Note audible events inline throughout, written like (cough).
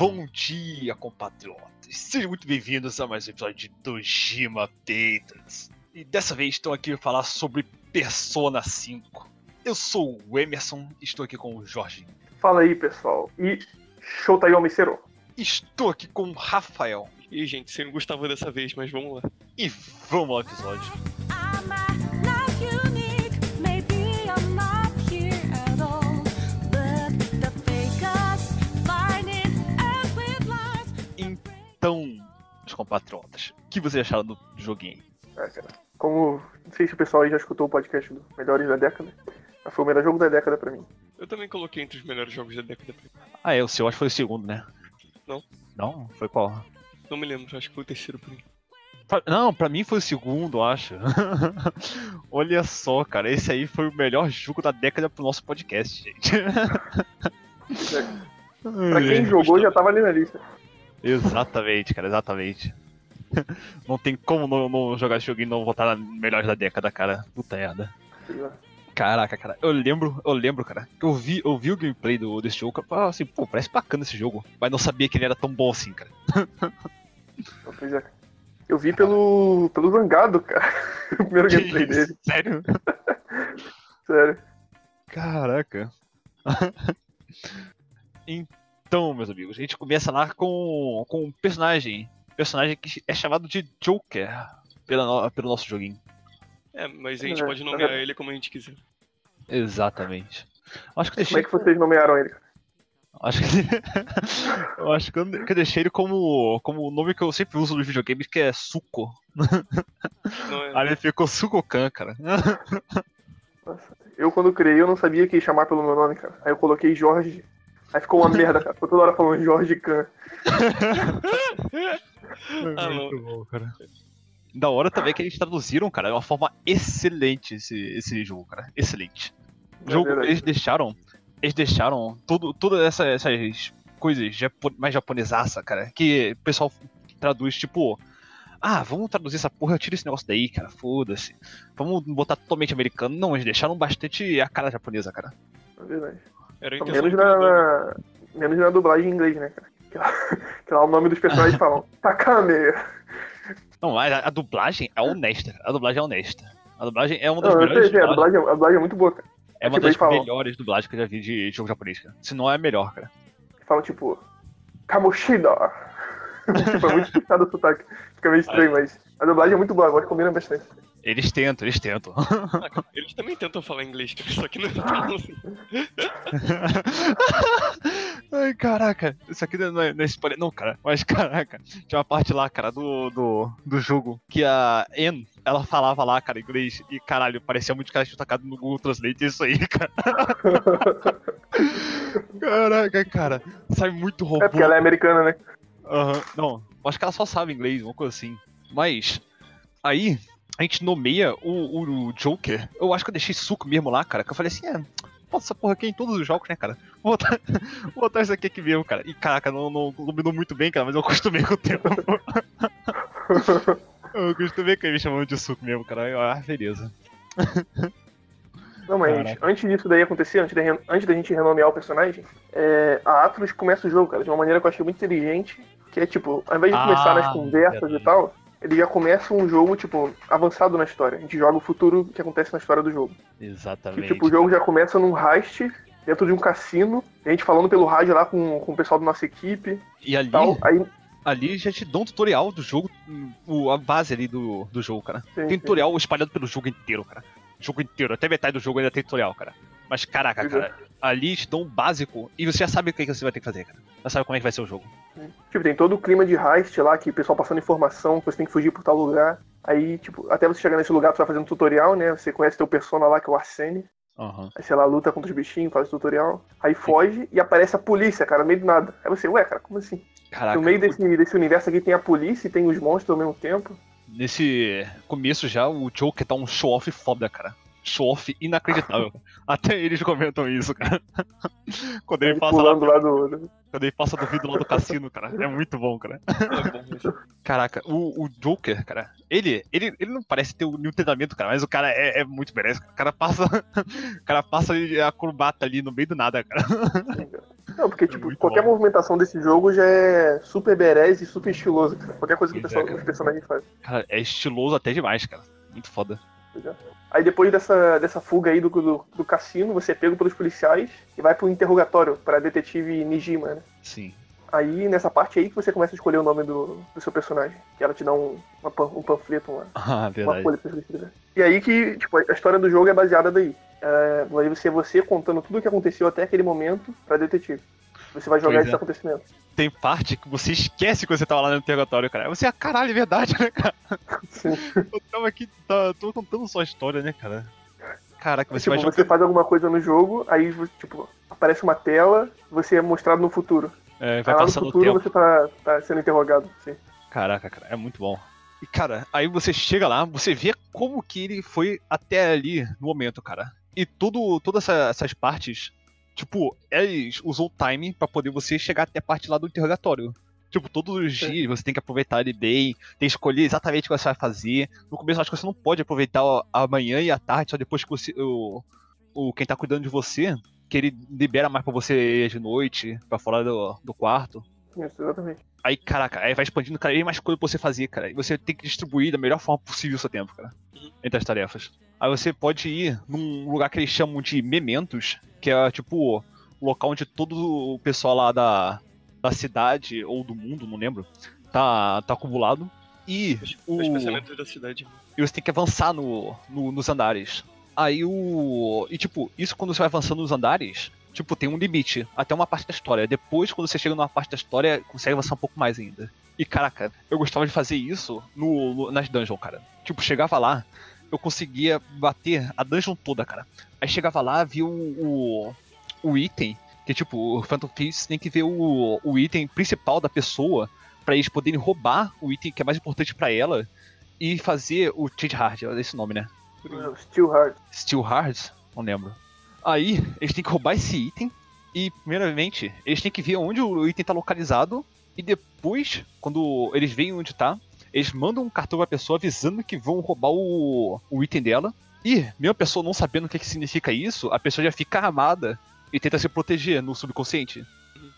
Bom dia, compatriotas. Sejam muito bem-vindos a mais um episódio de Dojima Patriots. E dessa vez estou aqui para falar sobre Persona 5. Eu sou o Emerson e estou aqui com o Jorge. Fala aí, pessoal. E Shotayomi Sero. Estou aqui com o Rafael. E gente, sem Gustavo dessa vez, mas vamos lá. E vamos ao episódio. I'm compatriotas, o que vocês acharam do joguinho? É, cara. Como não sei se o pessoal aí já escutou o podcast do Melhores da Década, mas foi o melhor jogo da década pra mim. Eu também coloquei entre os melhores jogos da década. Ah, é, o seu acho que foi o segundo, né? Não. Não? Foi qual? Não me lembro, acho que foi o terceiro pra mim. Pra- Não, pra mim foi o segundo, eu acho. (laughs) Olha só, cara, esse aí foi o melhor jogo da década pro nosso podcast, gente. (laughs) Pra quem jogou, já tava ali na lista. Exatamente, cara, exatamente. (laughs) Não tem como não, não jogar esse joguinho e não voltar na melhores da década, cara. Puta merda. Caraca, cara, eu lembro, eu lembro, cara, que eu vi, eu vi o gameplay do, desse jogo, eu falava assim, pô, parece bacana esse jogo, mas não sabia que ele era tão bom assim, cara. Pois é. Eu vi pelo, pelo Zangado, cara. (laughs) o primeiro gameplay dele. Sério? (laughs) Sério. Caraca. então, meus amigos, a gente começa lá com, com um personagem. Personagem que é chamado de Joker pela, no- pelo nosso joguinho. É, mas a gente É, pode nomear ele como a gente quiser. Exatamente. Acho que eu Como é deixei. que vocês nomearam ele? cara? Acho que, (laughs) eu acho que eu, que eu deixei ele como, como o nome que eu sempre uso nos videogames, que é Suko. Não é, (laughs) Aí ele ficou Sukokan, cara. Nossa. Eu, quando criei, eu não sabia que ia chamar pelo meu nome, cara. Aí eu coloquei Jorge. Aí ficou uma merda, cara. Ficou toda hora falando Jorge Khan. Não. Muito bom, cara. Da hora também que eles traduziram, cara, de uma forma excelente esse, esse jogo, cara. Excelente. O É jogo, verdade. eles deixaram. Eles deixaram tudo, todas essa, essas coisas japo- mais japonesaça, cara. Que o pessoal traduz, tipo. Ah, vamos traduzir essa porra, tira esse negócio daí, cara. Foda-se. Vamos botar totalmente americano. Não, eles deixaram bastante a cara japonesa, cara. É verdade. Era a Menos na, na- menos na dublagem em inglês, né, cara? Que lá, (laughs) que lá o nome dos personagens (laughs) falam Takame. Não, mas a, a dublagem é honesta. A dublagem é honesta. A dublagem é uma das Não, melhores. sei, a dublagem, a dublagem é muito boa, cara. É uma tipo, das melhores dublagens que eu já vi de jogo japonês, cara. Se não é a melhor, cara. Falam tipo, Kamoshida. (laughs) tipo, é muito puxado o sotaque. Fica meio estranho, mas a dublagem é muito boa, agora combina bastante. Eles tentam, eles tentam. Eles também tentam falar inglês, cara, só que não é tão (laughs) assim. Ai, caraca. Isso aqui não é, não é spoiler, não, cara. Mas, caraca. Tinha uma parte lá, cara, do, do, do jogo que a Anne, ela falava lá, cara, inglês. E, caralho, parecia muito que ela tinha tacado no Google Translate isso aí, cara. (laughs) Caraca, cara. Sai muito robô. É porque ela é americana, né? Aham, não, acho que ela só sabe inglês, uma coisa assim. Mas, aí, a gente nomeia o, o Joker. Eu acho que eu deixei suco mesmo lá, cara. Que eu falei assim, é. Pô, essa porra aqui em todos os jogos, né, cara? (laughs) Vou botar, vou botar isso aqui aqui mesmo, cara. E caraca, não, não combinou muito bem, cara, mas eu acostumei com o tempo. (laughs) eu acostumei com ele me chamando de suco mesmo, cara. Ah, beleza. Não, mas Caraca. antes disso daí acontecer, antes da, antes da gente renomear o personagem, é, a Atlus começa o jogo, cara, de uma maneira que eu achei muito inteligente. Que é tipo, ao invés de Ah, começar nas conversas verdade. e tal, ele já começa um jogo, tipo, avançado na história. A gente joga o futuro que acontece na história do jogo. Que, Exatamente. tipo, o jogo já começa num heist, dentro de um cassino, e a gente falando pelo rádio lá com, com o pessoal da nossa equipe E ali, tal. Aí, ali já te dão um tutorial do jogo, a base ali do, do jogo, cara. sim, Tem sim. tutorial espalhado pelo jogo inteiro, cara. O jogo inteiro, até metade do jogo ainda tem tutorial, cara. Mas caraca, é. cara, ali te dão um básico e você já sabe o que que você vai ter que fazer, cara. Já sabe como é que vai ser o jogo. Tipo, tem todo o clima de heist lá, que o pessoal passando informação, que você tem que fugir por tal lugar. Aí, tipo, até você chegar nesse lugar, você vai fazendo tutorial, né? Você conhece teu persona lá, que é o Arsene. Aham. Aí, sei lá, luta contra os bichinhos, faz o tutorial. Aí foge e aparece a polícia, cara, no meio do nada. Aí você, ué, cara, como assim? Caraca, no meio desse, desse universo aqui tem a polícia e tem os monstros ao mesmo tempo. nesse começo já, o Joker tá um show-off foda, cara. Show-off inacreditável. (laughs) até eles comentam isso, cara. quando ele Ele passa lá, lá do. do- quando ele passa do vidro lá do cassino, cara. É muito bom, cara. É (laughs) bom. Caraca, o, o Joker, cara, ele, ele, ele não parece ter nenhum treinamento, cara, mas o cara é, é muito merece. O cara passa. (laughs) O cara passa acrobata ali no meio do nada, cara. Não, porque, É tipo, qualquer bom. movimentação desse jogo já é super berés e super estiloso, cara. Qualquer coisa que o Pois pessoal, é, os personagens fazem. Cara, é estiloso até demais, cara. Muito foda. Aí depois dessa, dessa fuga aí do, do, do cassino, você é pego pelos policiais e vai pro interrogatório pra detetive Nijima, né? Sim. Aí nessa parte aí que você começa a escolher o nome do, do seu personagem. Que ela te dá um, uma um panfleto, uma, Ah, uma verdade. folha pra você escrever. E aí que, tipo, a história do jogo é baseada daí. É, vai ser você contando tudo o que aconteceu até aquele momento pra detetive. Você vai jogar Pois esses é. acontecimentos. Tem parte que você esquece que você tava lá no interrogatório, cara. Você, ah, caralho, é verdade, né, cara? Sim. (laughs) Eu tava aqui, tá, tô contando só a história, né, cara? Caraca, você tipo, vai você jogar. faz alguma coisa no jogo, aí, tipo, aparece uma tela, você é mostrado no futuro. É, vai aí no passando o futuro tempo. você tá, tá sendo interrogado, sim. Caraca, cara, é muito bom. E, cara, aí você chega lá, você vê como que ele foi até ali no momento, cara. E tudo, todas essa- essas partes, tipo, eles usou o time pra poder você chegar até a parte lá do interrogatório. Tipo, todos os dias você tem que aproveitar ele bem, tem que escolher exatamente o que você vai fazer. No começo, eu acho que você não pode aproveitar a manhã e a tarde, só depois que você, o, o quem tá cuidando de você, que ele libera mais pra você de noite, pra fora do, do quarto. Isso, exatamente. Aí, caraca, aí vai expandindo cada vez mais coisa pra você fazer, cara. E você tem que distribuir da melhor forma possível o seu tempo, cara. Uhum. Entre as tarefas. Aí você pode ir num lugar que eles chamam de mementos, que é tipo o local onde todo o pessoal lá da, da cidade ou do mundo, não lembro, tá, tá acumulado. E o, Os pensamentos da cidade. e você tem que avançar no, no- nos andares. Aí o. E tipo, isso quando você vai avançando nos andares, tipo, tem um limite até uma parte da história. Depois, quando você chega numa parte da história, consegue avançar um pouco mais ainda. E caraca, eu gostava de fazer isso no, no- nas dungeons, cara. Tipo, chegava lá, eu conseguia bater a dungeon toda, cara. Aí chegava lá, via o, o, o item, que tipo, o Phantom Thieves tem que ver o, o item principal da pessoa pra eles poderem roubar o item que é mais importante pra ela e fazer o Change Hard, é esse nome, né? Still Hard. Steel Hearts? Não lembro. Aí, eles têm que roubar esse item e, primeiramente, eles têm que ver onde o item tá localizado e depois, quando eles veem onde tá, eles mandam um cartão pra pessoa avisando que vão roubar o, o item dela. E, mesmo a pessoa não sabendo o que, que significa isso, a pessoa já fica armada e tenta se proteger no subconsciente.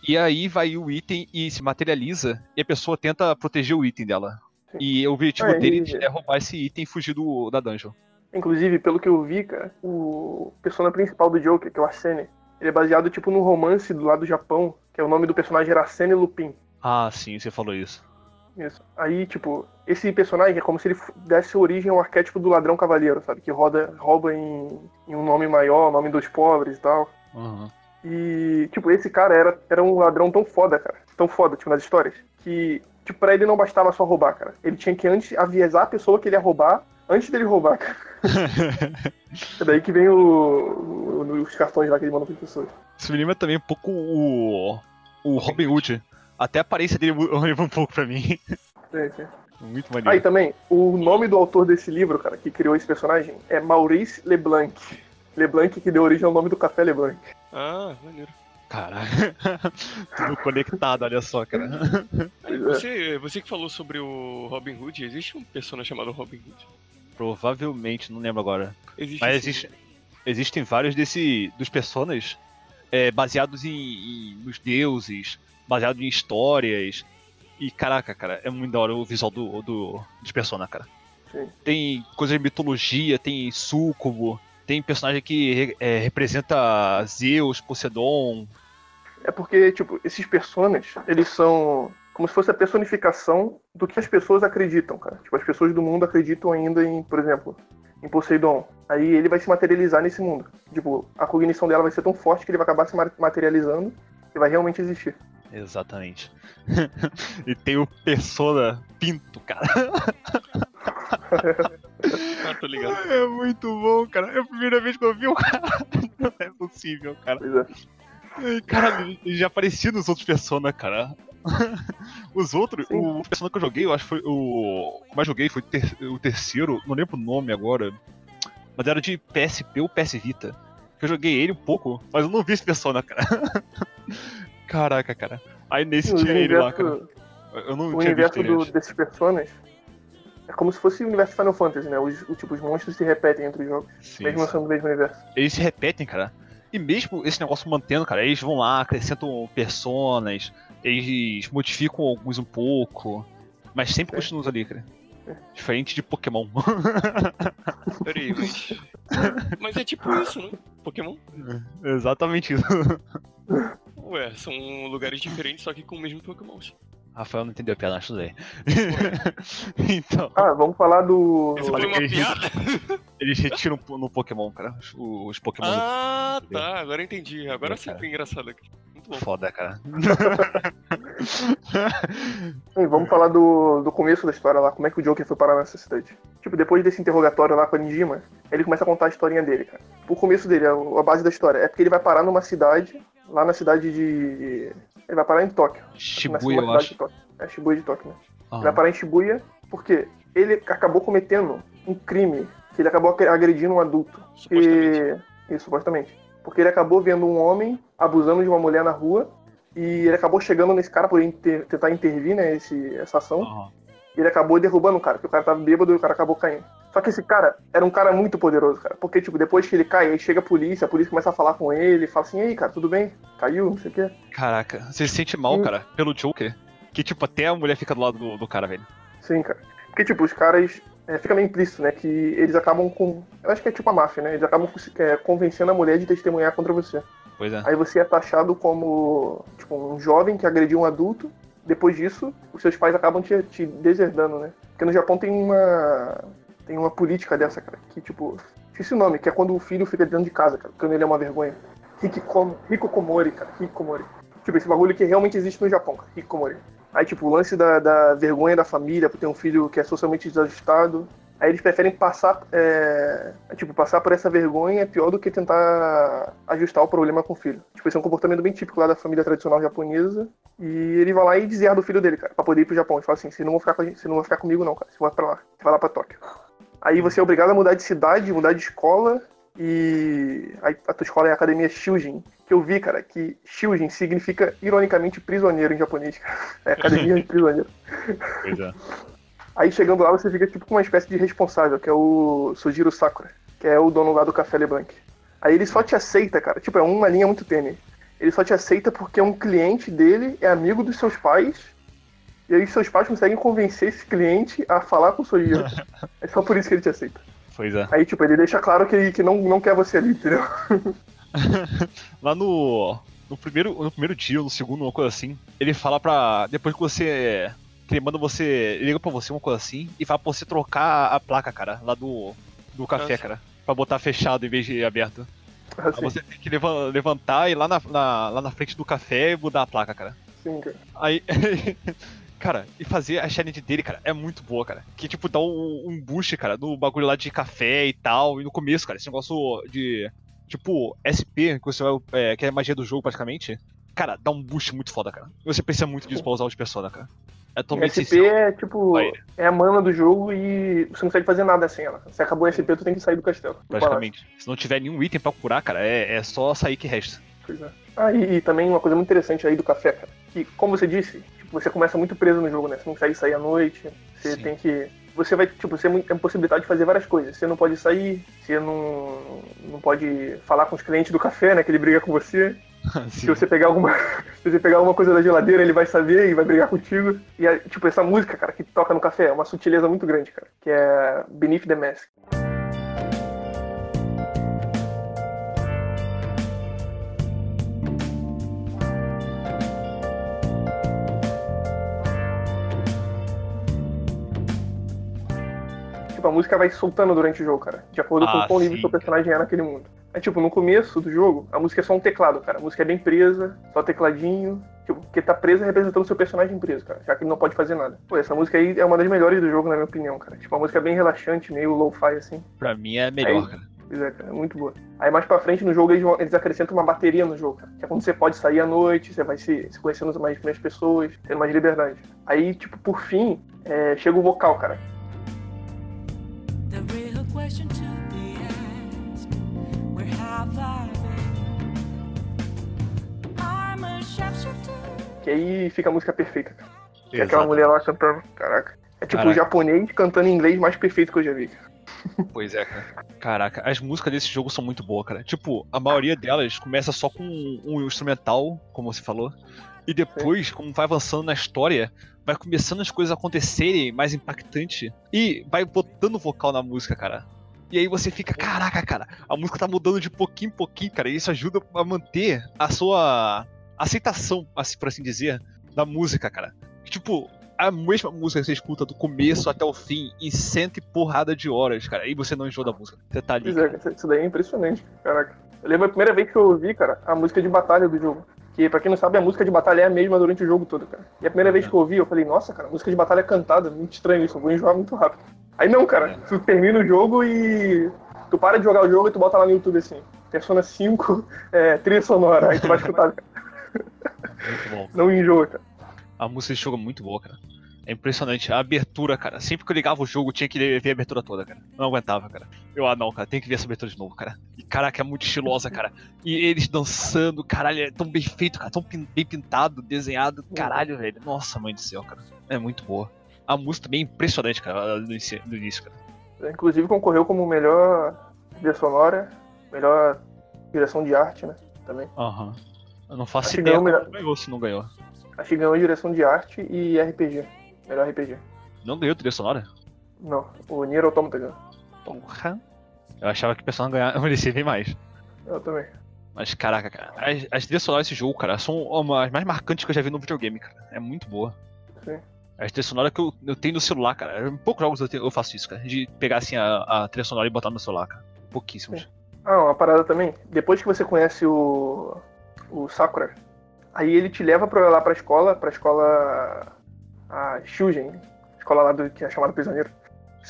E aí vai o item e se materializa e a pessoa tenta proteger o item dela. E o objetivo Aí- deles é roubar esse item e fugir do, da dungeon. Inclusive, pelo que eu vi, cara, o persona principal do Joker, que é o Arsene, ele é baseado, tipo, num romance do lado do Japão, que é o nome do personagem era Arsene Lupin. Ah, sim, você falou isso. Isso. Aí, tipo, esse personagem é como se ele desse origem ao arquétipo do ladrão cavaleiro, sabe? Que roda, rouba em, em um nome maior, nome dos pobres e tal. Uhum. E, tipo, esse cara era, era um ladrão tão foda, cara. Tão foda, tipo, nas histórias. Que, tipo, pra ele não bastava só roubar, cara. Ele tinha que antes avisar a pessoa que ele ia roubar antes dele roubar, cara. (laughs) É daí que vem o, o- os cartões lá que ele manda pras pessoas. Isso me lembra também um pouco o, o Robin Hood. Até a aparência dele (laughs) lembra um pouco pra mim. Sim, sim. Muito Aí maneiro. também, o nome do autor desse livro, cara, que criou esse personagem, é Maurice Leblanc. Leblanc que deu origem ao nome do café Leblanc. Ah, maneiro. Caralho. (laughs) Tudo conectado, olha só, cara. É. você, você que falou sobre o Robin Hood, existe um personagem chamado Robin Hood? Provavelmente, não lembro agora. Existe Mas existe, existem vários desse, dos personas é, baseados em, em- nos deuses, baseados em histórias. E caraca, cara, é muito da hora o visual do, do, dos personagens, cara. Sim. Tem coisa de mitologia, tem súcubo, tem personagem que é, representa Zeus, Poseidon. É porque, tipo, esses personas, eles são como se fosse a personificação do que as pessoas acreditam, cara. Tipo, as pessoas do mundo acreditam ainda em, por exemplo, em Poseidon. Aí ele vai se materializar nesse mundo. Tipo, a cognição dela vai ser tão forte que ele vai acabar se ma- materializando e vai realmente existir. Exatamente. (laughs) e tem o Persona Pinto, cara. Ah, (laughs) tô ligado. É muito bom, cara. É a primeira vez que eu vi o cara. (laughs) Não é possível, cara. Pois é. Ai, Cara, ele já aparecia nos outros Persona, cara. (laughs) Os outros, Sim. o Persona que eu joguei, eu acho que foi o. O mais joguei foi o ter- o terceiro, não lembro o nome agora. Mas era de PSP ou PS Vita. Eu joguei ele um pouco, mas eu não vi esse Persona, cara. (laughs) Caraca, cara. Aí nesse O tinha ele lá, cara. Eu não o tinha visto universo ele do- desses personas é como se fosse o universo Final Fantasy, né? Os, o, tipo, os monstros se repetem entre os jogos, Sim, mesmo sim. sendo do mesmo universo. Eles se repetem, cara. E mesmo esse negócio mantendo, cara, eles vão lá, acrescentam personas, eles modificam alguns um pouco, mas sempre É. continuam ali, cara. Diferente de Pokémon. (laughs) Peraí, mas. Mas é tipo isso, né? Pokémon? Exatamente isso. Ué, são lugares diferentes, só que com o mesmo Pokémon. Rafael não entendeu a piada, tudo bem. (laughs) então, Ah, vamos falar do. Olha foi uma piada? eles retiram no Pokémon, cara. Os, Pokémon. Ah, tá, agora eu entendi. Agora É, sim foi engraçado aqui. Muito bom. Foda, cara. (laughs) Sim, vamos falar do, do começo da história lá, como é que o Joker foi parar nessa cidade. Tipo, depois desse interrogatório lá com a Nijima, ele começa a contar a historinha dele, cara. O começo dele, a, a base da história, é porque ele vai parar numa cidade, lá na cidade de. Ele vai parar em Tóquio. Shibuya, eu acho. de Tóquio. É Shibuya de Tóquio, né? Ah. Ele vai parar em Shibuya porque ele acabou cometendo um crime, que ele acabou agredindo um adulto. Supostamente. E... Isso, supostamente. Porque ele acabou vendo um homem abusando de uma mulher na rua e ele acabou chegando nesse cara por inter- tentar intervir, né, esse, essa ação. Aham. E ele acabou derrubando o cara, porque o cara tava bêbado e o cara acabou caindo. Só que esse cara era um cara muito poderoso, cara. Porque, tipo, depois que ele cai, aí chega a polícia, a polícia começa a falar com ele, fala assim, ei, cara, tudo bem? Caiu, não sei o quê. Caraca, você se sente mal, Sim. cara, pelo Joker. Que, tipo, até a mulher fica do lado do, do cara, velho. Sim, cara. Porque, tipo, os caras. É, fica meio implícito, né? Que eles acabam com. Eu acho que é tipo a máfia, né? Eles acabam é, convencendo a mulher de testemunhar contra você. Pois é. Aí você é taxado como tipo, um jovem que agrediu um adulto. Depois disso, os seus pais acabam te, te deserdando, né? Porque no Japão tem uma tem uma política dessa, cara, que tipo, esqueci o nome, que é quando o filho fica dentro de casa, cara, quando ele é uma vergonha. Hikikomo- Hikokomori, cara, Hikikomori. Tipo, esse bagulho que realmente existe no Japão, cara, Hikikomori. Aí, tipo, o lance da, da vergonha da família por ter um filho que é socialmente desajustado. Aí eles preferem passar, é, tipo, passar por essa vergonha é pior do que tentar ajustar o problema com o filho. Tipo, esse é um comportamento bem típico lá da família tradicional japonesa. E ele vai lá e deserda o filho dele, cara, pra poder ir pro Japão. Ele fala assim, você não vai ficar, com você não vai ficar comigo não, cara, você vai pra lá, você vai lá pra Tóquio. Aí você é obrigado a mudar de cidade, mudar de escola, e aí a tua escola é a Academia Shujin, que eu vi, cara, que Shujin significa, ironicamente, prisioneiro em japonês, cara. (laughs) É Academia de Prisioneiro. Pois é. Aí chegando lá você fica tipo com uma espécie de responsável, que é o Sujiro Sakura, que é o dono lá do Café LeBlanc. Aí ele só te aceita, cara, tipo, é uma linha muito tênue. Ele só te aceita porque um cliente dele é amigo dos seus pais, e aí seus pais conseguem convencer esse cliente a falar com o Sujiro. (laughs) é só por isso que ele te aceita. Pois é. Aí, tipo, ele deixa claro que, que não, não quer você ali, entendeu? (laughs) Lá no. No primeiro, no primeiro dia, ou no segundo, uma coisa assim, ele fala pra. Depois que você. Que ele manda você. Ele liga pra você, uma coisa assim, e fala pra você trocar a placa, cara, lá do. Do café, Nossa. cara. Pra botar fechado em vez de aberto. Aí Assim, você tem que levan- levantar e ir lá na, na- lá na frente do café e mudar a placa, cara. sim, cara. Aí. (laughs) Cara, e fazer a challenge dele, cara, é muito boa, cara. Que, tipo, dá um, um boost, cara, no bagulho lá de café e tal. E no começo, cara, esse negócio de. Tipo, SP, que você vai. É, que é a magia do jogo, praticamente. Cara, dá um boost muito foda, cara. Você precisa muito disso pra usar os persona, cara. É totalmente SP essencial. é tipo. Aí. É a mana do jogo e você não consegue fazer nada sem ela. Se acabou o SP, tu tem que sair do castelo. do. Praticamente. Se não tiver nenhum item pra curar, cara, é, é só sair que resta. Pois é. Ah, e, e também uma coisa muito interessante aí do café, cara. Que, como você disse, você começa muito preso no jogo, né? Você não consegue sair à noite. Você Sim. tem que. Você vai, tipo, você tem possibilidade de fazer várias coisas. Você não pode sair, você não, não pode falar com os clientes do café, né? Que ele briga com você. (laughs) Se você pegar alguma. (laughs) Se você pegar alguma coisa da geladeira, ele vai saber e vai brigar contigo. E, é, tipo, essa música, cara, que toca no café é uma sutileza muito grande, cara. Que é Beneath the Mask. Tipo, a música vai soltando durante o jogo, cara. De acordo com Ah, o quão nível sim, seu personagem é naquele mundo. É tipo, no começo do jogo, a música é só um teclado, cara. A música é bem presa, só tecladinho. Tipo, porque tá presa representando o seu personagem preso, cara. Já que ele não pode fazer nada. Pô, essa música aí é uma das melhores do jogo, na minha opinião, cara. Tipo, uma música bem relaxante, meio lo-fi, assim. Pra mim é melhor, Aí- cara. Pois é, cara, é muito boa. Aí mais pra frente no jogo eles, vão- eles acrescentam uma bateria no jogo, cara. Que é quando você pode sair à noite, você vai se, se conhecendo mais, mais pessoas, tendo mais liberdade. Aí, tipo, por fim, é, chega o vocal, cara. The real question to be asked Where have I been? I'm a sharpshooter. Que aí fica a música perfeita, cara. Que é aquela mulher lá cantando. Caraca. É tipo Caraca. o japonês cantando em inglês mais perfeito que eu já vi. Pois é, cara. Caraca, as músicas desse jogo são muito boas, cara. Tipo, a maioria delas começa só com um instrumental, como você falou. E depois, como vai avançando na história, vai começando as coisas a acontecerem mais impactante. E vai botando vocal na música, cara. E aí você fica, caraca, cara, a música tá mudando de pouquinho em pouquinho, cara. E isso ajuda a manter a sua aceitação, assim, por assim dizer, da música, cara. Tipo, a mesma música que você escuta do começo até o fim em cento e porrada de horas, cara. E você não enjoa da música. Você tá ali. Pois é, isso daí é impressionante, caraca. Eu lembro a primeira vez que eu ouvi, cara, a música de batalha do jogo. Que, pra quem não sabe, a música de batalha é a mesma durante o jogo todo, cara. E a primeira vez que eu ouvi, eu falei, nossa, cara, música de batalha é cantada, muito estranho isso, eu vou enjoar muito rápido. Aí não, cara, tu termina o jogo e tu para de jogar o jogo e tu bota lá no YouTube assim, Persona 5, é, trilha sonora, aí tu vai escutar, cara. Muito bom. Não enjoa, cara. A música desse jogo é muito boa, cara. É impressionante. A abertura, cara. Sempre que eu ligava o jogo, tinha que ver a abertura toda, cara. Não aguentava, cara. Eu, ah, não, cara, tem que ver essa abertura de novo, cara. E caraca, é muito estilosa, cara. E eles dançando, caralho, é tão bem feito, cara. Tão bem pintado, desenhado. Caralho, velho. Nossa, mãe do céu, cara. É muito boa. A música também é impressionante, cara, do início, cara. Inclusive concorreu como melhor trilha sonora, melhor direção de arte, né? Também. Aham. Eu não faço Acho ideia ganhou como ganhou se não ganhou. Acho que ganhou direção de arte e RPG. Melhor RPG. Não ganhou trilha sonora? Não, o Nier Automata ganhou. Porra. Eu achava que o pessoal não ganhava, (laughs) merecia bem mais. Eu também. Mas caraca, cara, as, as trilhas sonoras desse jogo, cara, são uma- as mais marcantes que eu já vi no videogame, cara. É muito boa. Sim. As trilhas sonoras que eu, eu tenho no celular, cara. Em poucos jogos eu, tenho- eu faço isso, cara. De pegar assim a, a trilha sonora e botar no celular, cara. Pouquíssimos. Ah, uma parada também. Depois que você conhece o. o Sakura, aí ele te leva pra, lá pra escola, pra escola. A Shugen, escola lá do que é chamada prisioneiro.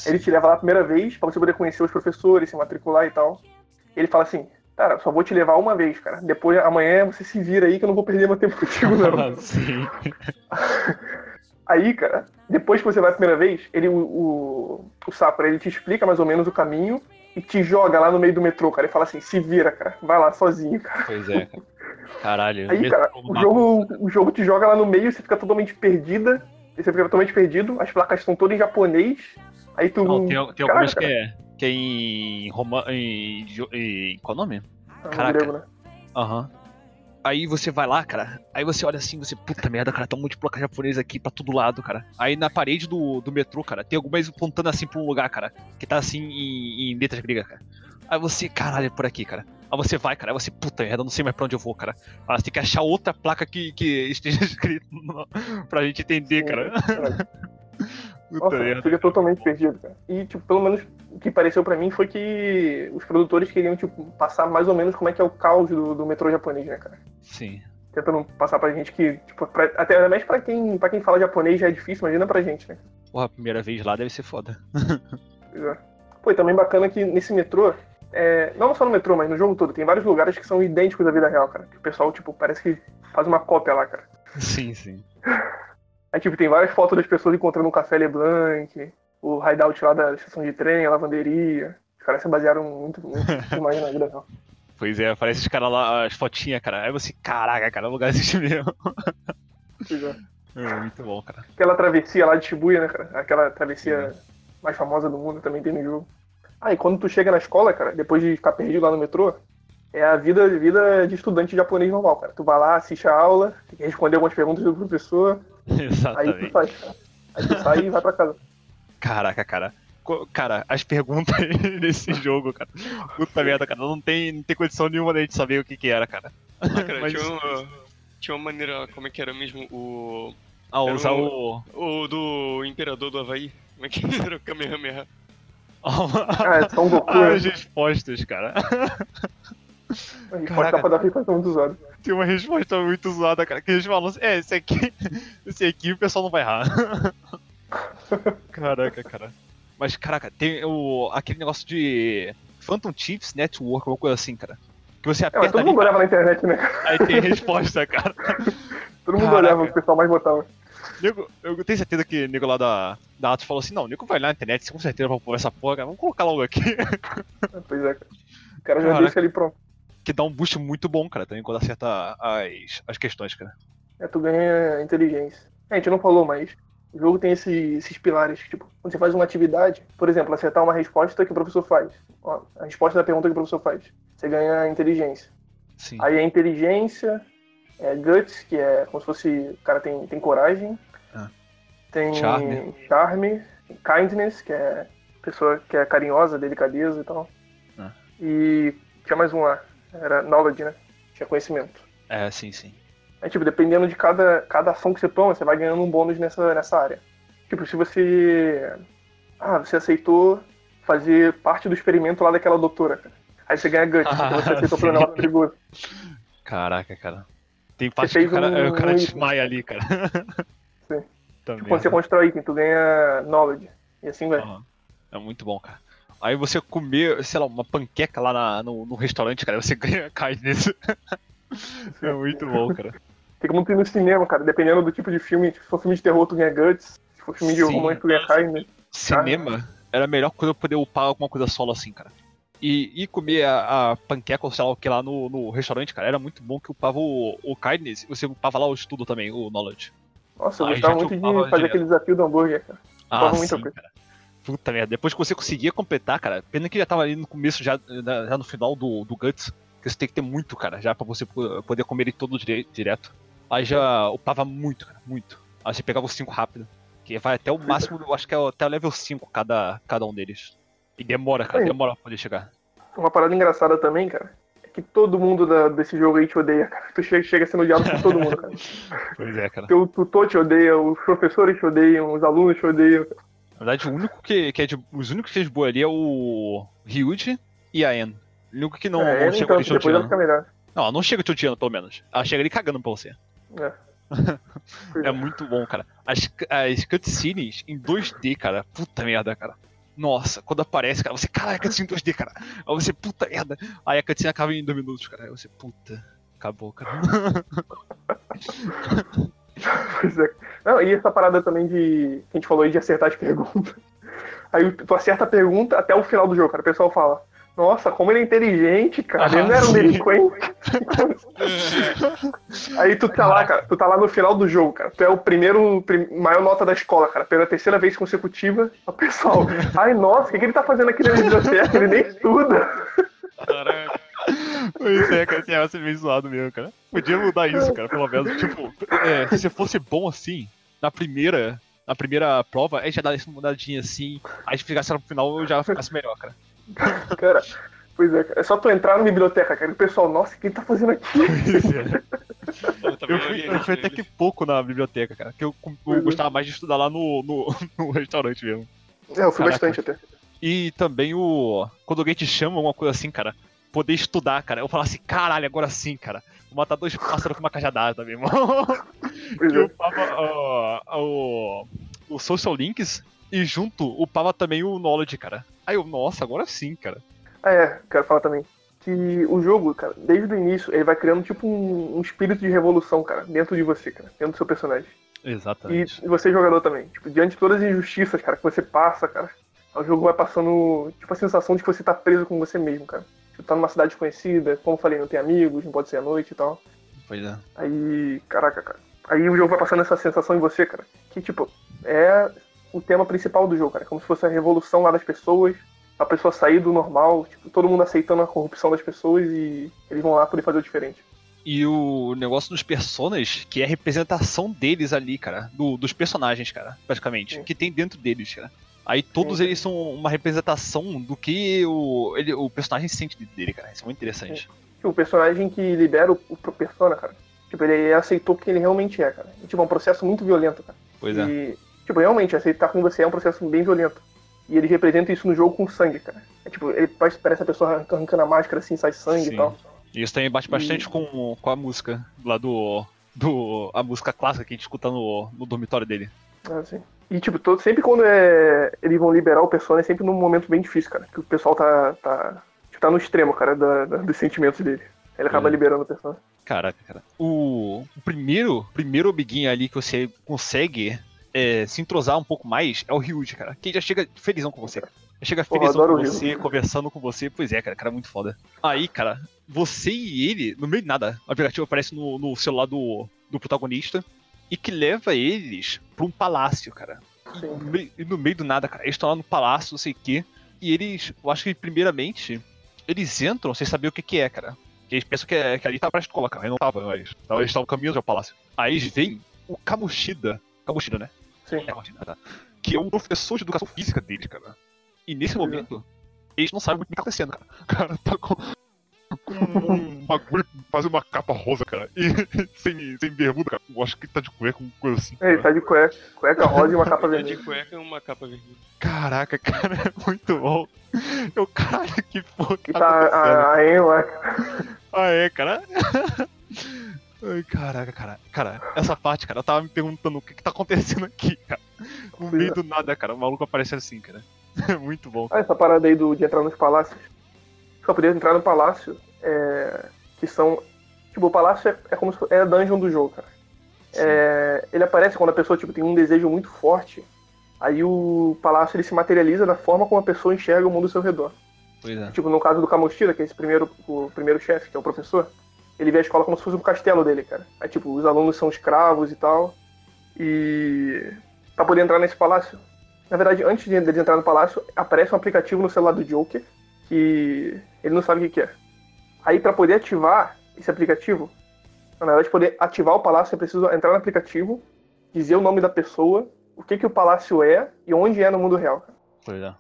Ele te leva lá a primeira vez pra você poder conhecer os professores, se matricular e tal. Ele fala assim, cara, só vou te levar uma vez, cara. Depois, amanhã você se vira aí que eu não vou perder meu tempo contigo, não. (laughs) Sim. Aí, cara, depois que você vai a primeira vez, ele, o, o, o Sakura, ele te explica mais ou menos o caminho e te joga lá no meio do metrô, cara. E fala assim, se vira, cara. Vai lá sozinho, cara. Pois é, cara. Caralho. Aí, cara, o jogo, o jogo te joga lá no meio, você fica totalmente perdida. Você fica totalmente perdido, as placas estão todas em japonês. Aí tu. Não, tem, tem algumas que é, que é em. Roma, em, em. Qual é o nome? Ah, caraca. grego, né? Aham. Aí você vai lá, cara. Aí você olha assim, você, puta merda, cara, tá um monte de placa japonesa aqui pra todo lado, cara. Aí na parede do, do metrô, cara, tem algumas apontando assim pra um lugar, cara. Que tá assim em, em letras gregas, cara. Aí você, caralho, é por aqui, cara. Aí você vai, cara. Aí você, puta merda, eu não sei mais pra onde eu vou, cara. Aí você tem que achar outra placa que, que esteja (laughs) escrito no- pra gente entender, cara. (laughs) Puta Nossa, merda. fica totalmente perdido, cara. E, tipo, pelo menos o que pareceu pra mim foi que os produtores queriam, tipo, passar mais ou menos como é que é o caos do, do metrô japonês, né, cara? Sim. Tentando passar pra gente que, tipo, pra, até mais pra quem, pra quem fala japonês já é difícil, imagina pra gente, né? Porra, a primeira vez lá deve ser foda. (laughs) Pois é. Pô, e também bacana que nesse metrô, é, não só no metrô, mas no jogo todo, tem vários lugares que são idênticos da vida real, cara. Que o pessoal, tipo, parece que faz uma cópia lá, cara. Sim, sim. Aí, tipo, tem várias fotos das pessoas encontrando um café Leblanc, o hideout lá da estação de trem, a lavanderia. Os caras se basearam muito, muito demais na vida real. (laughs) Pois é, parece os caras lá, as fotinhas, cara. Aí você, caraca, cara, o lugar existe (laughs) mesmo. Pois é. É, muito bom, cara. Aquela travessia lá de Shibuya, né, cara? Aquela travessia mais famosa do mundo também tem no jogo. Ah, e quando tu chega na escola, cara, depois de ficar perdido lá no metrô, é a vida, vida de estudante japonês normal, cara. Tu vai lá, assiste a aula, tem que responder algumas perguntas do professor, (laughs) aí tu Exatamente. sai, cara. Aí tu sai e vai pra casa. Caraca, cara. Cara, as perguntas (laughs) nesse jogo, cara. Puta merda, cara. Não tem, não tem condição nenhuma da gente saber o que que era, cara. Ah, cara, Mas- tinha, uma, tinha uma maneira, como é que era mesmo? O. Ah, usar um- o. O do Imperador do Havaí. Como é que (laughs) era o Kamehameha? Ah, é (laughs) São Goku, né? As respostas, cara. A resposta pra dar resposta muito usada. Tem uma resposta muito zoada, cara. Que eles falam assim, é, esse aqui. (laughs) Esse aqui o pessoal não vai errar. (laughs) Caraca, cara. Mas, caraca, tem o, aquele negócio de Phantom Chips Network, alguma coisa assim, cara. Que você É, aperta todo ali, mundo olhava na internet, né? aí tem resposta, cara. Todo mundo Caraca. olhava o pessoal mais botava. Nego, eu tenho certeza que o nego lá da, da Atos falou assim, não, o nego vai lá na internet, com certeza vai pôr essa porra, cara. Vamos colocar logo aqui. (laughs) Pois é, cara. O cara já Caraca. deixa ali pronto. que dá um boost muito bom, cara, também quando acerta as, as questões, cara. É, tu ganha inteligência. É, a gente não falou, mas O jogo tem esse- esses pilares, tipo, quando você faz uma atividade, por exemplo, acertar uma resposta que o professor faz. Ó, a resposta da pergunta que o professor faz. Você ganha inteligência. Sim. Aí a inteligência, é guts, que é como se fosse. O cara tem, tem coragem. Ah. Tem Charme. charme, kindness, que é pessoa que é carinhosa, delicadeza e tal. Ah. E tinha mais um lá. Era knowledge, né? Tinha conhecimento. É, sim, sim. É tipo, dependendo de cada, cada ação que você toma, você vai ganhando um bônus nessa, nessa área. Tipo, se você. Ah, você aceitou fazer parte do experimento lá daquela doutora, cara. Aí você ganha guts, porque você Ah, (laughs) aceitou sim. negócio perigoso. Caraca, cara. Tem parte que o cara, um- o cara desmaia ali, cara. Sim. Também. Quando você constrói item, tu ganha knowledge. E assim vai. Aham. É muito bom, cara. Aí você comer, sei lá, uma panqueca lá na- no, no restaurante, cara, você (laughs) ganha kindness. é muito bom, cara. Tem como tu ir no cinema, cara. Dependendo do tipo de filme. Se for filme de terror, tu ganha guts. Se for filme de Sim. romance, tu ganha kindness. Cinema era a melhor coisa eu poder upar alguma coisa solo assim, cara. E, e comer a, a panqueca ou sei lá o que lá no, no restaurante, cara, era muito bom que upava o, o kindness e você upava lá o estudo também, o knowledge. Nossa, eu Aí gostava muito de fazer direto. aquele desafio do hambúrguer, cara. Ah, Upava muita sim, coisa. cara. Puta merda. Depois que você conseguia completar, cara, pena que já tava ali no começo, já, já no final do, do Guts, que você tem que ter muito, cara, já pra você po- poder comer ele todo dire- direto. Aí já upava muito, cara, muito. Aí você pegava os 5 rápido. Que vai até o máximo, eu acho que é até o level 5 cada, cada um deles. E demora, cara, Aí. demora pra poder chegar. Uma parada engraçada também, cara. É que todo mundo da- desse jogo aí te odeia, cara. Tu chega, chega sendo odiado por todo mundo, cara. (laughs) Pois é, cara. Teu tutor te odeia, os professores te odeiam, os alunos te odeiam. Na verdade, o único que, que é de. Os únicos que fez boa ali é o Ryuji e a En. O único que não, é, não chega então, te odiando. Não, ela não chega te odiando, pelo menos. Ela chega ali cagando pra você. É. (laughs) É muito bom, cara. As, as cutscenes em 2D, cara. Puta merda, cara. Nossa, quando aparece, cara, você, caralho, cutscene em 2D, cara. Aí você, puta merda. Aí a cutscene acaba em 2 minutos, cara. Aí você, puta. Acabou, cara. É. Não, e essa parada também de. Que a gente falou aí de acertar as perguntas. Aí tu acerta a pergunta até o final do jogo, cara. O pessoal fala. Nossa, como ele é inteligente, cara. ele Ah, não era um delinquente. (laughs) Aí tu tá lá, cara. Tu tá lá no final do jogo, cara. Tu é o primeiro, prim- maior nota da escola, cara. Pela terceira vez consecutiva, o pessoal. (laughs) Ai, nossa, o que, que ele tá fazendo aqui na biblioteca? Ele nem estuda. Caraca. Pois é, cara, assim, ia ser meio zoado mesmo, cara. Podia mudar isso, cara, pelo menos. Tipo, é, se você fosse bom assim, na primeira. Na primeira prova, aí já dá essa mudadinha assim, aí se ficasse no final eu já ficasse melhor, cara. (laughs) Cara, pois é. É só tu entrar na biblioteca, cara. E o pessoal, nossa, o que ele tá fazendo aqui? (laughs) Eu, também Eu fui, eu fui até que pouco na biblioteca, cara. Que eu, eu Uhum. gostava mais de estudar lá no, no, (laughs) no restaurante mesmo. É, eu fui Caraca. bastante até. E também o. Quando alguém te chama, alguma coisa assim, cara, poder estudar, cara. Eu falava assim, caralho, agora sim, cara. Vou matar dois pássaros com uma cajadada, meu irmão. Que é. upava ó, o, o Social Links e junto upava também o Knowledge, cara. Aí eu, nossa, agora sim, cara. Ah, é, quero falar também. Que o jogo, cara, desde o início, ele vai criando tipo um, um espírito de revolução, cara, dentro de você, cara, dentro do seu personagem. E Exatamente. você, jogador também. Tipo, diante de todas as injustiças, cara, que você passa, cara, o jogo vai passando, tipo, a sensação de que você tá preso com você mesmo, cara. Você tá numa cidade desconhecida, como eu falei, não tem amigos, não pode ser à noite e tal. Pois é. Aí, caraca, cara. Aí o jogo vai passando essa sensação em você, cara. Que, tipo, é o tema principal do jogo, cara. Como se fosse a revolução lá das pessoas. A pessoa sair do normal, tipo, todo mundo aceitando a corrupção das pessoas e eles vão lá poder fazer o diferente. E o negócio dos personas, que é a representação deles ali, cara. do- dos personagens, cara, praticamente. Sim. Que tem dentro deles, cara. Aí todos Sim. eles são uma representação do que o, ele, o personagem sente dele, cara. Isso é muito interessante. Tipo, o personagem que libera o, o persona, cara. Tipo, ele aceitou quem ele realmente é, cara. E, tipo, é um processo muito violento, cara. Pois é. E, tipo, realmente, aceitar com você é um processo bem violento. E ele representa isso no jogo com sangue, cara. É tipo, ele parece parece a pessoa arranca- arrancando a máscara assim, sai sangue Sim. e tal. E isso também bate bastante com, com a música lá do. do a música clássica que a gente escuta no, no dormitório dele. Assim. E, tipo, todo, sempre quando é, eles vão liberar o Persona, é sempre num momento bem difícil, cara. Que o pessoal tá, tá, tipo, tá no extremo, cara, da, da- dos sentimentos dele. Ele acaba É. liberando o Persona. Caraca, cara. O, o primeiro, primeiro amiguinho ali que você consegue é, se entrosar um pouco mais é o Ryuji, cara. Que já chega felizão com você. Já chega Porra, felizão com você, conversando com você. Pois é, cara, cara é muito foda. Aí, cara, você e ele, no meio de nada, o aplicativo aparece no, no celular do, do protagonista e que leva eles pra um palácio, cara. E no, meio, e no meio do nada, cara, eles estão lá no palácio, não sei o quê. E eles, eu acho que primeiramente, eles entram sem saber o que que é, cara. E eles pensam que, é, que ali tá pra escola, cara. Aí não tava, mas. Então eles estavam caminhando ao palácio. Aí eles veem o Kamoshida. Kamoshida, né? Sim. É, tá. Que é o professor de educação física deles, cara. E nesse é. momento, eles não sabem muito o que tá acontecendo, cara. O (laughs) cara tá com. (laughs) Com um bagulho, faz uma capa rosa, cara. E (laughs) sem, sem bermuda, cara. Eu acho que ele tá de cueca, uma coisa assim. É, ele cara. tá de cueca, cueca rosa e uma capa É de vermelha. cueca e uma capa vermelha. Caraca, cara, é muito bom. Eu, cara, que porra que tá tá a, a Ah, é, cara? Ai, caraca, cara. Cara, essa parte, cara, eu tava me perguntando o que que tá acontecendo aqui, cara. No meio do nada, cara. O maluco aparece assim, cara. (laughs) Muito bom. Ah, essa parada aí do, de entrar nos palácios. Só poder entrar no palácio, é, que são. Tipo, o palácio é, é como se fosse, é a dungeon do jogo, cara. É, ele aparece quando a pessoa tipo, tem um desejo muito forte. Aí o palácio ele se materializa da forma como a pessoa enxerga o mundo ao seu redor. Pois é. Tipo, no caso do Kamoshida, que é esse primeiro, o primeiro chefe, que é o professor, ele vê a escola como se fosse um castelo dele, cara. Aí, tipo, os alunos são escravos e tal. E. Pra poder entrar nesse palácio. Na verdade, antes de de entrar no palácio, aparece um aplicativo no celular do Joker que ele não sabe o que que é. Aí, pra poder ativar esse aplicativo, na verdade, poder ativar o palácio, é preciso entrar no aplicativo, dizer o nome da pessoa, o que que o palácio é e onde é no mundo real. cara. Pois é.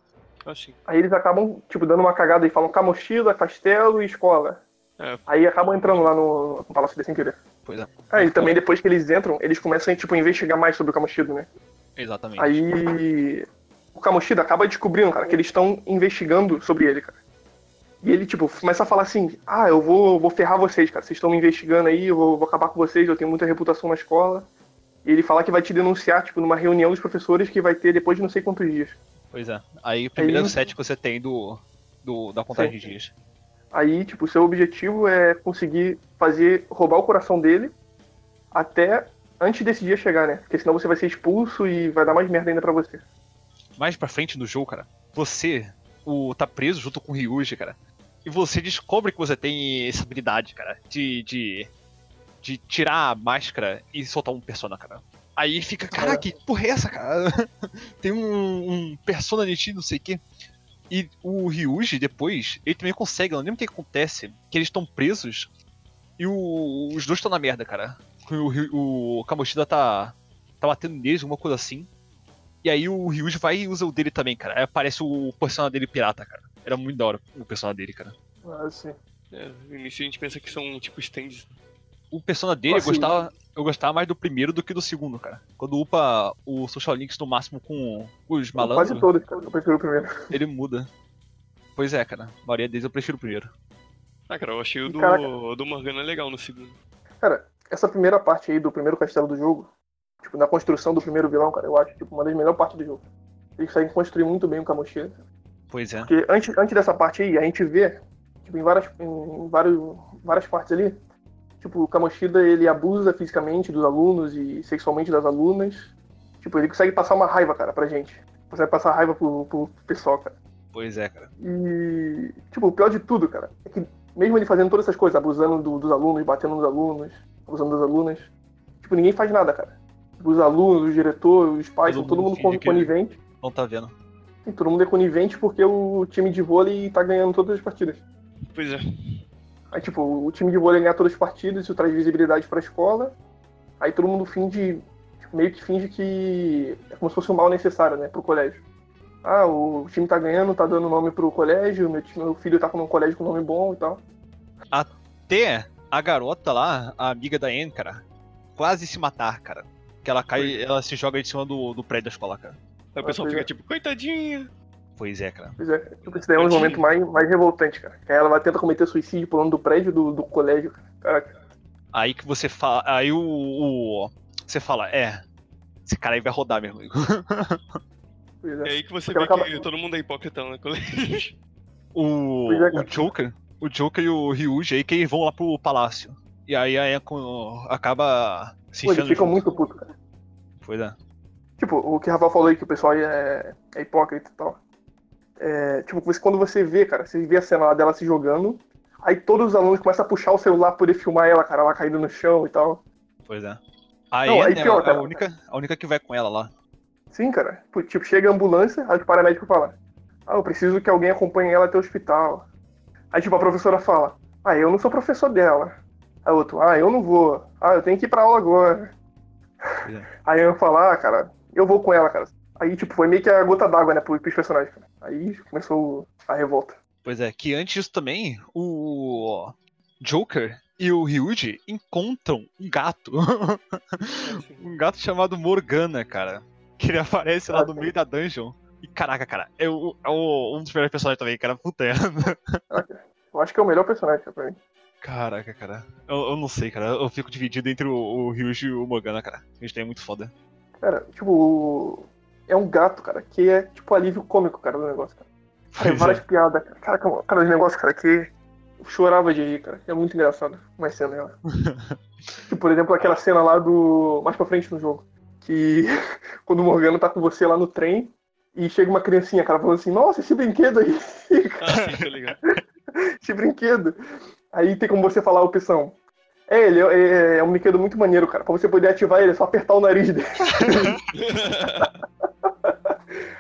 Aí eles acabam, tipo, dando uma cagada e falam Camochila, castelo e escola. É, Aí acabam entrando lá no, no Palácio de sem querer. Pois é. Aí também depois que eles entram, eles começam tipo, a investigar mais sobre o Kamoshida, né? Exatamente. Aí o Kamoshida acaba descobrindo, cara, que eles estão investigando sobre ele, cara. E ele, tipo, começa a falar assim, ah, eu vou, vou ferrar vocês, cara. Vocês estão me investigando aí, eu vou, vou acabar com vocês, eu tenho muita reputação na escola. E ele fala que vai te denunciar, tipo, numa reunião dos professores que vai ter depois de não sei quantos dias. Pois é. Aí o primeiro Aí- set que você tem do, do da contagem de dias. Aí, tipo, o seu objetivo é conseguir fazer, roubar o coração dele até antes desse dia chegar, né? Porque senão você vai ser expulso e vai dar mais merda ainda pra você. Mais pra frente no jogo, cara, você o, tá preso junto com o Ryuji, cara. E você descobre que você tem essa habilidade, cara, de, de, de tirar a máscara e soltar um persona, cara. Aí fica, cara, É. que porra é essa, cara? (laughs) tem um, um persona de ti, não sei o quê. E o Ryuji, depois, ele também consegue, eu não lembro o que acontece, que eles estão presos e o- os dois estão na merda, cara. O, o Kamoshida tá, tá batendo neles, alguma coisa assim. E aí o Ryuji vai e usa o dele também, cara. Aí aparece o personagem dele pirata, cara. Era muito da hora o personagem dele, cara. Assim. é, no início a gente pensa que são tipo stands. O personagem dele, eu Assim. gostava, eu gostava mais do primeiro do que do segundo, cara. Quando upa o Social Links no máximo com os Quase malandros, todos, cara. Eu prefiro o primeiro. ele muda. Pois é, cara. A maioria deles eu prefiro o primeiro. Ah, cara, eu achei o do, Caraca. do Morgana legal no segundo. Cara, essa primeira parte aí do primeiro castelo do jogo, tipo, na construção do primeiro vilão, cara, eu acho, tipo, uma das melhores partes do jogo. Eles conseguem construir muito bem o Kamoshida. Pois é. Porque antes, antes dessa parte aí, a gente vê, tipo, em várias, em vários, várias partes ali, tipo, o Kamoshida, ele abusa fisicamente dos alunos e sexualmente das alunas. Tipo, ele consegue passar uma raiva, cara, pra gente. Consegue passar raiva pro, pro pessoal, cara. Pois é, cara. E, tipo, o pior de tudo, cara, é que mesmo ele fazendo todas essas coisas, abusando do- dos alunos, batendo nos alunos, abusando das alunas, tipo, ninguém faz nada, cara. Tipo, Os alunos, o diretor, os pais, Todo todo mundo mundo conivente. Não tá vendo. E todo mundo é conivente porque o time de vôlei tá ganhando todas as partidas. Pois é. Aí, tipo, o time de vôlei ganha todas as partidas, isso traz visibilidade pra escola. Aí todo mundo finge, tipo, meio que finge que é como se fosse um mal necessário, né, pro colégio. Ah, o time tá ganhando, tá dando nome pro colégio, meu, time- meu filho tá com um colégio com nome bom e tal. Até a garota lá, a amiga da Anne, cara, quase se matar, cara. Que ela cai, ela se joga de cima do, do prédio da escola, cara. Aí o pessoal fica tipo, coitadinha. Pois é, cara. Pois é, tipo, esse daí é um dos momentos mais, mais revoltantes, cara. Ela vai tentar cometer suicídio pulando do prédio do, do colégio, cara. Caraca. Aí que você fala. Aí o, o- Você fala, é. Esse cara aí vai rodar, meu amigo. Pois É é. aí que você Porque vê ela que acaba- todo mundo é hipócrita no colégio. (laughs) (laughs) O, é, o. Joker. O Joker e o Ryuji aí que eles vão lá pro palácio. E aí a Echo acaba se Pô, eles ficam junto. muito putos, cara. Pois é. Tipo, o que o Rafael falou aí, que o pessoal aí é, é hipócrita e tal. É, tipo, quando você vê, cara, você vê a cena lá dela se jogando, aí todos os alunos começam a puxar o celular pra poder filmar ela, cara, ela caindo no chão e tal. Pois é. A Não, aí Anne é pior, a- é a única, a única que vai com ela lá. Sim, cara. Tipo, chega a ambulância, aí o paramédico fala: Ah, eu preciso que alguém acompanhe ela até o hospital. Aí, tipo, a professora fala: Ah, eu não sou professor dela. Aí outro: Ah, eu não vou. Ah, eu tenho que ir pra aula agora. É. Aí eu falo: Ah, cara, eu vou com ela, cara. Aí, tipo, foi meio que a gota d'água, né, pro- pros personagens, cara. Aí começou a revolta. Pois é, que antes disso também, o Joker e o Ryuji encontram um gato. (laughs) Um gato chamado Morgana, cara. Que ele aparece lá no meio da dungeon. E caraca, cara, é, o- é o- um dos melhores personagens também, cara. Puta merda. Eu acho que é o melhor personagem, cara, pra mim. Caraca, cara. Eu, eu não sei, cara. Eu fico dividido entre o, o Ryuji e o Morgana, cara. A gente é muito foda. Cara, tipo, é um gato, cara, que é tipo alívio cômico, cara, do negócio, cara. Tem várias é. piadas, cara. Cara, cara, cara, os negócios, cara, que eu chorava de rir, cara. É muito engraçado uma cena ela. (laughs) tipo, por exemplo, aquela cena lá do. Mais pra frente no jogo. Que (laughs) quando o Morgano tá com você lá no trem e chega uma criancinha, cara, falando assim, nossa, esse brinquedo aí, Ah, sim, ligado. (laughs) esse brinquedo. Aí tem como você falar a opção. É, ele é, é- é um brinquedo muito maneiro, cara. Pra você poder ativar ele, é só apertar o nariz dele.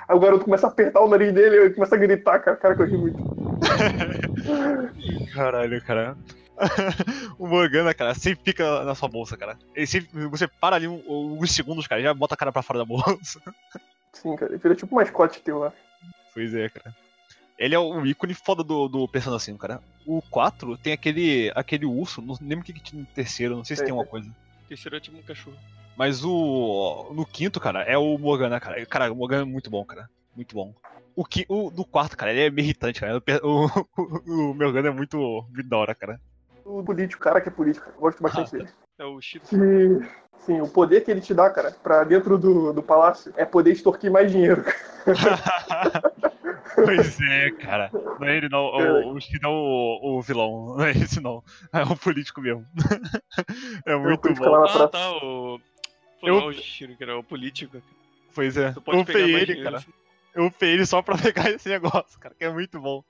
Aí o garoto começa a apertar o nariz dele e ele começa a gritar, cara. Cara, que eu ri muito. (laughs) Caralho, cara. (laughs) o Morgana, cara, sempre fica na sua bolsa, cara. Ele sempre, você para ali um- alguns segundos, cara, e já bota a cara pra fora da bolsa. (laughs) Sim, cara. Ele vira tipo um mascote teu lá. Pois é, cara. Ele é o ícone foda do, do Persona 5, cara. O 4 tem aquele, aquele urso, não lembro o que, que tinha no terceiro, não sei se Sei, tem uma sei. coisa. Terceiro é tipo um cachorro. Mas o. No quinto, cara, é o Morgana, cara. Cara, o Morgana é muito bom, cara. Muito bom. O, qui, o do quarto, cara, ele é meio irritante, cara. (laughs) O, o, o, Morgana é muito, muito da hora, cara. O político, cara que é político. Eu gosto bastante Ah, dele. É o. Que, sim, o poder que ele te dá, cara, pra dentro do, do palácio é poder extorquir mais dinheiro. (laughs) pois é, cara. Não é ele não. O, o Shida é o, o vilão. Não é esse não. É o político mesmo. (laughs) é muito político bom. Ah, tá, o. Eu- não é o Shiro, que era o político. Pois é. Eu mais ele, dinheiro, cara. assim. Eu upei ele só pra (laughs) pegar esse negócio, cara, que é muito bom.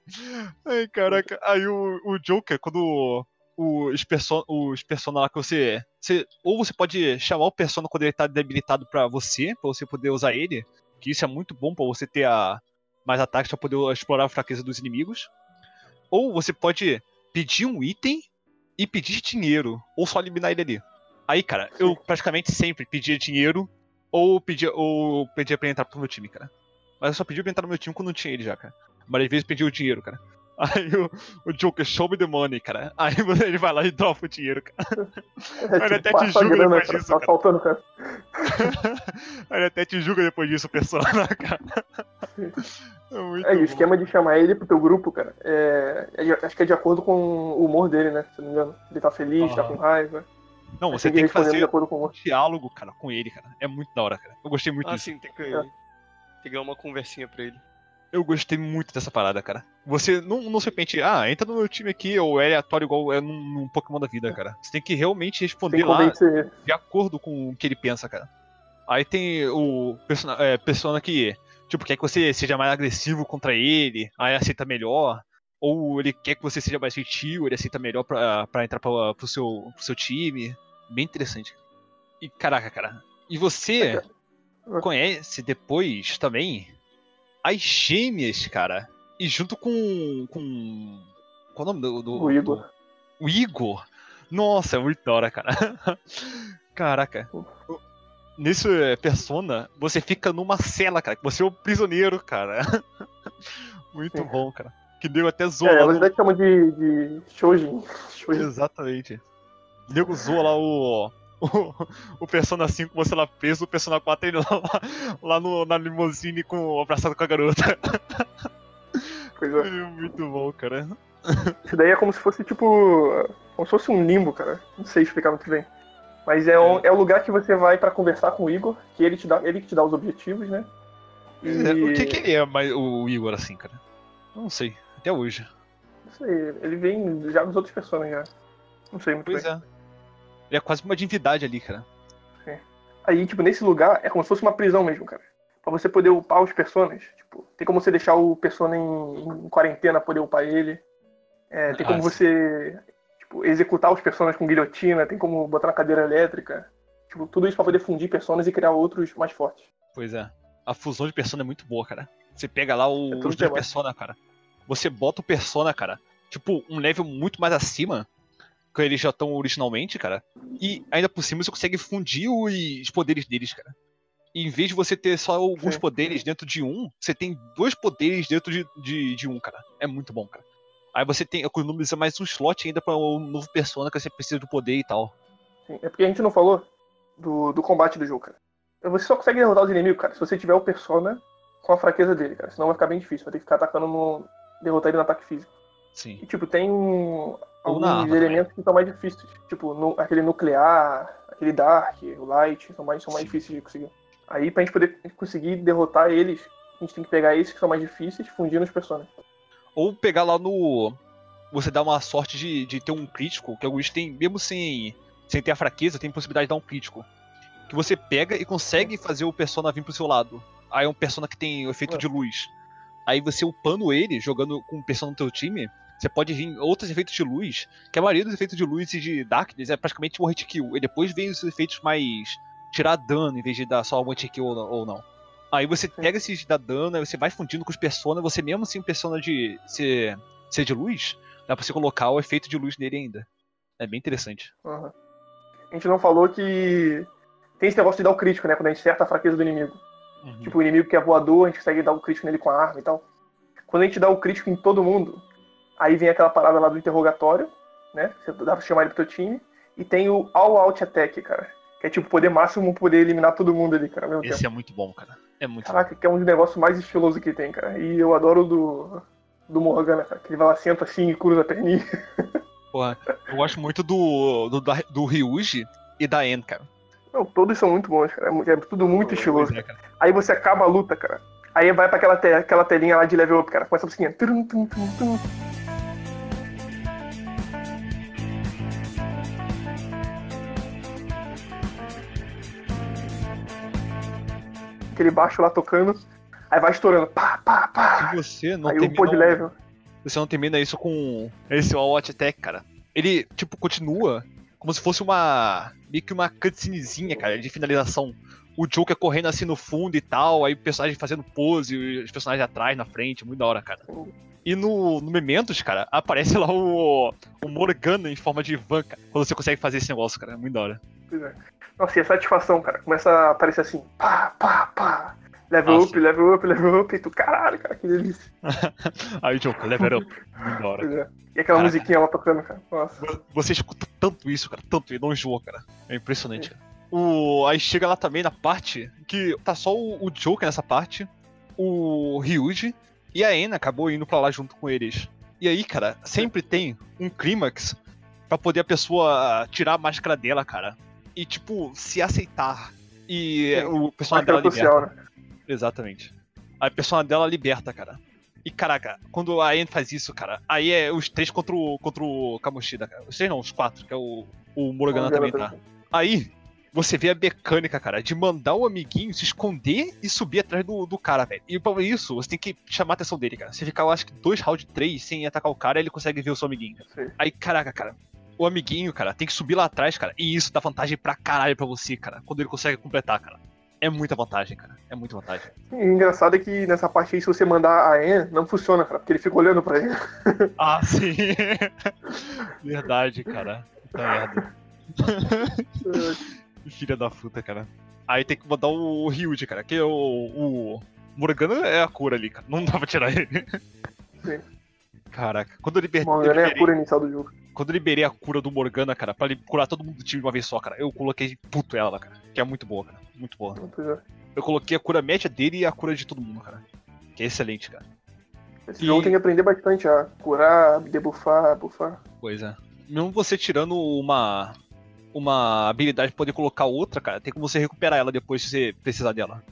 Ai, caraca. Aí o, o Joker, quando os, perso os persona lá que você, você. Ou você pode chamar o persona quando ele tá debilitado pra você, pra você poder usar ele. Que isso é muito bom pra você ter a, mais ataques pra poder explorar a fraqueza dos inimigos. Ou você pode pedir um item e pedir dinheiro. Ou só eliminar ele ali. Aí, cara, eu praticamente sempre pedia dinheiro ou pedia, ou pedia pra ele entrar pro meu time, cara. Mas eu só pedi pra entrar no meu time quando não tinha ele já, cara. Mas às vezes pedi o dinheiro, cara. (laughs) Aí o, o Joker show me the money, cara. Aí (laughs) ele vai lá e dropa o dinheiro, cara. É, Ele até te julga depois cara, disso, tá cara. assaltando, cara. (laughs) Ele até te julga depois disso, persona, cara. É É, e o esquema de chamar ele pro teu grupo, cara, é, é acho que é de acordo com o humor dele, né? Se não me engano. Ele tá feliz, tá Aham. com raiva. Não, você que tem que de fazer um diálogo, cara, com ele, cara. É muito da hora, cara. Eu gostei muito Ah, disso. sim, tem que, É. tem que dar uma conversinha pra ele. Eu gostei muito dessa parada, cara. Você não, não simplesmente, ah, entra no meu time aqui, ou é aleatório igual é num, num Pokémon da vida, cara. Você tem que realmente responder que lá de acordo com o que ele pensa, cara. Aí tem o persona, é, persona que, tipo, quer que você seja mais agressivo contra ele, aí aceita melhor. Ou ele quer que você seja mais gentil, ele aceita melhor pra, pra entrar pra, pro, seu, pro seu time. Bem interessante. E caraca, cara. E você conhece depois também as gêmeas, cara. E junto com. com. Qual é o nome do. do O Igor. do- o Igor. Nossa, é muito da hora, cara. (laughs) Caraca. Nesse é, Persona, você fica numa cela, cara. Você é o prisioneiro, cara. (laughs) Muito Sim. bom, cara. Que deu até zoa É, lá até chamam de, de. Shojin. Exatamente. O nego zoa lá o. O, o Persona 5 você lá preso, o Persona 4 ele lá, lá no, na limousine com, abraçado com a garota. Coisa. É (laughs) muito bom, cara. Isso daí é como se fosse tipo. Como se fosse um limbo, cara. Não sei explicar muito bem. Mas é, um, é o lugar que você vai pra conversar com o Igor, que ele, te dá, ele que te dá os objetivos, né? E... O que, que ele é, mais, o Igor, assim, cara? Eu Não sei, até hoje. Não sei, ele vem já nos outros personagens já. Não sei muito Pois bem. é. Ele é quase uma divindade ali, cara. Aí, tipo, nesse lugar é como se fosse uma prisão mesmo, cara. Pra você poder upar os personagens. Tipo, tem como você deixar o persona em, em quarentena, poder upar ele. É, tem Ah, como sim. você tipo, executar os personagens com guilhotina, tem como botar na cadeira elétrica. Tipo, tudo isso pra poder fundir personas e criar outros mais fortes. Pois é. A fusão de persona é muito boa, cara. Você pega lá o, É os dois é persona, cara. Você bota o persona, cara, tipo, um level muito mais acima que eles já estão originalmente, cara. E ainda por cima você consegue fundir os poderes deles, cara. E em vez de você ter só alguns Sim. poderes dentro de um, você tem dois poderes dentro de, de, de um, cara. É muito bom, cara. Aí você tem economiza mais um slot ainda pra um novo persona que você precisa do poder e tal. Sim, É porque a gente não falou do, do combate do jogo, cara. Você só consegue derrotar os inimigos, cara, se você tiver o persona com a fraqueza dele, cara. Senão vai ficar bem difícil. Vai ter que ficar atacando no. Derrotar ele no ataque físico. Sim. E, tipo, tem alguns arma elementos que são mais difíceis. Tipo, no- aquele nuclear, aquele dark, o light, são mais, são mais Sim. difíceis de conseguir. Aí, pra gente poder conseguir derrotar eles, a gente tem que pegar esses que são mais difíceis, fundir nos personagens. Ou pegar lá no. Você dá uma sorte de, de ter um crítico, que alguns têm, mesmo sem, sem ter a fraqueza, tem possibilidade de dar um crítico. Que você pega e consegue fazer o persona vir pro seu lado. Aí é um persona que tem o efeito É. de luz. Aí você upando ele, jogando com o persona no teu time, você pode vir outros efeitos de luz, que a maioria dos efeitos de luz e de darkness é praticamente um hit kill. E depois vem os efeitos mais tirar dano em vez de dar só um hit kill ou não-. Aí você pega esses de dar dano, aí você vai fundindo com os personas, você mesmo assim, persona de ser, ser de luz, dá pra você colocar o efeito de luz nele ainda. É bem interessante. Aham. A gente não falou que tem esse negócio de dar o crítico, né? Quando a gente acerta a fraqueza do inimigo. Tipo, o inimigo que é voador, a gente consegue dar o crítico nele com a arma e tal. Quando a gente dá o crítico em todo mundo, aí vem aquela parada lá do interrogatório, né? Você dá pra chamar ele pro teu time. E tem o All Out Attack, cara. Que é tipo poder máximo poder eliminar todo mundo ali, cara, mesmo tempo. Esse é muito bom, cara. É muito bom. Caraca, que é um dos negócios mais estilosos que tem, cara. E eu adoro o do, do Morgana, cara. Que ele vai lá, senta assim e cruza a perninha. (laughs) Porra, eu gosto muito do, do, do Ryuji e da En, cara. Não, todos são muito bons, cara. É É tudo muito estiloso. É, cara. Aí você acaba a luta, cara. Aí vai pra aquela, te- aquela telinha lá de level up, cara. Começa a musiquinha. Tum, tum, tum, tum. Aquele baixo lá tocando. Aí vai estourando. Pá, pá, pá. Se você não Aí termina pô de level. você não termina isso com esse All Out Attack, cara. Ele, tipo, continua como se fosse uma. meio que uma cutscenezinha, cara, de finalização. O Joker correndo assim no fundo e tal, aí o personagem fazendo pose, os personagens atrás, na frente, muito da hora, cara. E no, no Mementos, cara, aparece lá o, o Morgana em forma de van, cara. Quando você consegue fazer esse negócio, cara, é muito da hora. Pois é. Nossa, e a satisfação, cara. Começa a aparecer assim. Pá, pá, pá. Level Nossa. up, level up, level up. E tu, caralho, cara, que delícia. (laughs) Aí o Joker, level up, da hora. É. E aquela Caraca. musiquinha lá tocando, cara. Nossa. Você escuta tanto isso, cara, tanto e não enjoa, cara. É impressionante, cara. O... Aí chega lá também na parte que tá só o, o Joker nessa parte, o Ryuji e a Ana acabou indo pra lá junto com eles. E aí, cara, sempre tem um clímax pra poder a pessoa tirar a máscara dela, cara. E, tipo, se aceitar. E Sim. o personagem dela social, liberta. né? Exatamente. A persona dela liberta, cara. E caraca, quando a Anne faz isso, cara, aí é os três contra o, contra o Kamoshida, cara. Os três não, os quatro, que é o, o Morgana Morgana também tá. Aí, você vê a mecânica, cara, de mandar o amiguinho se esconder e subir atrás do, do cara, velho. E pra isso, você tem que chamar a atenção dele, cara. Você ficar, eu acho que dois rounds, três, sem atacar o cara, ele consegue ver o seu amiguinho. Sim. Aí, caraca, cara, o amiguinho, cara, tem que subir lá atrás, cara. E isso dá vantagem pra caralho pra você, cara, quando ele consegue completar, cara. É muita vantagem, cara. É muita vantagem. E o engraçado é que nessa parte aí, se você mandar a Anne, não funciona, cara. Porque ele fica olhando pra ele. (laughs) Ah, sim. (laughs) Verdade, cara. Puta merda. (laughs) Filha da puta, cara. Aí tem que mandar o Ryuji, cara, que é o, o Morgana é a cura ali, cara. Não dá pra tirar ele. Sim. Caraca, quando eu, liber... eu Morgana é a cura inicial do jogo. Quando eu liberei a cura do Morgana, cara, pra curar todo mundo do time de uma vez só, cara, eu coloquei puto ela, cara. Que é muito boa, cara. Muito boa. Eu coloquei a cura média dele e a cura de todo mundo, cara. Que é excelente, cara. Esse E- jogo tem que aprender bastante a curar, debuffar, buffar. Pois é. Mesmo você tirando uma uma habilidade pra poder colocar outra, cara, tem como você recuperar ela depois se você precisar dela.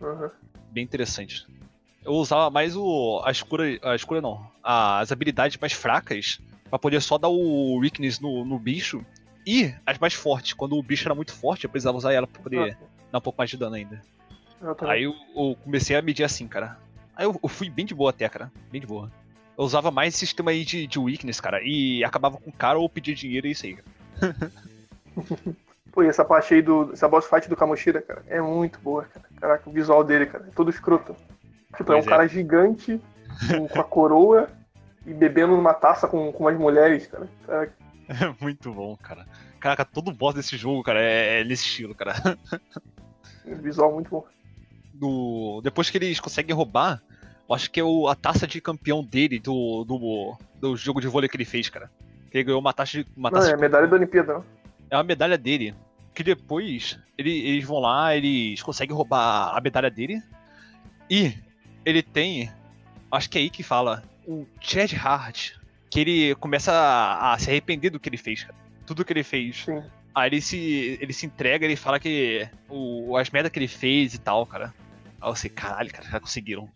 Uhum. Bem interessante. Eu usava mais o a escura, a escura não, as habilidades mais fracas pra poder só dar o weakness no, no bicho e as mais fortes. Quando o bicho era muito forte, eu precisava usar ela pra poder dar um pouco mais de dano ainda. Exatamente. Aí eu, eu comecei a medir assim, cara. Aí eu, eu fui bem de boa até, cara. Bem de boa. Eu usava mais esse sistema aí de, de weakness, cara. E acabava com o cara ou pedia dinheiro e isso aí. (laughs) Pô, e essa parte aí do. Essa boss fight do Kamoshida, cara, é muito boa, cara. Caraca, o visual dele, cara, é todo escroto. Tipo, é Pois um é. cara gigante, com, com a coroa e bebendo numa taça com, com umas mulheres, cara. Caraca, É muito bom, cara. Caraca, todo boss desse jogo, cara, é, é nesse estilo, cara. visual muito bom. Do... Depois que eles conseguem roubar, eu acho que é o... a taça de campeão dele do... do do jogo de vôlei que ele fez, cara. Que ele ganhou uma taça de. Uma Não, taça é de- medalha da Olimpíada, não. É uma medalha dele. Que depois ele- eles vão lá, eles conseguem roubar a medalha dele. E ele tem. Acho que é aí que fala. O Chad Hart. Que ele começa a, a se arrepender do que ele fez, cara. Tudo que ele fez. Sim. Aí ele se, ele se entrega, ele fala que o, as merdas que ele fez e tal, cara. Aí você, caralho, cara, já conseguiram.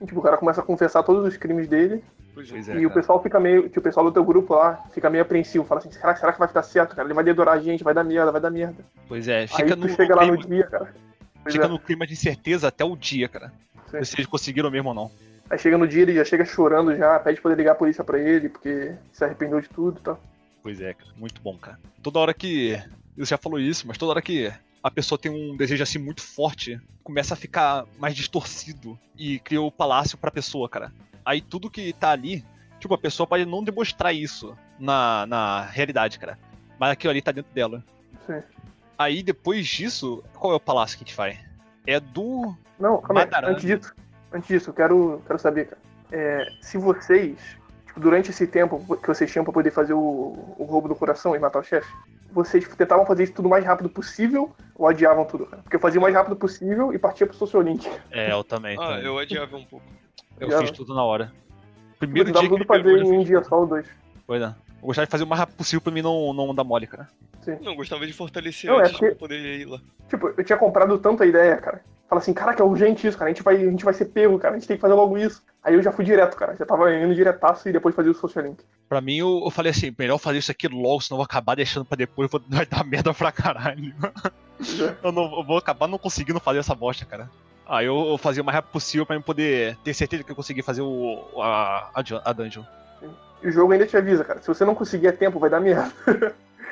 E, tipo, o cara começa a confessar todos os crimes dele Pois é. Pois e é, o pessoal fica meio. Que o pessoal do teu grupo lá fica meio apreensivo. Fala assim, será, será que vai dar certo, cara? Ele vai dedorar a gente, vai dar merda, vai dar merda. Pois é, fica Aí tu no, chega lá no clima, dia, cara. Pois fica é. no clima de incerteza até o dia, cara. Sim. Se eles conseguiram mesmo ou não. Aí chega no dia, ele já chega chorando já, pede pra poder ligar a polícia pra ele, porque se arrependeu de tudo e tal. Pois é, cara. Muito bom, cara. Toda hora que. Você já falou isso, mas toda hora que a pessoa tem um desejo assim muito forte, começa a ficar mais distorcido e cria o palácio pra pessoa, cara. Aí tudo que tá ali, tipo, a pessoa pode não demonstrar isso na, na realidade, cara. Mas aquilo ali tá dentro dela. Sim. Aí depois disso, qual é o palácio que a gente vai? É do. Não, calma aí. Antes disso, antes disso, eu quero, quero saber, cara. É, se vocês, tipo, durante esse tempo que vocês tinham pra poder fazer o, o roubo do coração e matar o chefe, vocês tentavam fazer isso tudo o mais rápido possível ou adiavam tudo, cara? Porque eu fazia o mais rápido possível e partia pro Social Link. É, eu também. Ah, também. eu adiava um pouco. Eu Já- fiz tudo na hora. Eu Primeiro tentava dia tudo fazer eu em um dia só ou dois. Pois é. Eu gostava de fazer o mais rápido possível pra mim não, não dar mole, cara. Não, gostava de fortalecer Não, é antes porque- pra poder ir lá. Tipo, eu tinha comprado tanto a ideia, cara. Fala assim, caraca, é urgente isso, cara. A gente, vai, a gente vai ser pego, cara. A gente tem que fazer logo isso. Aí eu já fui direto, cara. Já tava indo diretaço e depois fazia o social link. Pra mim, eu, eu falei assim, melhor fazer isso aqui logo, senão eu vou acabar deixando pra depois, vou, (laughs) vai dar merda pra caralho. (laughs) eu, não, eu vou acabar não conseguindo fazer essa bosta, cara. Aí eu, eu fazia o mais rápido possível pra eu poder ter certeza que eu consegui fazer o, a, a, dun- a dungeon. E o jogo ainda te avisa, cara. Se você não conseguir a tempo, vai dar merda.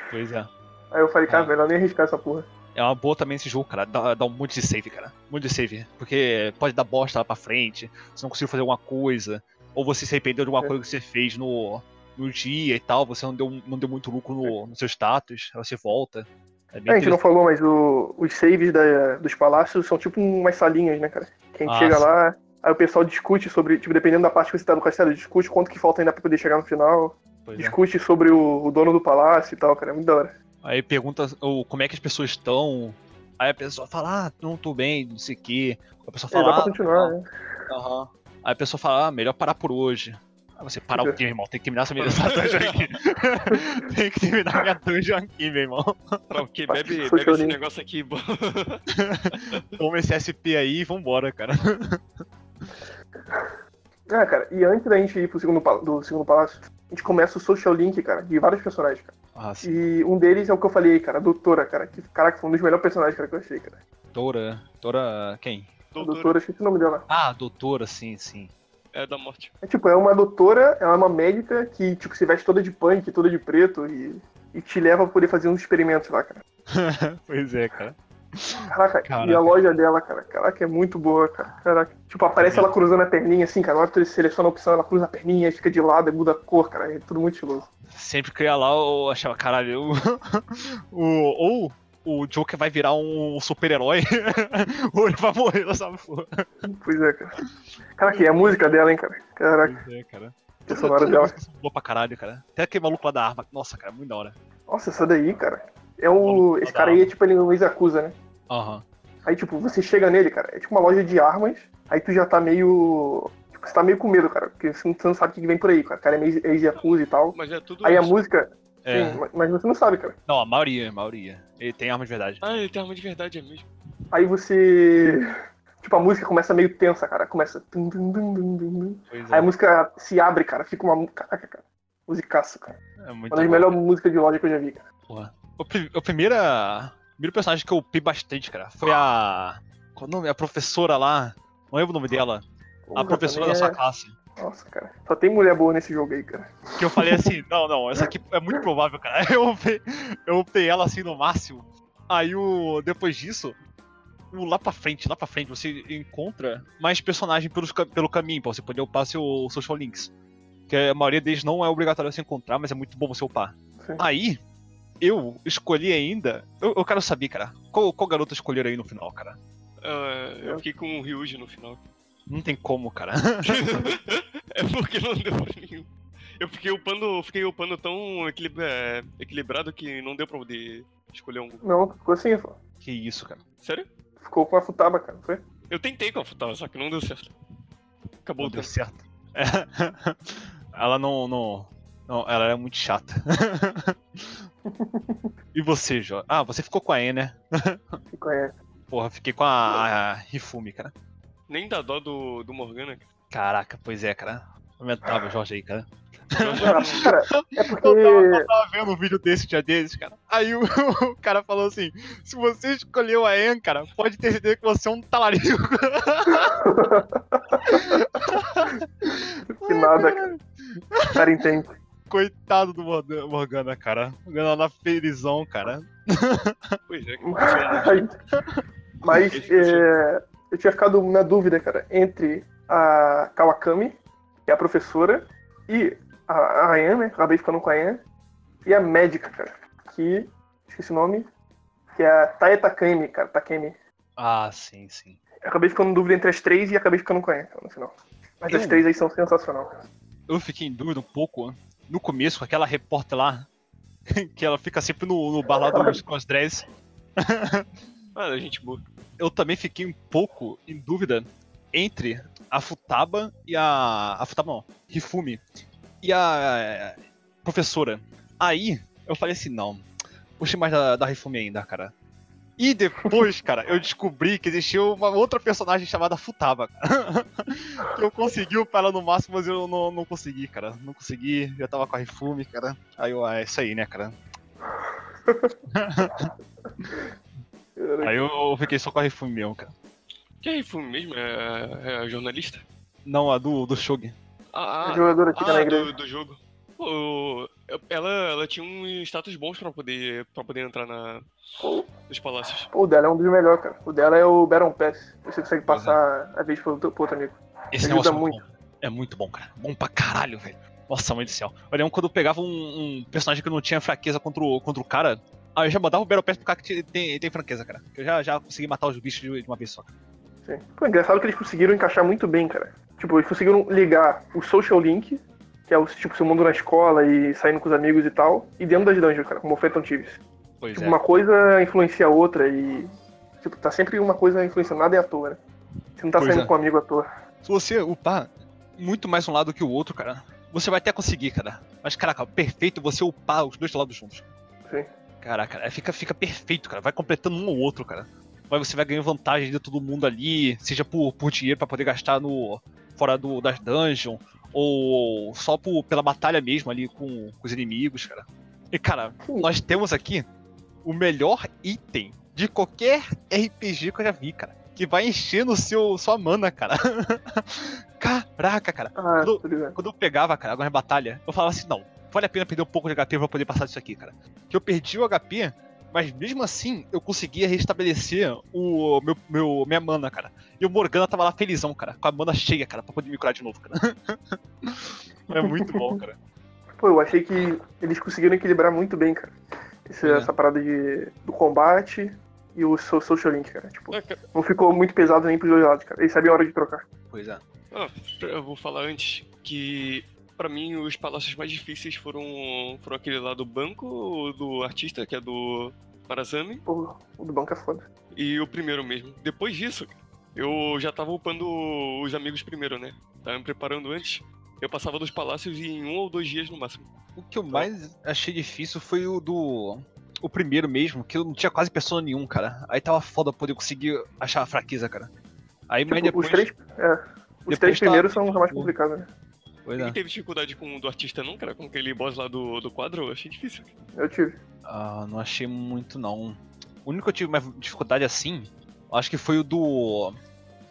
Pois é. Aí eu falei, cara, Ah. melhor nem arriscar essa porra. É uma boa também esse jogo, cara. Dá, dá um monte de save, cara. Um monte de save. Porque pode dar bosta lá pra frente, você não conseguiu fazer alguma coisa, ou você se arrependeu de alguma É. coisa que você fez no, no dia e tal, você não deu, não deu muito lucro no, no seu status, aí você volta. É É, a gente não falou, mas o- os saves da- dos palácios são tipo umas salinhas, né, cara? Que a gente Ah, chega sim. lá, aí o pessoal discute sobre, tipo, dependendo da parte que você tá no castelo, discute quanto que falta ainda pra poder chegar no final, Pois é. discute sobre o, o dono do palácio e tal, cara. É muito da hora. Aí pergunta ou, como é que as pessoas estão. Aí a pessoa fala, ah, não tô bem, não sei o quê. A pessoa É, fala, dá pra ah, continuar, tá né? Aham. Aí a pessoa fala, ah, melhor parar por hoje. Aí você, parar o quê, meu irmão? Tem que terminar essa minha (laughs) essa dungeon aqui. (laughs) Tem que terminar minha dungeon aqui, meu irmão. Pra o quê? Bebe, bebe esse negócio aqui. bom. (laughs) Toma esse SP aí e vambora, cara. Ah, cara, e antes da gente ir pro segundo, pal- do segundo palácio, a gente começa o social link, cara, de vários personagens, cara. Ah. E um deles é o que eu falei cara, a doutora, cara. Que, caraca, foi um dos melhores personagens, cara, que eu achei, cara. Doutora. Doutora. Quem? A Doutora doutora, esqueci o nome dela. Ah, doutora, sim, sim. é da morte. É tipo, é uma doutora, ela é uma médica que, tipo, se veste toda de punk, toda de preto e, e te leva pra poder fazer uns experimentos lá, cara. (laughs) pois é, cara. Caraca, Caraca. e a loja dela, cara, caraca, é muito boa, cara. Caraca. Tipo, aparece ela cruzando a perninha assim, cara. Na hora que tu seleciona a opção, ela cruza a perninha, fica de lado e muda a cor, cara. É tudo muito estiloso. Sempre que eu ia lá, eu achava, caralho, o, (laughs) o, ou o Joker vai virar um super-herói, (laughs) ou ele vai morrer nessa porra. Pois é, cara. Caraca, e a música dela, hein, cara. Caraca, Pois é, cara. a sonora (laughs) dela. Boa pra caralho, cara. Até aquele maluco lá da arma. Nossa, cara, muito da hora. Nossa, essa daí, cara. É o. Esse cara aí é tipo ele no Yakuza, né? Aham. Aí, tipo, você chega nele, cara, é tipo uma loja de armas, aí tu já tá meio. Tipo, você tá meio com medo, cara, porque você não, sabe o que vem por aí, cara. O cara é meio ex-Yakuza e tal. Mas é tudo Aí a isso. música. É. Sim, mas- você não sabe, cara. Não, a maioria, a maioria. Ele tem arma de verdade. Ah, ele tem arma de verdade, é mesmo. Aí você. Tipo, a música começa meio tensa, cara. Começa. Pois Aí a é. música se abre, cara. Fica uma. Caraca, cara. Musicaço, cara. É muito Uma das melhores músicas de loja que eu já vi, cara. porra. O, pri- a primeira. Primeiro personagem que eu pi bastante, cara, foi a. Qual o nome? A professora lá. Não lembro o nome dela. A professora da sua é- classe. Nossa, cara. Só tem mulher boa nesse jogo aí, cara. Que eu falei assim, (laughs) não, não, essa aqui é muito provável, cara. (laughs) Eu upei, eu upei ela assim no máximo. Aí o. Depois disso, o lá pra frente, lá pra frente, você encontra mais personagens pelos, pelo caminho, pra você poder upar seu social links. Que a maioria deles não é obrigatório você encontrar, mas é muito bom você upar. Sim. Aí, eu escolhi ainda. Eu, eu quero saber, cara. Qual, qual garota escolheram aí no final, cara? Ah, eu fiquei com o Ryuji no final. Não tem como, cara. (laughs) é porque não deu pra nenhum. Eu fiquei upando, fiquei upando tão equilib- é, equilibrado que não deu pra poder escolher um. Não, ficou assim, pô. que isso, cara. Sério? Ficou com a futaba, cara, foi? Eu tentei com a Futaba, só que não deu certo. Acabou Não o deu tempo. certo. (laughs) É. Ela não, não. Não, ela é muito chata. (laughs) e você, Jó? Ah, você ficou com a E, né? Ficou é. Porra, fiquei com a, a Hifumi, cara. Nem dá dó do, do Morgana. cara. Caraca, pois é, cara. Lamentável, Jorge aí, cara. Ah, cara, (laughs) é porque. Eu tava vendo um vídeo desse dia desses, cara. Aí o, o cara falou assim: se você escolheu a En, cara, pode ter certeza que você é um talarico. (laughs) Que nada, cara. O cara entende. Coitado do Morgana- cara. Morgana lá felizão, cara. (laughs) Pois é, cara. Mas, é, eu tinha ficado na dúvida, cara, entre a Kawakami, que é a professora, e a, a Ayan, né? Acabei ficando com a Ayan. E a médica, cara, que. Esqueci o nome. Que é a Tae Takemi, cara. Takemi. Ah, sim, sim. Eu acabei ficando em dúvida entre as três e acabei ficando com a Ayan cara, no final. Mas as Eu- três aí são sensacionais. cara. Eu fiquei em dúvida um pouco no começo com aquela repórter lá. (laughs) Que ela fica sempre no, no bar lá dos Cosdress. Ah, gente boa. Eu também fiquei um pouco em dúvida entre a Futaba e a. A Futaba não, Hifumi. E a professora. Aí eu falei assim: não, gostei mais da, da Hifumi ainda, cara. E depois, cara, eu descobri que existia uma outra personagem chamada Futaba, cara. (laughs) que eu consegui upar ela no máximo, mas eu não, não consegui, cara. Não consegui, já tava com a Hifumi, cara. Aí eu, ah, é isso aí, né, cara. Aí eu, eu fiquei só com a Hifumi mesmo, cara. Que é Ifumi mesmo? É, é a jornalista? Não, a do, do Shogi. Ah, A jogadora que na ah igreja. do, do jogo. Pô, ela, ela tinha um status bons pra poder, pra poder entrar na, nos palácios. pô, o dela é um dos melhores, cara. O dela é o Baron Pass. Você consegue é. passar a vez pro outro, pro outro amigo. Esse Ajuda negócio é muito. É muito bom, cara. Bom pra caralho, velho. Nossa, mãe do céu. Eu lembro quando eu pegava um, um personagem que não tinha fraqueza contra o, contra o cara, aí eu já mandava o Battle Pass pro cara que tem, tem franqueza, cara. Eu já, já consegui matar os bichos de, de uma vez só. cara. Sim. Pô, é engraçado que eles conseguiram encaixar muito bem, cara. Tipo, eles conseguiram ligar o social link, que é o tipo seu mundo na escola e saindo com os amigos e tal, e dentro das dungeons, cara, como o Phantom Thieves. Pois Tipo, é. uma coisa influencia a outra e. Tipo, tá sempre uma coisa influenciando nada é à toa, né? Você não tá Pois saindo é. com um amigo à toa. Se você upar muito mais um lado que o outro, cara, você vai até conseguir, cara. Mas, caraca, perfeito você upar os dois lados juntos. Sim. Caraca, é, fica, fica perfeito, cara. Vai completando um ou outro, cara. Vai, você vai ganhando vantagem de todo mundo ali, seja por, por dinheiro pra poder gastar no fora do, das dungeons, ou só por, pela batalha mesmo ali com, com os inimigos, cara. E, cara, Sim. nós temos aqui o melhor item de qualquer RPG que eu já vi, cara. Que vai encher no seu sua mana, cara. (laughs) Caraca, cara. Ah, Quando-. Quando eu pegava, cara, agora em batalha, eu falava assim, não, vale a pena perder um pouco de HP pra poder passar disso aqui, cara. Que eu perdi o HP, mas mesmo assim eu conseguia restabelecer o meu, meu minha mana, cara. E o Morgana tava lá felizão, cara, com a mana cheia, cara, pra poder me curar de novo, cara. (laughs) é muito bom, cara. Pô, eu achei que eles conseguiram equilibrar muito bem, cara. Esse- É. Essa parada de, do combate e o so- social link, cara. Tipo, Ah, cara, não ficou muito pesado nem pros dois lados, cara. Eles sabiam a hora de trocar. Pois é. ah, eu vou falar antes que pra mim os palácios mais difíceis foram, foram aquele lá do banco, do artista, que é do Marazami, Pô, o do banco é foda. e o primeiro mesmo. Depois disso, eu já tava upando os amigos primeiro, né? Tava me preparando antes. Eu passava dos palácios em um ou dois dias no máximo. O que eu mais achei difícil foi o do. O primeiro mesmo, que eu não tinha quase persona nenhum, cara. Aí tava foda poder conseguir achar a fraqueza, cara. Aí, mas Tipo, depois. os três. É, os três primeiros são os mais complicados, né? Pois é. Ninguém teve dificuldade com o do artista, não, cara? Com aquele boss lá do, do quadro, eu achei difícil. Eu tive. Ah, não achei muito não. O único que eu tive mais dificuldade assim, acho que foi o do.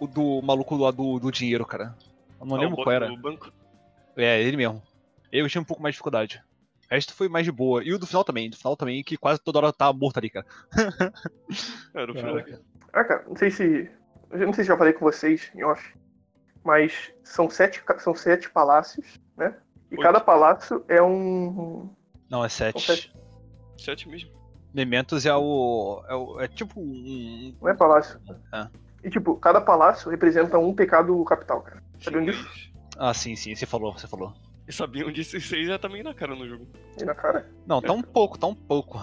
O do maluco lá do, do dinheiro, cara. Eu não Ah, o lembro qual era. do banco. É, ele mesmo. Eu tive um pouco mais de dificuldade. O resto foi mais de boa. E o do final também. Do final também, que quase toda hora tá morto ali, cara. É, no final, Ah, cara, não sei se. Eu não sei se já falei com vocês em off. Mas são sete, são sete palácios, né? E Oito. cada palácio é um. Não, é 7. sete. sete mesmo. Mementos é o. É, o- é tipo um. Não é palácio. É. E tipo, cada palácio representa um pecado capital, cara. Sabiam disso? Ah, sim, sim, você falou, você falou. E sabiam disso, isso aí já tá meio na cara no jogo. Aí na cara. Não, tá um pouco, tá um pouco.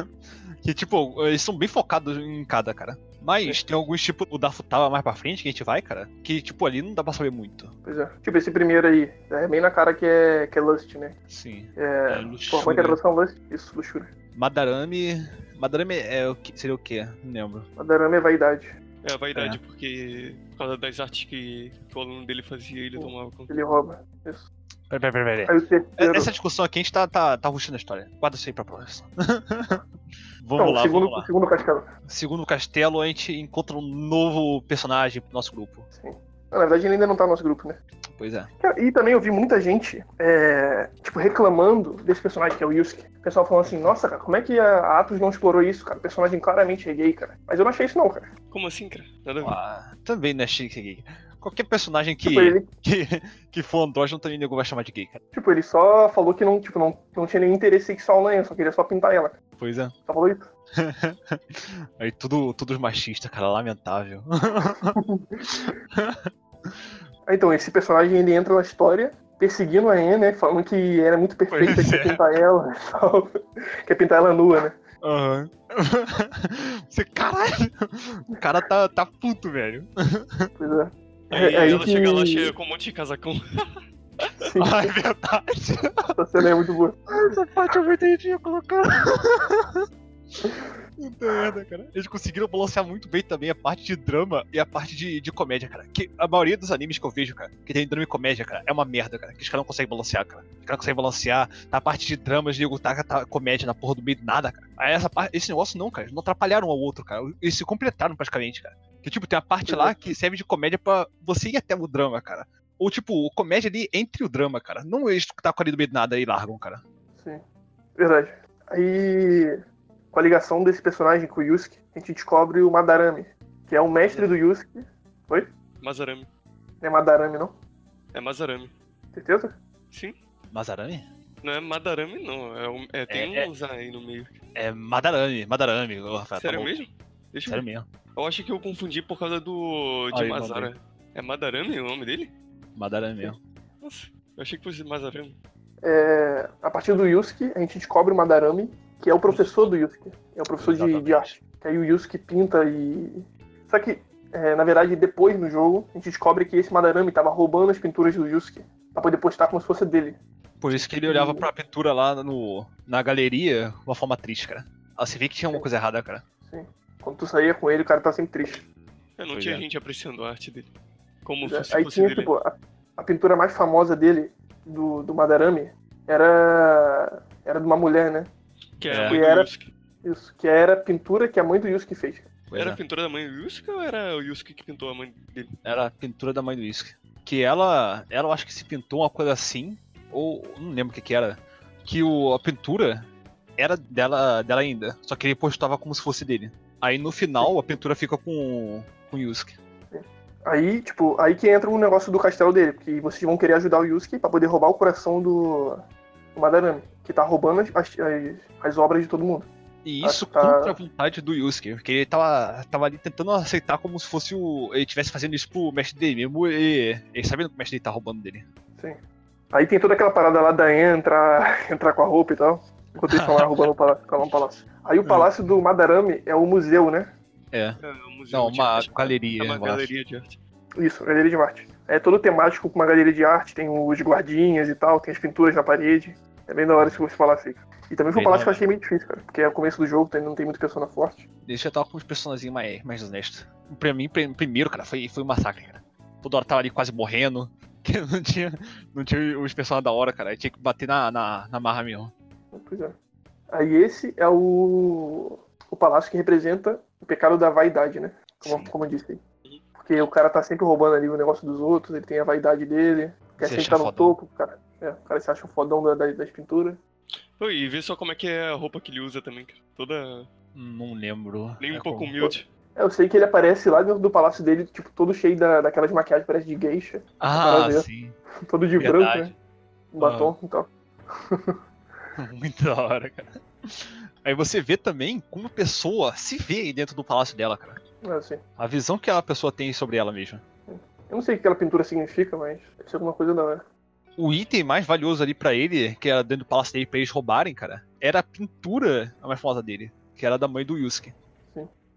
(laughs) que tipo, eles são bem focados em cada, cara. Mas tem alguns, tipo, o da Futaba mais pra frente que a gente vai, cara, que tipo ali não dá pra saber muito. Pois é. Tipo, esse primeiro aí. É bem na cara que é, que é Lust, né? Sim. É. É, Pô, como é que é a tradução Lust? Isso, luxúria. Madarame. Madarame é o que. Seria o quê? Não lembro. Madarame é vaidade. É a vaidade, porque por causa das artes que, que o aluno dele fazia, ele Pô. tomava conta. Ele rouba. Isso. Peraí, peraí, peraí. Terceiro. Essa discussão aqui a gente tá, tá, tá rushando a história. Guarda isso aí pra próxima. (laughs) vamos Não, lá, segundo, vamos lá. segundo castelo. Segundo castelo, a gente encontra um novo personagem pro nosso grupo. Sim. Na verdade, ele ainda não tá no nosso grupo, né? Pois é. E também eu vi muita gente, é, tipo, reclamando desse personagem que é o Yusuke. O pessoal falando assim, nossa, cara, como é que a Atos não explorou isso, cara? O personagem claramente é gay, cara. Mas eu não achei isso não, cara. Como assim, cara? Nada a ver. Ah, também não é chique gay. Qualquer personagem que, Tipo, ele, (laughs) que, que for andrógeno também nego vai chamar de gay, cara. tipo, ele só falou que não, tipo, não, não tinha nenhum interesse sexual na só queria só pintar ela. Pois é. Só falou isso. (laughs) Aí tudo, tudo machista, cara, lamentável. (laughs) Então, esse personagem, ele entra na história perseguindo a Anne, né? Falando que era muito perfeita, Pois que é. pintar ela tal. Quer pintar ela nua, né? Aham. Você, caralho! O cara tá, tá puto, velho. Pois é. Aí, É, aí ela que- chega lá cheia com um monte de casacão. Sim, (laughs) Ah, é verdade. essa cena é muito boa. Essa parte é muito ridícula, cara. Puta merda, cara. Eles conseguiram balancear muito bem também a parte de drama e a parte de, de comédia, cara. Que a maioria dos animes que eu vejo, cara, que tem drama e comédia, cara, é uma merda, cara. Que os caras não conseguem balancear, cara. Os caras não conseguem balancear. Tá a parte de dramas, nego, tá, tá comédia na porra do meio do nada, cara. Aí essa parte, esse negócio não, cara. Eles não atrapalharam um ao outro, cara. Eles se completaram praticamente, cara. Que tipo, tem a parte lá que serve de comédia pra você ir até o drama, cara. Ou tipo, comédia ali entre o drama, cara. Não eles que tá ali do meio do nada e largam, cara. Sim. Verdade. Aí, com a ligação desse personagem com o Yusuke, a gente descobre o Madarame, que é o mestre do Yusuke. Mazarami. Não é Madarame, não? É Mazarami. Certeza? Sim. Mazarame? Não é Madarame, não. É, um- é, tem É, uns aí no meio. É Madarame, Madarame, Rafael. tá Sério bom. mesmo? Deixa eu Sério ver. mesmo. Eu acho que eu confundi por causa do. de Aí, Mazara. É Madarame o nome dele? Madarame mesmo. Nossa, eu achei que fosse Mazarame. É, a partir do Yusuke, a gente descobre o Madarame, que é o professor do Yusuke. É o professor de, de arte. Que aí o Yusuke pinta e. Só que, é, na verdade, depois no jogo, a gente descobre que esse Madarame tava roubando as pinturas do Yusuke pra poder postar como se fosse dele. Por isso que ele olhava pra pintura lá no, na galeria de uma forma triste, cara. Ah, você vê que tinha uma coisa errada, cara. Quando tu saía com ele, o cara tá sempre triste. Eu não Pois tinha é. gente apreciando a arte dele. Como É, se Aí fosse tinha, dele. tipo, a, a pintura mais famosa dele, do, do Madarame, era. Era de uma mulher, né? Que é, É. a mãe Que era- Yusuke. Isso, que era a pintura que a mãe do Yusuke fez. Pois Era é. a pintura da mãe do Yusuke ou era o Yusuke que pintou a mãe dele? Era a pintura da mãe do Whisky. Que ela, ela eu acho que se pintou uma coisa assim, ou não lembro o que que era, que o, a pintura era dela, dela ainda, só que ele postava como se fosse dele. Aí no final a pintura fica com, com o Yusuke. Aí, tipo, aí que entra o negócio do castelo dele, porque vocês vão querer ajudar o Yusuke pra poder roubar o coração do, do Madarame, que tá roubando as, as, as- as obras de todo mundo. E Ah, isso tá. contra a vontade do Yusuke, porque ele tava, tava ali tentando aceitar como se fosse o. ele estivesse fazendo isso pro mestre dele, mesmo ele, ele sabendo que o mestre dele tá roubando dele. Aí tem toda aquela parada lá da Anne entrar, entrar com a roupa e tal, enquanto eles estão lá (laughs) roubando o palácio. Aí o palácio do Madarame é o museu, né? É. É um museu Não, uma arte. galeria. É uma eu galeria de arte. Isso, galeria de arte. É todo temático com uma galeria de arte, tem os guardinhas e tal, tem as pinturas na parede. É bem da hora esse esse palácio aí. E também foi um palácio que eu achei meio difícil, cara, porque é o começo do jogo, tem- não tem muita persona forte. Ele já tava com uns personagens mais, mais honestos. Pra mim, prim- primeiro, cara, foi, foi um massacre, cara. Toda hora tava ali quase morrendo. (laughs) Que não tinha, não tinha os personagens da hora, cara. Aí tinha que bater na, na, na marra mesmo. Pois é. Aí esse é o, o palácio que representa o pecado da vaidade, né? Como, como eu disse aí. Porque o cara tá sempre roubando ali o negócio dos outros, ele tem a vaidade dele, quer Se sempre estar no fodão. topo, cara. É, o cara se acha o fodão da- da- das pinturas. Pô, e vê só como é que é a roupa que ele usa também, cara. Toda. Não lembro. Nem um É pouco como- humilde. É, Eu sei que ele aparece lá dentro do palácio dele, tipo, todo cheio da, daquelas maquiagens, parece de geisha. Ah, sim. (laughs) Todo de branco, né? Verdade. Um batom e tal. (laughs) (laughs) Muito da hora, cara. Aí você vê também como a pessoa se vê aí dentro do palácio dela, cara. É, assim. A visão que a pessoa tem sobre ela mesma. Eu não sei o que aquela pintura significa, mas deve ser alguma coisa da hora. O item mais valioso ali pra ele, que era dentro do palácio dele pra eles roubarem, cara, era a pintura a mais famosa dele, que era da mãe do Yusuke.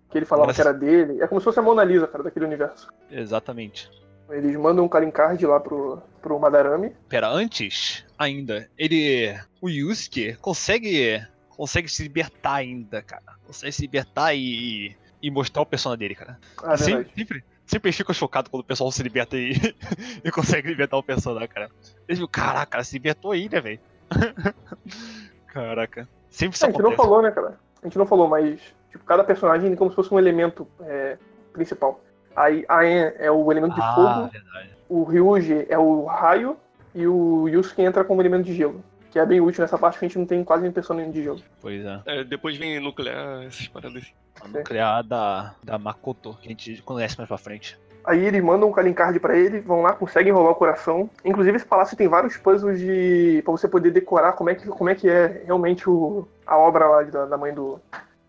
Que ele falava que era dele. É como se fosse a Mona Lisa, cara, daquele universo. Exatamente. Eles mandam um Karin Card lá pro, pro Madarame. Pera, antes ainda, ele. O Yusuke consegue. consegue se libertar ainda, cara. Consegue se libertar e. e mostrar o persona dele, cara. Ah, é sempre, verdade. sempre, sempre fico chocado quando o pessoal se liberta e, (laughs) e consegue libertar o persona, cara. Eles ficam, caraca, cara, se libertou aí, né, velho? (laughs) Caraca. Sempre isso É, a gente não falou, né, cara? A gente não falou, mas tipo, cada personagem é como se fosse um elemento é, principal. Aí a En é o elemento de ah, fogo, verdade. o Ryuji é o raio e o Yusuke entra como elemento de gelo. Que é bem útil nessa parte que a gente não tem quase nem personagem de gelo. Pois é. É, depois vem nuclear, essas paradas assim. A nuclear da, da Makoto, que a gente conhece mais pra frente. Aí eles mandam um Karin Card pra ele, vão lá, conseguem roubar o coração. Inclusive esse palácio tem vários puzzles de. pra você poder decorar como é que, como é, que é realmente o, a obra lá da, da mãe do,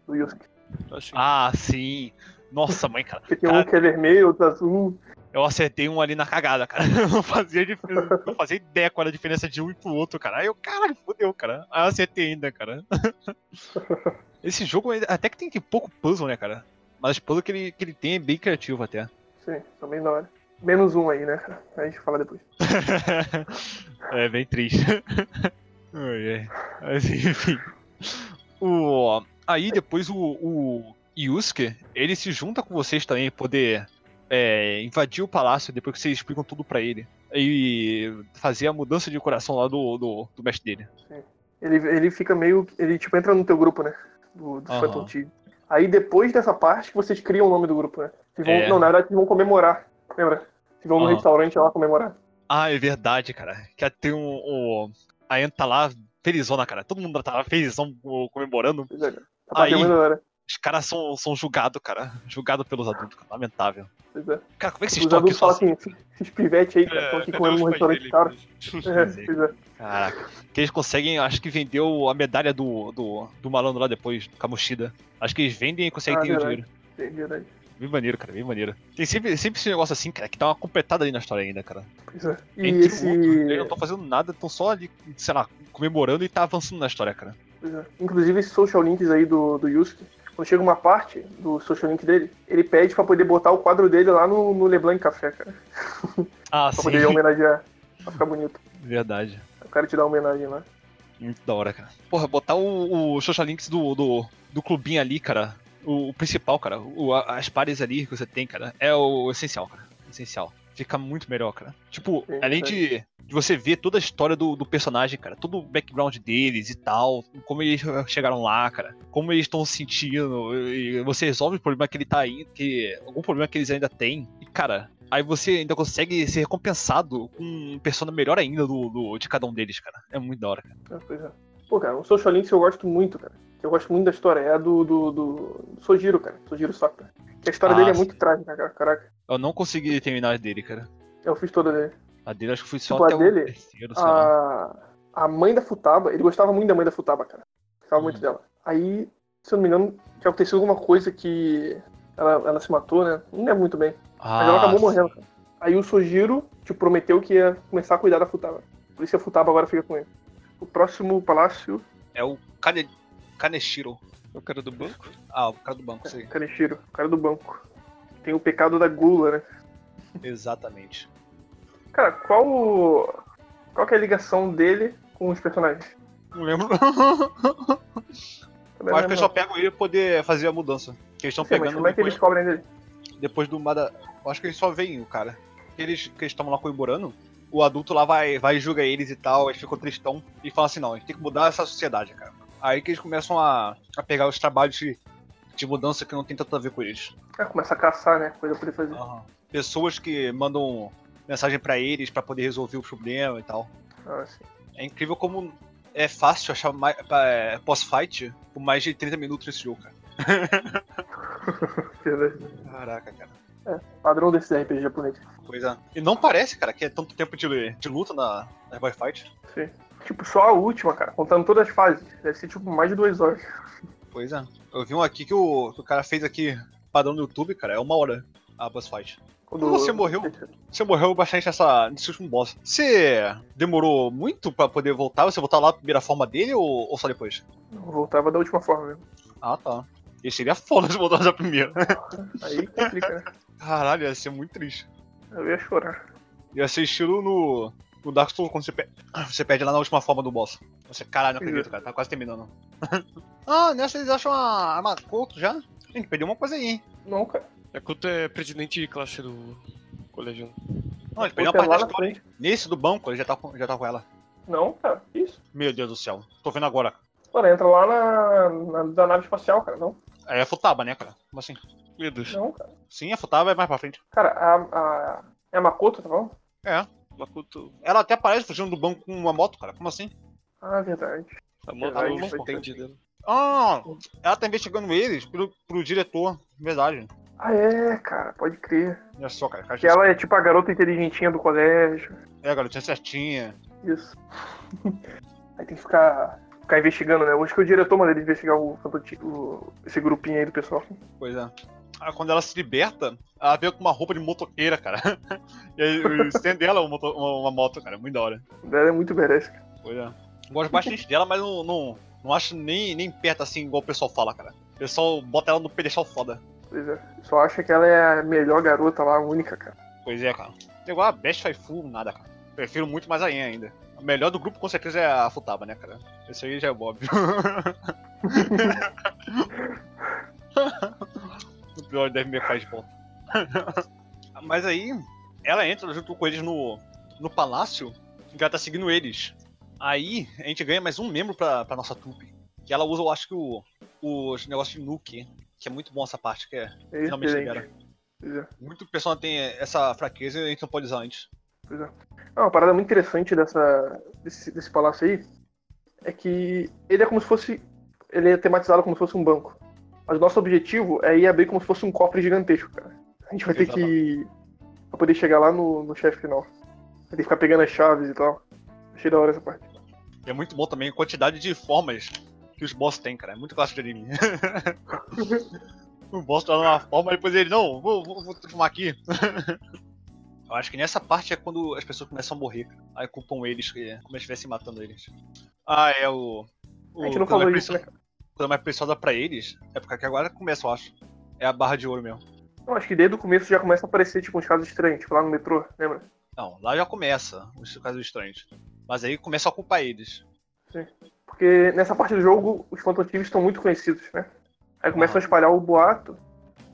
do Yusuke. Assim. Ah, sim. Nossa, mãe, cara. Porque tem Cara, um que é vermelho, outro azul. Eu acertei um ali na cagada, cara. (laughs) Eu não fazia, dif- (laughs) não fazia ideia qual era a diferença de um e pro outro, cara. Aí eu, caralho, fodeu, cara. Aí eu acertei ainda, cara. (laughs) Esse jogo até que tem que pouco puzzle, né, cara? Mas os puzzles que ele, que ele tem é bem criativo até. Sim, também da hora. Menos um aí, né? A gente fala depois. é bem triste. Mas enfim. O, aí depois o, o Yusuke, ele se junta com vocês também, poder é, invadir o palácio depois que vocês explicam tudo pra ele. E fazer a mudança de coração lá do, do, do mestre dele. Ele, ele fica meio. Ele tipo entra no teu grupo, né? Do, do Aham. Phantom Team. Aí depois dessa parte que vocês criam o nome do grupo, né? Vão, É. Não, na verdade vocês vão comemorar. Lembra? Vocês vão no Aham. restaurante lá comemorar. Ah, é verdade, cara. Que tem um. um a Anne tá lá felizona, cara. Todo mundo tá lá felizão comemorando. Pois é, cara. É Aí- hora. Os caras são, são julgados, cara. Julgados pelos adultos, cara. Lamentável. Pois é. Cara, como é que vocês Os estão aqui adultos falam assim, esses pivetes aí, cara, estão É, aqui cadê comendo pais restaurante dele? caro. É, (laughs) Pois é. Caraca. Que eles conseguem, acho que vendeu a medalha do, do, do malandro lá depois, do Kamoshida. Acho que eles vendem e conseguem Ah, ter o verdade. dinheiro. Sim, verdade. Bem maneiro, cara, bem maneiro. Tem sempre, sempre esse negócio assim, cara, que dá uma completada ali na história ainda, cara. Pois é. E Entre esse. o outro, eles não estão fazendo nada, estão só ali, sei lá, comemorando e tá avançando na história, cara. Pois é. Inclusive esses social links aí do, do Yusuke, quando chega uma parte do social link dele, ele pede pra poder botar o quadro dele lá no, no Leblanc Café, cara. (laughs) Ah, (laughs) Pra sim. poder homenagear. Pra ficar bonito. Verdade. O cara te dá uma homenagem lá. Muito da hora, cara. Porra, botar o, o social links do, do, do clubinho ali, cara. O, o principal, cara. O, as pares ali que você tem, cara. É o essencial, cara. Essencial. Fica muito melhor, cara. Tipo, Sim, além de, de você ver toda a história do, do personagem, cara. Todo o background deles e tal. Como eles chegaram lá, cara. Como eles estão se sentindo. E você resolve o problema que ele tá aí. Que, algum problema que eles ainda têm. E, cara. Aí você ainda consegue ser recompensado com um persona melhor ainda do, do- de cada um deles, cara. É muito da hora, cara. É, pois é. Pô, cara, o social links eu gosto muito, cara. Eu gosto muito da história. É a do, do, do, Sojiro, cara. Sojiro Sakura. Que a história Ah, dele é muito trágica, cara. Caraca. Eu não consegui terminar dele, cara. Eu fiz toda dele. A dele acho que foi só Tipo, a até dele, o terceiro, sei lá. A, a mãe da Futaba, ele gostava muito da mãe da Futaba, cara. Gostava Hum. muito dela. Aí, se eu não me engano, que aconteceu alguma coisa que ela, ela se matou, né? Não lembro muito bem. Mas ela acabou sim. morrendo, cara. Aí o Sojiro te prometeu que ia começar a cuidar da Futaba. Por isso que a Futaba agora fica com ele. O próximo palácio É o Kane... Kaneshiro. O cara do banco? Ah, o cara do banco, é sei. Kaneshiro, o cara do banco. Tem o pecado da gula, né? Exatamente. Cara, qual. o- Qual que é a ligação dele com os personagens? Não lembro. (laughs) Eu acho que eles só pegam ele pra poder fazer a mudança. Que eles estão. Sim, mas pegando como é que depois, eles cobrem dele? depois do Mada. Eu acho que eles só veem o cara. Que eles que estão lá comemorando. O adulto lá vai, vai e julga eles e tal, eles ficam tristão e fala assim, não, a gente tem que mudar essa sociedade, cara. Aí que eles começam a, a pegar os trabalhos de, de mudança que não tem tanto a ver com eles. Ah, começa a caçar, né? Coisa pra ele fazer. Aham. Pessoas que mandam mensagem pra eles pra poder resolver o problema e tal. Ah. É incrível como é fácil achar mais, é, pós-fight com mais de 30 minutos nesse jogo, cara. (laughs) Caraca, cara. Padrão desses RPG japonês. Coisa. E não parece, cara, que é tanto tempo de, de luta na, na Boy Fight. Sim. Tipo, só a última, cara, contando todas as fases. Deve ser tipo mais de duas horas. Pois é. Eu vi um aqui que o, que o cara fez aqui, padrão no YouTube, cara, é uma hora a boss fight. Quando Você morreu? Você morreu bastante nessa, nesse último boss. Você demorou muito pra poder voltar? Você voltar lá na primeira forma dele ou, ou só depois? Eu voltava da última forma mesmo. Ah, tá. E seria foda se voltasse da primeira. (laughs) Aí complica, né? Caralho, ia ser muito triste. Eu ia chorar. Ia ser estilo no, no Dark Souls quando você, pe- (coughs) você perde lá na última forma do boss. Você, caralho, não acredito, cara, tá quase terminando. (laughs) ah, nessa eles acham a arma Couto já? Tem que perder uma coisa aí, hein? Não, cara. Yakuto é presidente de classe do colégio. Não, ele Outra uma lá parte da. Nesse do banco, ele já tá, com- já tá com ela. Não, cara. que Isso. Meu Deus do céu. Tô vendo agora. Mano, entra lá na, na da nave espacial, cara. Não. É Futaba, né, cara? Como assim? Meu Deus. Não, cara. Sim, a Futaba é mais pra frente. Cara, a. a é a Makoto, tá falando? É. Makoto, Ela até aparece fugindo do banco com uma moto, cara. Como assim? Ah, verdade. a moto Verdade, não dela. Ah, ela tá investigando eles pro, pro diretor. Verdade. Ah, é, cara. Pode crer. Olha só, cara. Que ela é tipo a garota inteligentinha do colégio. É, garotinha certinha. Isso. (laughs) Aí tem que ficar, ficar investigando, né? Hoje que o diretor manda ele investigar o, o- esse grupinho aí do pessoal. Pois é. Aí quando ela se liberta, ela veio com uma roupa de motoqueira, cara. (laughs) E aí o stand dela é uma, moto- uma- uma moto, cara. Muito da hora. Ela é muito merece, cara. Pois é. Gosto bastante dela, mas não, não, não acho nem, nem perto assim, igual o pessoal fala, cara. O pessoal bota ela no pedestal foda. Pois é. Só acha que ela é a melhor garota lá, a única, cara. Pois é, cara. Igual a Best Waifu, nada, cara. Prefiro muito mais a Yen ainda. A melhor do grupo com certeza é a Futaba, né, cara? Esse aí já é óbvio. (laughs) o pior deve me de volta. Mas aí, ela entra junto com eles no, no palácio e ela tá seguindo eles. Aí, a gente ganha mais um membro pra, pra nossa trupe. Que ela usa, eu acho que o, os negócios de nuke. Que é muito bom essa parte, que é É finalmente excelente. libera. Pois é. Muito pessoal tem essa fraqueza e a gente não pode usar antes. Pois é. Ah, uma parada muito interessante dessa, desse, desse palácio aí é que ele é como se fosse. Ele é tematizado como se fosse um banco. Mas o nosso objetivo é ir abrir como se fosse um cofre gigantesco, cara. A gente vai ter que. pra poder chegar lá no, no chefe final. Vai ter que ficar pegando as chaves e tal. Achei da hora essa parte. É muito bom também a quantidade de formas que os boss têm, cara. É muito clássico de anime. (laughs) o boss tá numa forma, depois ele, não, vou, vou, vou transformar aqui. (laughs) Eu acho que nessa parte é quando as pessoas começam a morrer. Aí culpam eles, que- como se estivessem matando eles. Ah, é o. o A gente não coisa falou mais isso, né, coisa mais preciosa pra eles é porque agora começa, eu acho. É a barra de ouro mesmo. Não, acho que desde o começo já começa a aparecer, tipo, uns casos estranhos, tipo lá no metrô, lembra? Não, lá já começa os casos estranhos. Mas aí começa a culpar eles. Porque nessa parte do jogo, os Phantom Thieves estão muito conhecidos, né? Aí começam a espalhar o boato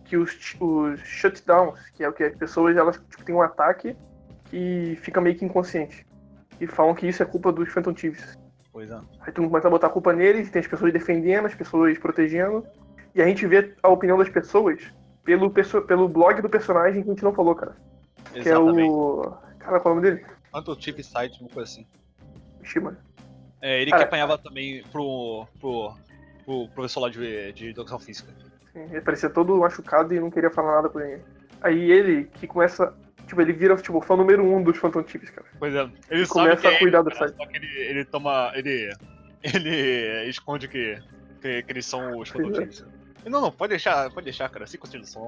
que os, os shutdowns, que é o que as pessoas elas tipo, têm um ataque que fica meio que inconsciente. E falam que isso é culpa dos Phantom Thieves. Pois é. Aí mundo começa a botar a culpa neles, tem as pessoas defendendo, as pessoas protegendo. E a gente vê a opinião das pessoas pelo, pelo blog do personagem que a gente não falou, cara. Que é Exatamente. o. Cara, qual é o nome dele? Quanto Chip Site, uma coisa assim. Shima. É, ele Cara, que apanhava também pro, pro, pro professor lá de, de educação física. Sim, ele parecia todo machucado e não queria falar nada com ninguém. Aí ele que começa. Tipo, ele vira tipo, fã número um dos Phantom Thieves, cara. Pois é, ele começa sabe que a é cuidar ele, do cara, site. Só que ele, ele toma. Ele. Ele esconde que, que, que eles são os Pois é. prototípicos. Não, não, pode deixar, pode deixar, cara. Sem constituição.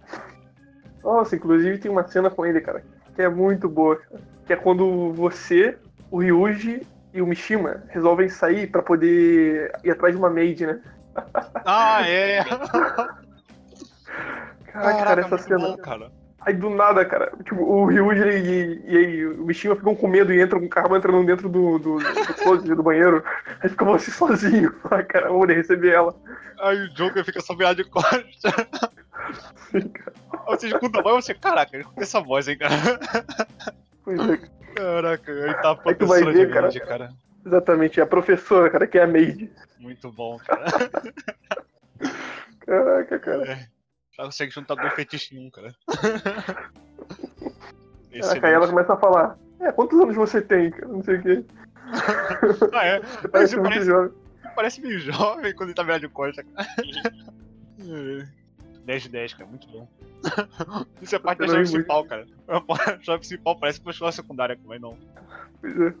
(laughs) Nossa, inclusive tem uma cena com ele, cara, que é muito boa, cara. Que é quando você, o Ryuji e o Mishima resolvem sair pra poder ir atrás de uma maid, né? ah, é! (laughs) Caraca, cara, essa cena. bom, cara. Aí do nada, cara, tipo, o Ryuji e, e, aí o Mishima ficam com medo e entram com o carro entrando dentro do, do, do closet do banheiro. Aí fica você sozinho. (laughs) Ah, cara, eu vou receber ela. Aí o Joker fica só virado de costas. Sim, cara. Aí você escuta a voz e você, caraca, escuta essa voz, hein, cara. Pois é, Caraca, aí tá a Aí tu vai ver, de cara. maid, cara. exatamente, é a professora, cara, que é a maid. Muito bom, cara. (laughs) Caraca, cara. Ela consegue juntar dois fetiches em um, cara. (laughs) Caraca, aí ela começa a falar, é, quantos anos você tem, cara? Não sei o quê. (laughs) ah, é. Você parece parece- jovem. Parece meio jovem quando ele tá virado de costa, cara. É. 10 de 10, cara, muito bom. (laughs) Isso é parte da chave principal, cara. A chave principal parece que foi escola secundária, mas não. Pois é.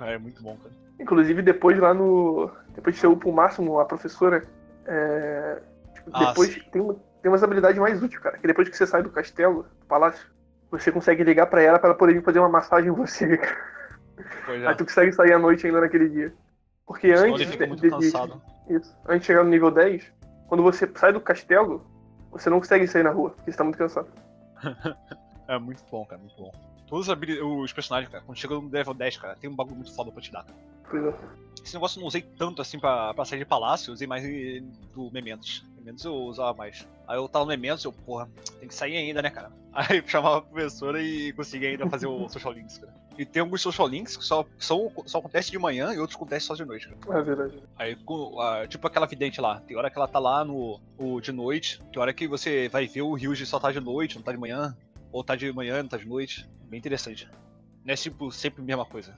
Ah, é muito bom, cara. Inclusive, depois lá no. Depois de ser o máximo, a professora. É, tipo, Ah, depois sim. tem, uma, tem umas habilidades mais úteis, cara. Que depois que você sai do castelo, do palácio, você consegue ligar pra ela pra ela poder vir fazer uma massagem em você, (laughs) cara. Pois é. Aí tu consegue sair à noite ainda naquele dia. Porque Senão antes. ele fica de- muito de- cansado. Isso. Antes de chegar no nível 10, quando você sai do castelo, você não consegue sair na rua, porque você tá muito cansado. (laughs) É muito bom, cara, muito bom. Todos os, personagens, cara, quando chega no level 10, cara, tem um bagulho muito foda pra te dar, cara. Pois é. Esse negócio eu não usei tanto assim pra, pra sair de palácio, eu usei mais do Mementos. Mementos eu usava mais. Aí eu tava no Mementos, eu, porra, tem que sair ainda, né, cara? (laughs) Aí eu chamava a professora e conseguia ainda fazer o (laughs) Social Links, cara. E tem alguns Social Links que só, são, só acontecem de manhã e outros acontecem só de noite, cara. É verdade. Aí, tipo aquela vidente lá, tem hora que ela tá lá no o de noite, tem hora que você vai ver o Ryuji só tá de noite, não tá de manhã, ou tá de manhã, não tá de noite. Bem interessante. Não é tipo, sempre a mesma coisa.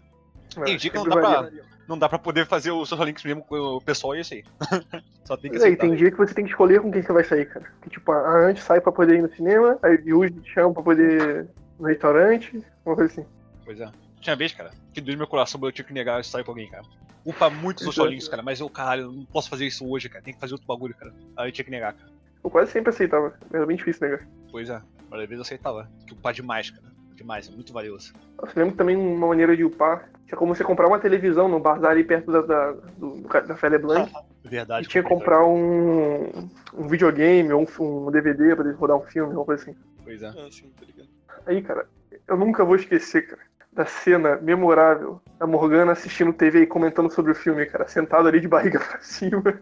Tem dia que não dá pra- varia. Não dá pra poder fazer os social links mesmo com o pessoal e isso aí. (laughs) Só tem que é, e tem dia que você tem que escolher com quem você vai sair, cara. Que tipo, a Ant sai pra poder ir no cinema, aí o Yuji te chama pra poder ir no restaurante, uma coisa assim. Pois é. Tinha vez, cara, que doeu no meu coração, mas eu tinha que negar sair com alguém, cara. Upa muito social links, cara, mas eu, caralho, eu não posso fazer isso hoje, cara. Tem que fazer outro bagulho, cara. Aí eu tinha que negar, cara. Eu quase sempre aceitava, era bem difícil negar. Pois é. Mas às vezes eu aceitava. Que upar demais, cara. Demais, é muito valioso. Nossa, eu lembro também uma maneira de upar, tinha como você comprar uma televisão no bazar ali perto da, da, do, da Fé Leblanc, Verdade. e tinha que comprar um, um videogame ou um, um DVD pra rodar um filme, uma coisa assim. Pois é. Ah, sim, tá ligado. Aí, cara, eu nunca vou esquecer, cara, da cena memorável da Morgana assistindo TV e comentando sobre o filme, cara, sentado ali de barriga pra (laughs) cima. (laughs)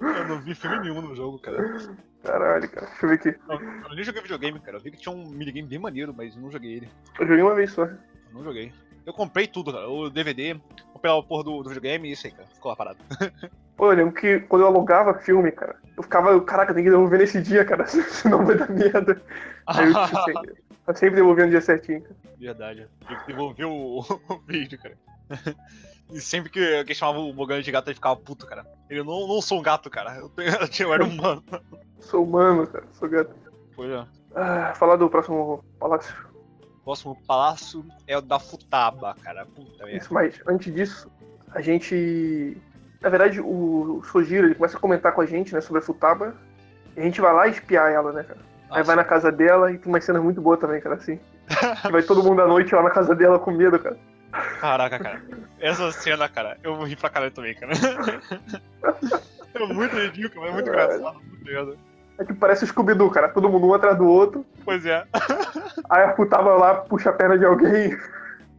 Eu não vi filme nenhum no jogo, cara. Caralho, cara, deixa eu ver aqui. Eu, eu nem joguei videogame, cara. Eu vi que tinha um minigame bem maneiro, mas não joguei ele. Eu joguei uma vez só. Eu não joguei. Eu comprei tudo, cara. O DVD, comprei a porra do, do videogame e isso aí, cara. Ficou lá parado. (laughs) Pô, eu lembro que quando eu alugava filme, cara, eu ficava, caraca, tem que devolver nesse dia, cara, senão vai dar merda. Aí eu, tipo, sempre, eu sempre devolvendo no dia certinho, cara. Verdade. Tem que devolver o, (laughs) o vídeo, cara. E sempre que, que chamava o Mogami de gato, ele ficava puto, cara. Ele não, não sou um gato, cara. Eu, tenho- (laughs) eu era humano. Sou humano, cara, sou gato. Pois é. Ah, falar do próximo palácio. O próximo palácio é o da Futaba, cara. Puta merda. Isso, mas antes disso, a gente. Na verdade, o Sojiro ele começa a comentar com a gente, né, sobre a Futaba. E a gente vai lá espiar ela, né, cara? Aí vai na casa dela e tem umas cenas muito boas também, cara, assim. Vai todo mundo à noite lá na casa dela com medo, cara. Caraca, cara. Essa cena, cara, eu vou rir pra caralho também, cara. (laughs) É muito ridículo, mas é muito engraçado. Muito merda. É que parece o Scooby-Doo, cara. Todo mundo um atrás do outro. Pois é. Aí a Futaba lá puxa a perna de alguém.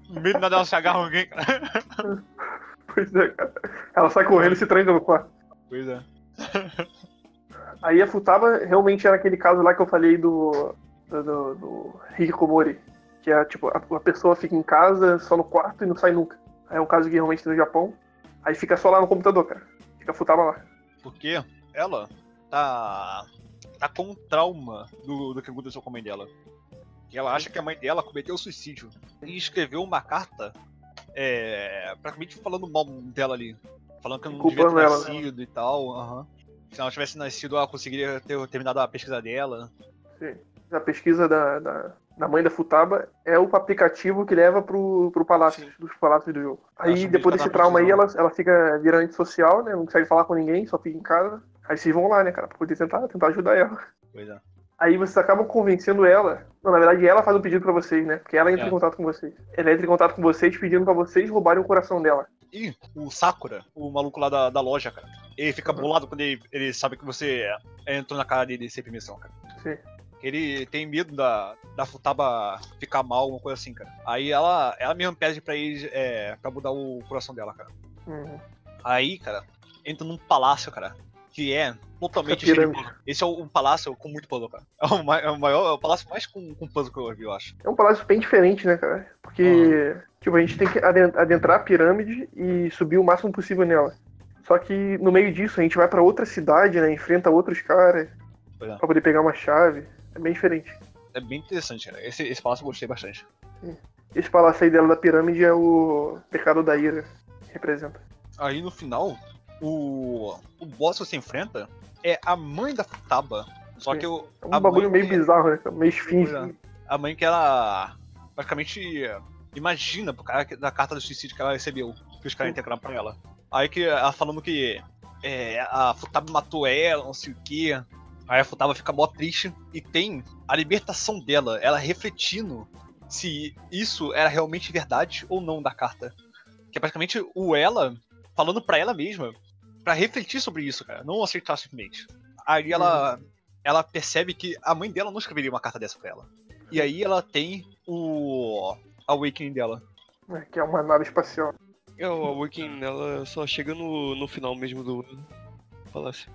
No meio de nada ela se agarra alguém, cara. Pois é, cara. Ela sai correndo e se tranca no quarto. Pois é. Aí a Futaba realmente era aquele caso lá que eu falei do. do, do, do Hikikomori. Que é tipo, a, a pessoa fica em casa, só no quarto e não sai nunca. Aí é um caso que realmente tem no Japão. Aí fica só lá no computador, cara. Fica a Futaba lá. Porque ela tá. tá com um trauma do, do que aconteceu com a mãe dela. E ela acha que a mãe dela cometeu suicídio. E escreveu uma carta, é. praticamente falando mal dela ali. Falando que ela não devia ter ela, né? nascido e tal. aham. Se ela tivesse nascido, ela conseguiria ter terminado a pesquisa dela. A pesquisa da, da, da mãe da Futaba é o aplicativo que leva pro, pro palácio, dos palácios do jogo. Aí depois desse trauma aí, ela, ela fica virando antissocial, né? Não consegue falar com ninguém, só fica em casa. Aí vocês vão lá, né, cara, pra poder tentar, tentar ajudar ela. Pois é. Aí vocês acabam convencendo ela. Não, na verdade, ela faz um pedido pra vocês, né? Porque ela entra É. em contato com vocês. Ela entra em contato com vocês pedindo pra vocês roubarem o coração dela. E o Sakura, o maluco lá da, da loja, cara, ele fica bolado quando ele, ele sabe que você entrou na cara dele sem permissão, cara. Sim. Ele tem medo da, da Futaba ficar mal, alguma coisa assim, cara. Aí ela, ela mesmo pede pra ele é, pra mudar o coração dela, cara. Uhum. Aí, cara, entra num palácio, cara, que é totalmente puzzle. Esse é um palácio com muito puzzle, cara. É o, ma- é o maior, é o palácio mais com, com puzzle que eu vi, eu acho. É um palácio bem diferente, né, cara? Porque, tipo, a gente tem que aden- adentrar a pirâmide e subir o máximo possível nela. Só que no meio disso a gente vai pra outra cidade, né? Enfrenta outros caras Pois é. pra poder pegar uma chave. É bem diferente. É bem interessante, cara. Esse, esse palácio eu gostei bastante. esse palácio aí dela da pirâmide é o pecado da ira. Representa. Aí no final, o, o boss que você enfrenta é a mãe da Futaba. Só que o, É um a bagulho mãe meio que- bizarro, né? Meio esfinge. A mãe que ela praticamente imagina cara que- da carta do suicídio que ela recebeu, que os caras integraram pra ela. Aí que ela falando que é, a Futaba matou ela, não sei o que. Aí a Futaba fica mó triste e tem a libertação dela, ela refletindo se isso era realmente verdade ou não da carta. Que é praticamente o ela falando pra ela mesma, pra refletir sobre isso, cara, não aceitar simplesmente. Aí ela, ela percebe que a mãe dela não escreveria uma carta dessa pra ela. E aí ela tem o Awakening dela. né? Que é uma nave espacial. É, o Awakening nela só chega no, no final mesmo do palácio.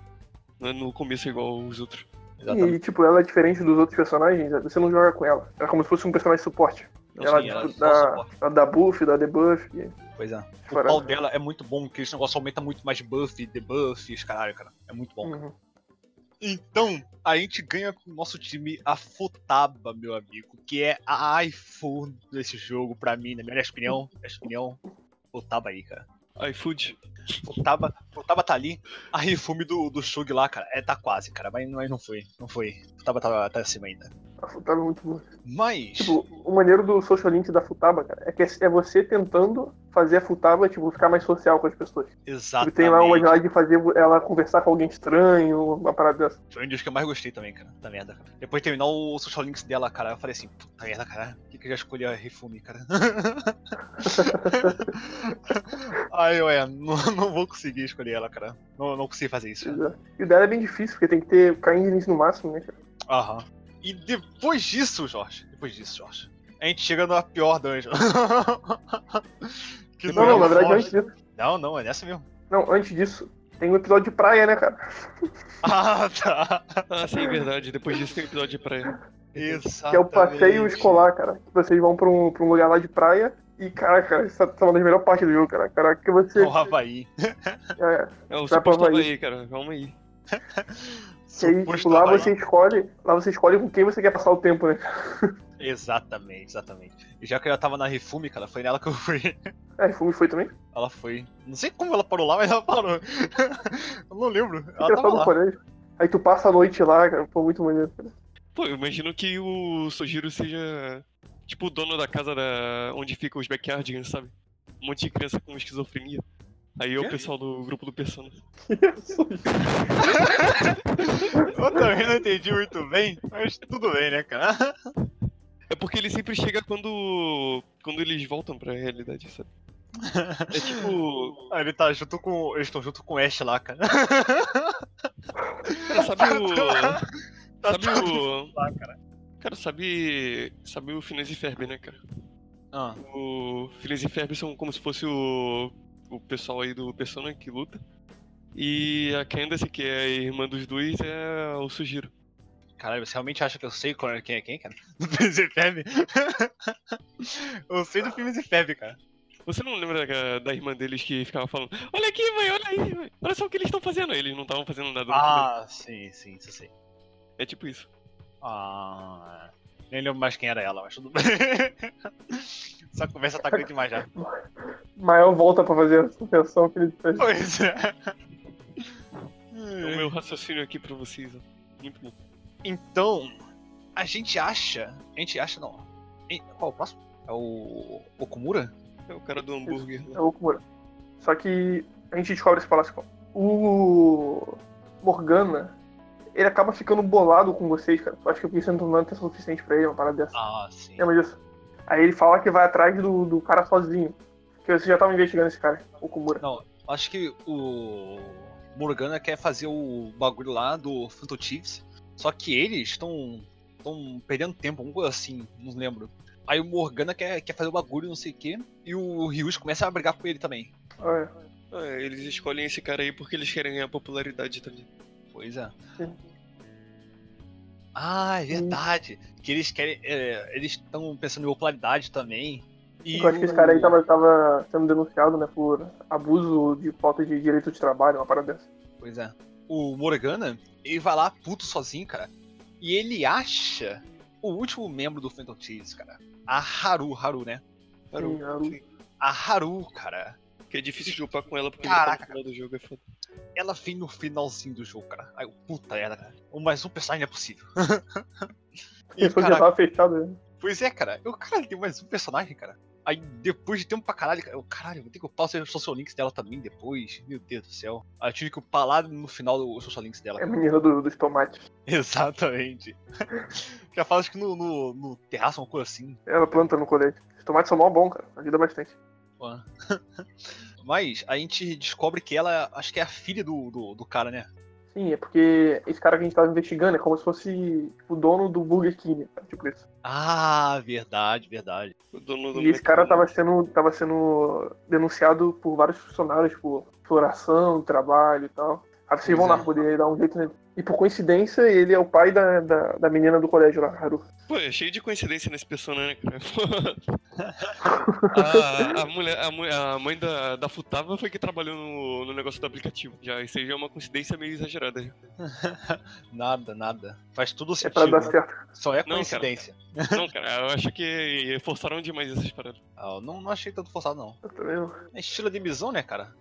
Não é no começo igual os outros. Exatamente. E, tipo, ela é diferente dos outros personagens, você não joga com ela. Ela é como se fosse um personagem suporte. Ela, Sim, ela dá, suporta. ela dá buff, dá debuff. Pois é. O Fora- pau dela é muito bom, que esse negócio aumenta muito mais buff, debuff, caralho, cara. É muito bom. Uhum. Então, a gente ganha com o nosso time a Futaba, meu amigo, que é a iPhone desse jogo, pra mim, na minha opinião. Na minha opinião, Futaba aí, cara. iFood. Futaba, Futaba tá ali. A Rifume do, do Shug lá, cara, é, tá quase, cara, mas, mas não foi, não foi. Futaba tá, tá acima ainda. A Futaba é muito boa. Mas, Tipo, o maneiro do social link da Futaba, cara, é que é você tentando fazer a Futaba, tipo, ficar mais social com as pessoas. Tipo, exatamente. tem lá uma lá de fazer ela conversar com alguém estranho, uma parada dessa. Foi um dos que eu mais gostei também, cara. Da merda, cara. Depois de terminar o social links dela, cara, eu falei assim, puta merda, cara. Por que, que eu já escolhi a Rifume, cara? (laughs) Ai, ué, não, não vou conseguir escolher ela, cara. Não, não consigo fazer isso. E o dela é bem difícil, porque tem que ter kindness no máximo, né, cara? Aham. E depois disso, Jorge, depois disso, Jorge, a gente chega na pior dungeon. (laughs) que Não, não, é na verdade, antes disso. Não, não, é nessa mesmo. Não, antes disso, tem um episódio de praia, né, cara? (laughs) Ah, tá. Ah, sim, verdade. Depois disso tem um episódio de praia. Exatamente. Que é o passeio escolar, cara. Que vocês vão pra um, pra um lugar lá de praia. E, cara, cara, isso é uma das melhores partes do jogo, cara. Caraca, que você. O Havaí. É, É o Havaí. Havaí, cara. Calma aí. (laughs) que aí, tipo, lá você escolhe. Lá você escolhe com quem você quer passar o tempo, né? (laughs) Exatamente, exatamente. E já que ela tava na Rifume, cara, foi nela que eu fui. É, Fumi foi também. Ela foi. Não sei como ela parou lá, mas ela parou. (laughs) eu não lembro. Ela Fica tava lá. Aí tu passa a noite lá, cara. Pô, muito maneiro, cara. Pô, eu imagino que o Sojiro seja tipo o dono da casa da... onde ficam os backyardigans, sabe? Um monte de criança com esquizofrenia. Aí é o pessoal do grupo do Persona. (laughs) Eu também não entendi muito bem, mas tudo bem, né, cara? É porque ele sempre chega quando. quando eles voltam pra realidade, sabe? (laughs) É tipo. Ah, ele tá junto com. Eles estão junto com o Ash lá, cara. Cara, sabe o. (laughs) Tá Sabe o. lá, cara. Cara, sabe. Sabe o Phineas e Ferb, né, cara? Ah, O Phineas e Ferb são como se fosse o. o pessoal aí do Persona que luta. E a Candace, que é a irmã dos dois, é o Sujiro. caralho, você realmente acha que eu sei é- quem é quem, cara? (laughs) Do Filmes e Feb? (laughs) eu sei do Filmes e Feb, cara. Você não lembra da, da irmã deles que ficava falando: Olha aqui, mãe, olha aí, mãe. olha só o que eles estão fazendo. Eles não estavam fazendo nada filme. Ah, sim, sim, isso sei. É tipo isso. Ah. Nem lembro mais quem era ela, mas tudo bem. (laughs) Essa conversa tá grande demais já. Maior volta pra fazer a suspensão que ele fez. Pois é. É o meu raciocínio aqui pra vocês. ó. Muito bom. Então, a gente acha. A gente acha não. Qual é o próximo? É o. Okumura? É o cara do hambúrguer. É o Okumura. Só que a gente descobre esse palácio. O Morgana, ele acaba ficando bolado com vocês, cara. Eu acho que eu pensei não dando atenção suficiente pra ele, uma parada dessa. Ah, sim. Lembra disso? Aí ele fala que vai atrás do, do cara sozinho. Que você já tava investigando esse cara, o Okumura. Não, acho que o Morgana quer fazer o bagulho lá do Phantom Chiefs, só que eles estão estão perdendo tempo, alguma coisa assim, não lembro. Aí o Morgana quer, quer fazer o bagulho, não sei o quê, e o Ryus começa a brigar com ele também. Ah, é. Ah, eles escolhem esse cara aí porque eles querem ganhar popularidade também. Pois é. Sim. Ah, é verdade. Que eles querem. é, eles estão pensando em popularidade também. E Eu acho que esse cara aí tava, tava sendo denunciado, né, por abuso de falta de direito de trabalho, uma parada dessa. Pois é. O Morgana, ele vai lá puto sozinho, cara. E ele acha o último membro do Phantom Cheese, cara. A Haru, Haru, né? Haru, Sim, Haru. A Haru, cara. Que é difícil de upar com ela porque Caraca. já tá no final do jogo, é foda. Ela vem no finalzinho do jogo, cara. Aí, puta merda, cara. Mais um personagem não é possível. e, Pensou que já cara, tava fechado, né? pois é, cara. Eu, caralho, tem mais um personagem, cara. Aí, depois de tempo pra caralho, cara, eu, caralho, vou ter que upar os social links dela também depois. Meu Deus do céu. Aí eu tive que upar lá no final os social links dela. É a menina do- dos tomates. (laughs) Exatamente. (laughs) Já fala acho que no, no, no terraço, uma coisa assim. Ela planta no colete. Os tomates são mó bom, cara. Ajuda bastante. Pô. (laughs) Mas a gente descobre que ela, acho que é a filha do, do, do cara, né? Sim, é porque esse cara que a gente tava investigando é como se fosse o dono do Burger King, cara, tipo isso. Ah, verdade, verdade. O dono do E esse cara tava sendo, tava sendo denunciado por vários funcionários por exploração, trabalho e tal. Aí vocês vão Pois lá é. poder dar um jeito nele. E por coincidência, ele é o pai da, da, da menina do colégio lá, Haru. Pô, é cheio de coincidência nesse personagem, né, cara? (laughs) a, a mulher, a, a mãe da, da Futaba foi que trabalhou no, no negócio do aplicativo. Já, isso aí já é uma coincidência meio exagerada. (laughs) Nada, nada. Faz tudo É pra sentido. dar né? certo. Só é Não, coincidência. Não, cara, eu acho que forçaram demais essas paradas. Ah, eu não, não achei tanto forçado, não. Eu também não. É estilo de visão, né, cara?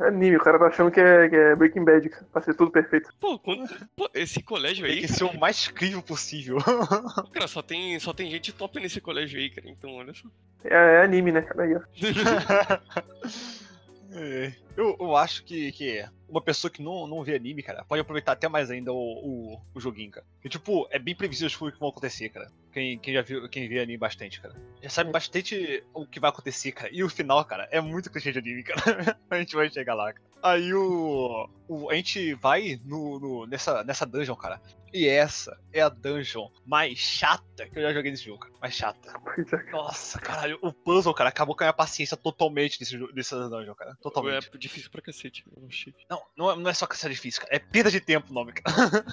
É anime, o cara tá achando que é, que é Breaking Bad, cara. Pra ser tudo perfeito. Pô, quando- pô, esse colégio Tem aí, que ser o mais incrível possível. (laughs) cara, só tem, só tem gente top nesse colégio aí, cara. Então, olha só. É, é anime, né, cara? Aí, ó. (laughs) (laughs) É, eu, eu acho que, que uma pessoa que não, não vê anime, cara, pode aproveitar até mais ainda o, o, o joguinho, cara. Porque, tipo, é bem previsível as coisas que vão acontecer, cara. Quem, quem já viu, quem vê anime bastante, cara. Já sabe É. bastante o que vai acontecer, cara. E o final, cara, é muito clichê de anime, cara. (laughs) a gente vai chegar lá, cara. Aí o. o a gente vai no, no- nessa, nessa dungeon, cara. E essa é a dungeon mais chata que eu já joguei nesse jogo, cara. Mais chata. É. Nossa, caralho, o puzzle, cara, acabou com a minha paciência totalmente nesse, nessa dungeon, cara. Totalmente. É difícil pra cacete, eu achei. Não, não é, não é só é difícil, cara. É perda de tempo o nome, cara.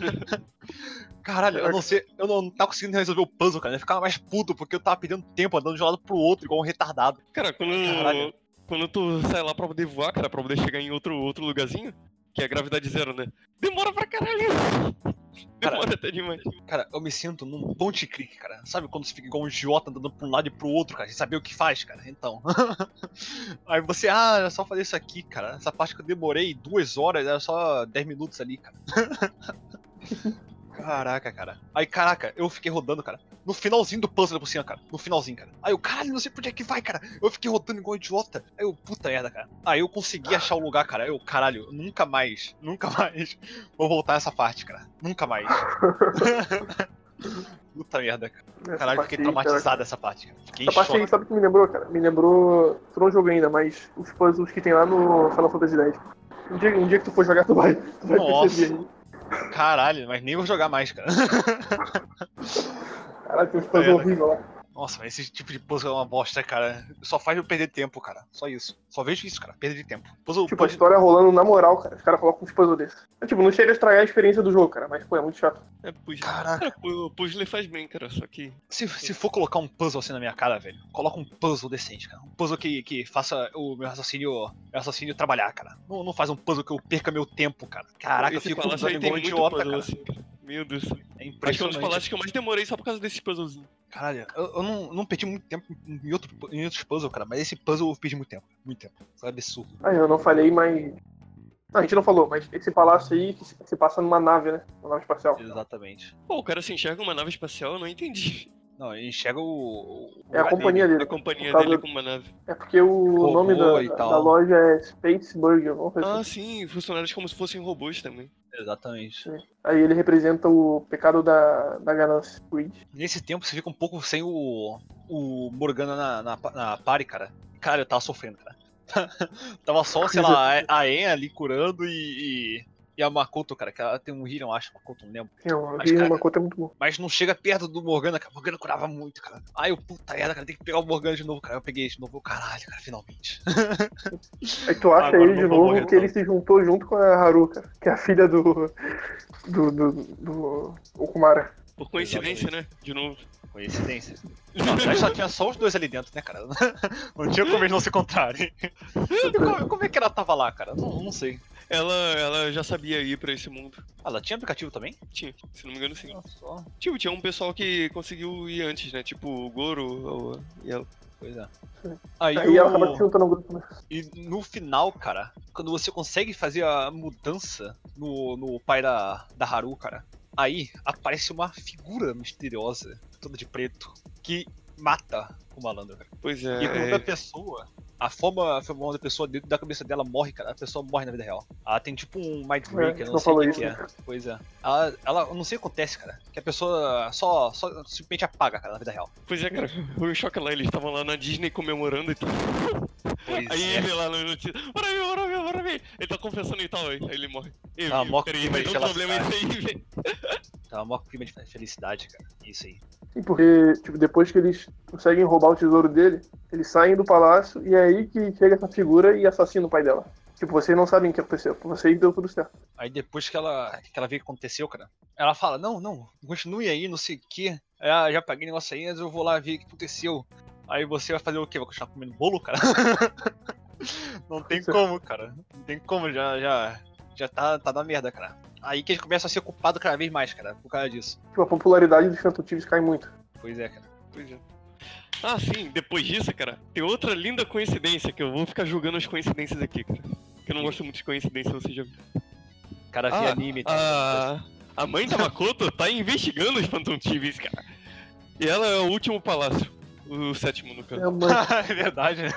Caralho, eu não sei. Eu não tava conseguindo resolver o puzzle, cara. Eu ficava mais puto porque eu tava perdendo tempo andando de um lado pro outro, igual um retardado. Cara, quando, Caralho. quando tu sai lá pra poder voar, cara, pra poder chegar em outro, outro lugarzinho, que é a gravidade zero, né? Demora pra caralho! Cara, Demora até demais. Cara, eu me sinto num ponte clique, cara. Sabe quando você fica igual um idiota andando pra um lado e pro outro, cara, sem saber o que faz, cara? Então. (laughs) Aí você, ah, é só fazer isso aqui, cara. Essa parte que eu demorei duas horas, era só 10 minutos ali, cara. (laughs) Caraca, cara. Aí, caraca, eu fiquei rodando, cara. No finalzinho do puzzle por cima, cara. No finalzinho, cara. Aí eu, caralho, não sei por onde é que vai, cara. Eu fiquei rodando igual um idiota. Aí eu, puta merda, cara. Aí eu consegui achar o lugar, cara. Eu, caralho, nunca mais, nunca mais (laughs) vou voltar nessa parte, cara. Nunca mais. (laughs) Puta merda, cara. Essa Caralho, fiquei aí, cara. traumatizado dessa parte, cara. Fiquei Essa parte choque. aí, sabe o que me lembrou, cara? Me lembrou. Tu não jogou ainda, mas os puzzles que tem lá no Final Fantasy X. Um dia, um dia que tu for jogar, tu vai, tu vai Nossa. perceber. Caralho, mas nem vou jogar mais, cara. Caralho, tem puzzles né? horríveis lá. Nossa, mas esse tipo de puzzle é uma bosta, cara. Só faz eu perder tempo, cara. Só isso. Só vejo isso, cara. Perda de tempo. Puzzle Tipo, a história rolando na moral, cara. Os caras colocam uns puzzles desses. É, tipo, não chega a estragar a experiência do jogo, cara, mas, pô, é muito chato. É, puzzle. Caraca. Cara, pu- puzzle faz bem, cara, só que. Se, se for colocar um puzzle assim na minha cara, velho, coloca um puzzle decente, cara. Um puzzle que, que faça o meu raciocínio, meu raciocínio trabalhar, cara. Não, não faz um puzzle que eu perca meu tempo, cara. Caraca, eu esse fico aí andando tem igual um muito idiota, puzzle cara. assim, cara. Meu Deus. É Acho que é um dos impressionante. palácios que eu mais demorei só por causa desses puzzlezinhos. Caralho, eu, eu não, não perdi muito tempo em, outro, em outros puzzles, cara, mas esse puzzle eu perdi muito tempo. Muito tempo. Isso é absurdo. Ah, eu não falei, mas. Não, a gente não falou, mas esse palácio aí que se, passa numa nave, né? Uma nave espacial. Exatamente. Pô, o cara se enxerga uma nave espacial, eu não entendi. Não, ele enxerga o. o É a companhia dele. dele. A companhia dele como uma nave. É porque o nome Robô da, da, loja é Space Burger, Ah, assim. sim, funcionários como se fossem robôs também. Exatamente. Aí ele representa o pecado da, da ganância, greed. Nesse tempo você fica um pouco sem o. O Morgana na, na, na party, cara. Cara, eu tava sofrendo, cara. (laughs) tava só, sei lá, a a En ali curando e. e... e a Makoto, cara, que ela tem um eu acho, Makoto, não lembro. Eu Mas, vi cara, uma conta muito boa. Mas não chega perto do Morgana, cara. O Morgana curava muito, cara. Ai, eu puta merda, cara, tem que pegar o Morgana de novo, cara. Eu peguei de novo, caralho, cara, finalmente. (laughs) Aí tu acha Agora ele de novo morrer, que não. ele se juntou junto com a Haru, cara. Que é a filha do. do. do. do Okumara. Por coincidência, né? De novo. Coincidência. Não, só tinha só os dois ali dentro, né, cara? (laughs) Não tinha como eles não se encontrarem. E (laughs) como, como é que ela tava lá, cara? Não, não sei. Ela, ela já sabia ir pra esse mundo. Ah, ela tinha aplicativo também? Tinha, se não me engano, sim. Só. Tipo, tinha um pessoal que conseguiu ir antes, né? Tipo, o Goro o- e ela. Pois é. (laughs) Aí, Aí ela acaba se juntando ao grupo, né? E no final, cara, quando você consegue fazer a mudança no, no pai da, da Haru, cara, aí aparece uma figura misteriosa, toda de preto, que mata o malandro, cara. Pois é. E quando é- a pessoa. A forma, a forma da pessoa dentro da cabeça dela morre, cara. A pessoa morre na vida real. Ela tem tipo um Mind Breaker, É, não não sei o falou que, isso, que é. Pois é. Ela, ela. Eu não sei o que acontece, cara. Que a pessoa só, só simplesmente apaga, cara, na vida real. Pois é, cara. Foi um choque lá, eles estavam lá na Disney comemorando e tal. Pois Aí é. ele lá no notícia, bora ver, bora ver, bora ver. Ele tá confessando e tal, aí aí ele morre. Ei, Ah, viu, mó peraí, vai dar um problema isso aí, velho. Tá uma clima de felicidade, cara. Isso aí. Sim, porque, tipo, depois que eles conseguem roubar o tesouro dele, eles saem do palácio e é aí que chega essa figura e assassina o pai dela. Tipo, vocês não sabem o que aconteceu. Pra vocês deu tudo certo. Aí depois que ela, que ela vê o que aconteceu, cara, ela fala, não, não, continue aí, não sei o que. Já, já paguei negócio aí, mas eu vou lá ver o que aconteceu. Aí você vai fazer o quê? Vai continuar comendo bolo, cara? (laughs) não tem como, cara. Não tem como, já, já, já tá, tá na merda, cara. Aí que eles começam a ser culpados cada vez mais, cara, por causa disso. Tipo, a popularidade dos Phantom Thieves cai muito. Pois é, cara. Pois é. Ah, sim, depois disso, cara, tem outra linda coincidência que eu vou ficar julgando as coincidências aqui, cara. Que eu não gosto muito de coincidência, você já viu. O cara Ah, anime. tá? A, a mãe da Makoto tá investigando os Phantom Thieves, cara. E ela é o último palácio. O sétimo, no é caso. a mãe, (laughs) é verdade, né?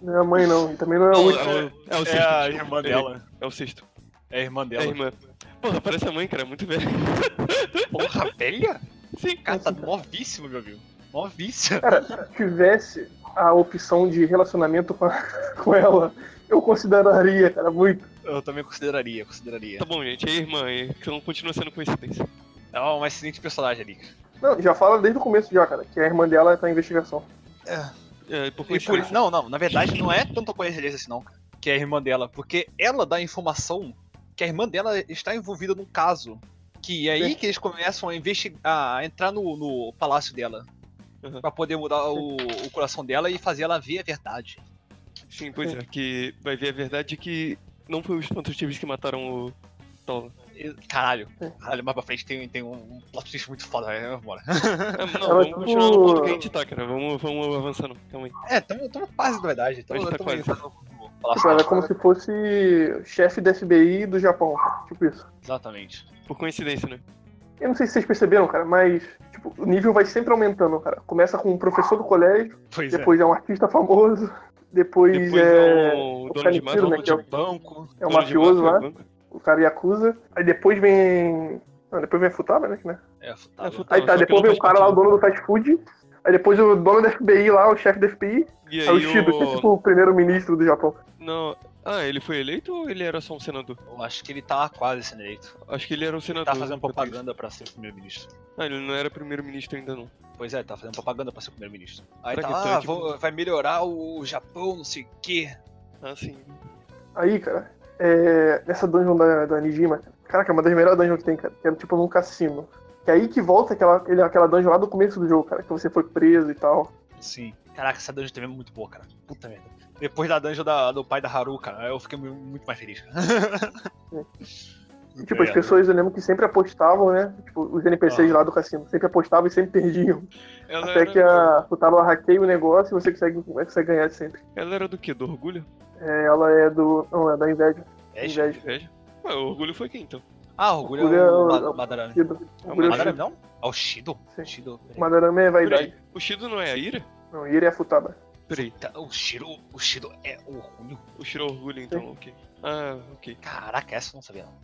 não é a mãe não. Também não é a Não, última. é, o, é o sexto. É a irmã peraí. dela. É o sexto. É a irmã É a dela. irmã. Porra, parece a mãe, cara, é muito velha. Porra, velha? Sim, Cara, tá novíssimo, meu amigo. Novíssimo. Cara, se tivesse a opção de relacionamento com, a- (laughs) com ela, eu consideraria, cara, muito. Eu também consideraria, consideraria. Tá bom, gente, é a irmã, é- então continua sendo coincidência. É uma excelente personagem ali. cara. Não, já fala desde o começo já, cara, que a irmã dela tá em investigação. É, por E por, não, não, na verdade não é tanta coincidência assim não, cara, que é a irmã dela, porque ela dá a informação que a irmã dela está envolvida num caso. Que é aí que eles começam a investigar, a entrar no, no palácio dela. Uhum. Pra poder mudar o, o coração dela e fazer ela ver a verdade. Sim, pois é, que vai ver a verdade que não foi os Phantom Thieves que mataram o Tola. Caralho, É. caralho, mais pra frente tem, tem um, um plot twist muito foda, né? Bora. É, (laughs) não, vamos continuar no ponto que a tipo- gente tá, cara. Vamos, vamos avançando. Calma aí. É, tamo, tamo quase na verdade. Tamo, A gente tá quase. Tipo, ela é como se fosse chefe da FBI do Japão, tipo isso. Exatamente. Por coincidência, né? Eu não sei se vocês perceberam, cara, mas tipo, o nível vai sempre aumentando, cara. Começa com um professor do colégio, Pois depois é, um artista famoso, (laughs) depois, Depois é, é o o dono de né, que é o, de banco. é o de mafioso lá, banco. o cara Yakuza. Aí depois vem... Não, depois vem a Futaba, né? que, né? É, É, futável. futa- Aí tá, depois vem o cara lá, o dono do fast food. Aí depois o dono da FBI lá, o chefe da FBI. E Aí o Shido, que é o... tipo o primeiro-ministro do Japão. Não... Ah, ele foi eleito ou ele era só um senador? Eu acho que ele tá quase sendo eleito. Acho que ele era um Ele senador. tá fazendo propaganda pra ser primeiro-ministro. Ah, ele não era primeiro-ministro ainda não. Pois é, tá fazendo propaganda pra ser primeiro-ministro. Aí Será tá ah, tipo- vou- vai melhorar o Japão, não sei o quê. Ah, sim. Aí, cara, é, nessa dungeon da, da Nijima, caraca, é uma das melhores dungeons que tem, cara. Que era tipo num cassino. Que é aí que volta aquela, ele- aquela dungeon lá do começo do jogo, cara. Que você foi preso e tal. Sim. Caraca, essa dungeon também é muito boa, cara. Puta merda. Depois da dungeon da- do pai da Haru, cara, eu fiquei mu- muito mais feliz, cara. (laughs) Tipo, as É. pessoas eu lembro que sempre apostavam, né? Tipo, os NPCs Ah. lá do cassino. Sempre apostavam e sempre perdiam. Ela Até que a Futaba hackeia o negócio e você consegue, consegue ganhar sempre. Ela era do quê? Do orgulho? É, ela é do. Não, é da inveja. É, Inveja. Inveja? Ué, o orgulho foi quem então? Ah, orgulho Orgulho é é o o- Ma- Madarame. Shido. Ah, O Guri é o Madarame Shido. não? Ah, o Shido? Sim. Shido. Madarame é vaidade. O Shido não é a ira? Não, Ira é a Futaba. Peraí, Tá, O Shiro, o Shido é orgulho. o Shiro é orgulho então, Sim. ok. Ah, ok. Caraca, essa eu não sabia não.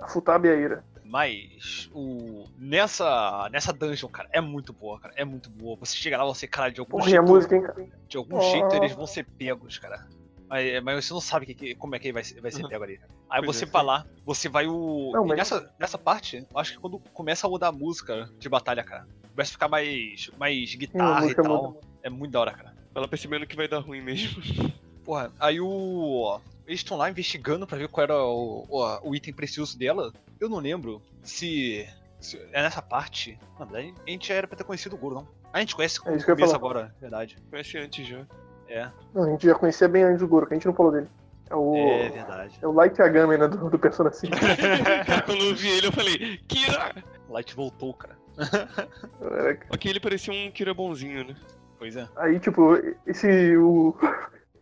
A Futaba e a Ira. Mas o nessa nessa dungeon, cara, é muito boa, cara. É muito boa. Você chega lá, você, cara, de algum Porra, a jeito, música, hein, cara? de algum Oh. jeito eles vão ser pegos, cara. Mas, mas você não sabe que- que- como é que vai ser, vai ser Uhum. pego ali. Aí Pois você é, vai sim. lá, você vai o. Não, mas- nessa, nessa parte, eu acho que quando começa a mudar a música de batalha, cara, começa a ficar mais, mais guitarra e tal. muda. É muito da hora, cara. Ela percebendo que vai dar ruim mesmo. Porra, aí o. Eles estão lá investigando pra ver qual era o, o, o item precioso dela. Eu não lembro se. se é nessa parte. Na verdade, a gente já era pra ter conhecido o Goro, não. A gente conhece É o isso começo falar. agora, verdade. Conhece antes já. É. Não, a gente já conhecia bem antes do Goro, que a gente não falou dele. É o, É verdade. é o Light Yagami, né, do, do Persona 5. Cara, (laughs) quando eu vi ele, eu falei, Kira! Light voltou, cara. Ok, ele parecia um Kira bonzinho, né? Pois é. Aí, tipo, esse. O,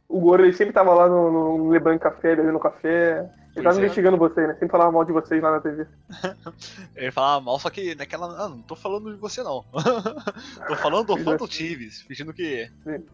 o Goro ele sempre tava lá no, no Leban Café, bebendo café. Ele tava é. investigando vocês, né? Sempre falava mal de vocês lá na TV. (laughs) Ele falava mal, só que naquela. Ah, não tô falando de você não. (laughs) tô falando do é. Phantom Thieves, fingindo que,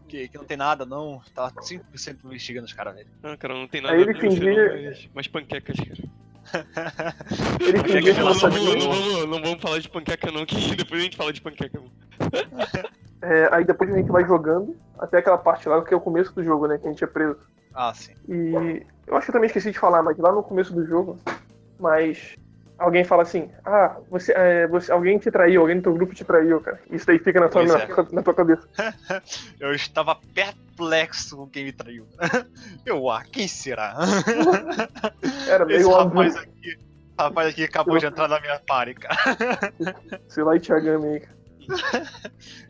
que. que não tem nada, não. Tá 5% investigando os caras, velho. Ah, cara, não tem nada Aí ele fingia- mas panquecas, cara. (laughs) Ele que que Não, não não, não vamos falar de panqueca não, que (laughs) depois a gente fala de panqueca. (laughs) É, aí depois a gente vai jogando, até aquela parte lá que é o começo do jogo, né? Que a gente é preso. Ah, sim. E eu acho que eu também esqueci de falar, mas lá no começo do jogo, mas alguém fala assim, ah, você, é, você alguém te traiu, alguém do teu grupo te traiu, cara. Isso daí fica na tua, na, é. na tua cabeça. (laughs) Eu estava perplexo com quem me traiu. (laughs) Eu, ah, quem será? (laughs) Era meio Esse óbvio. rapaz aqui. Rapaz aqui acabou de entrar na minha party, cara. Esse Light Yagami aí. cara.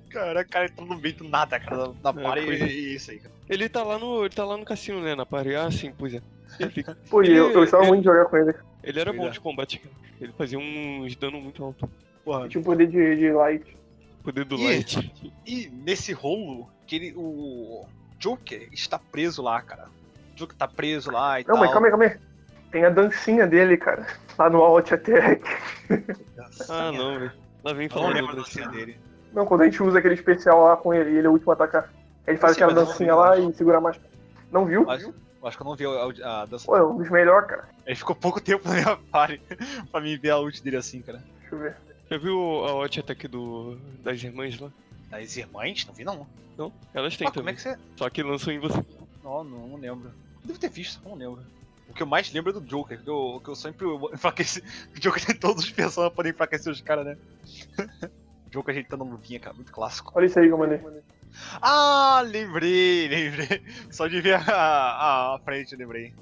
Cara, cara entrou no meio do nada, cara, na É, party é. e isso aí, cara. Ele tá lá no. Ele tá lá no cassino, né? Na parede. Ah, sim, pois é. Pô, e Ele- eu, eu gostava ele- muito de jogar com ele. ele era bom de combate. Ele fazia uns dano muito alto. Porra. Tinha o poder de, de Light. Poder do Ih. Light. E nesse rolo, que ele, o Joker está preso lá, cara. O Joker tá preso lá e Não, tal. mas calma aí, calma aí. Tem a dancinha dele, cara. Lá no Alt Attack. Ah, não, velho. Lá vem não falando da dancinha dele. Não, quando a gente usa aquele especial lá com ele e ele é o último a atacar. Ele faz Sim, aquela não dancinha lá não. e segura mais. Não viu? Mas, eu acho que eu não vi a, a dança. Pô, é um dos melhores, cara. Ele ficou pouco tempo na minha party (laughs) pra mim ver a ult dele assim, cara. Deixa eu ver. Já viu a Watch Attack do, das irmãs lá? Das irmãs? Não vi não. Não? Elas têm Ah, como também. é que você. Só que lançam em você. Não, não, não lembro. Devo ter visto, não lembro. O que eu mais lembro é do Joker, que eu, que eu sempre (laughs) enfraqueci. O Joker tem todos os personagens pra poder enfraquecer os caras, né? (laughs) Joker ajeitando a luvinha, cara, muito clássico. Olha isso aí que eu mandei. Ah, lembrei, lembrei. Só de ver a, a, a frente, eu lembrei.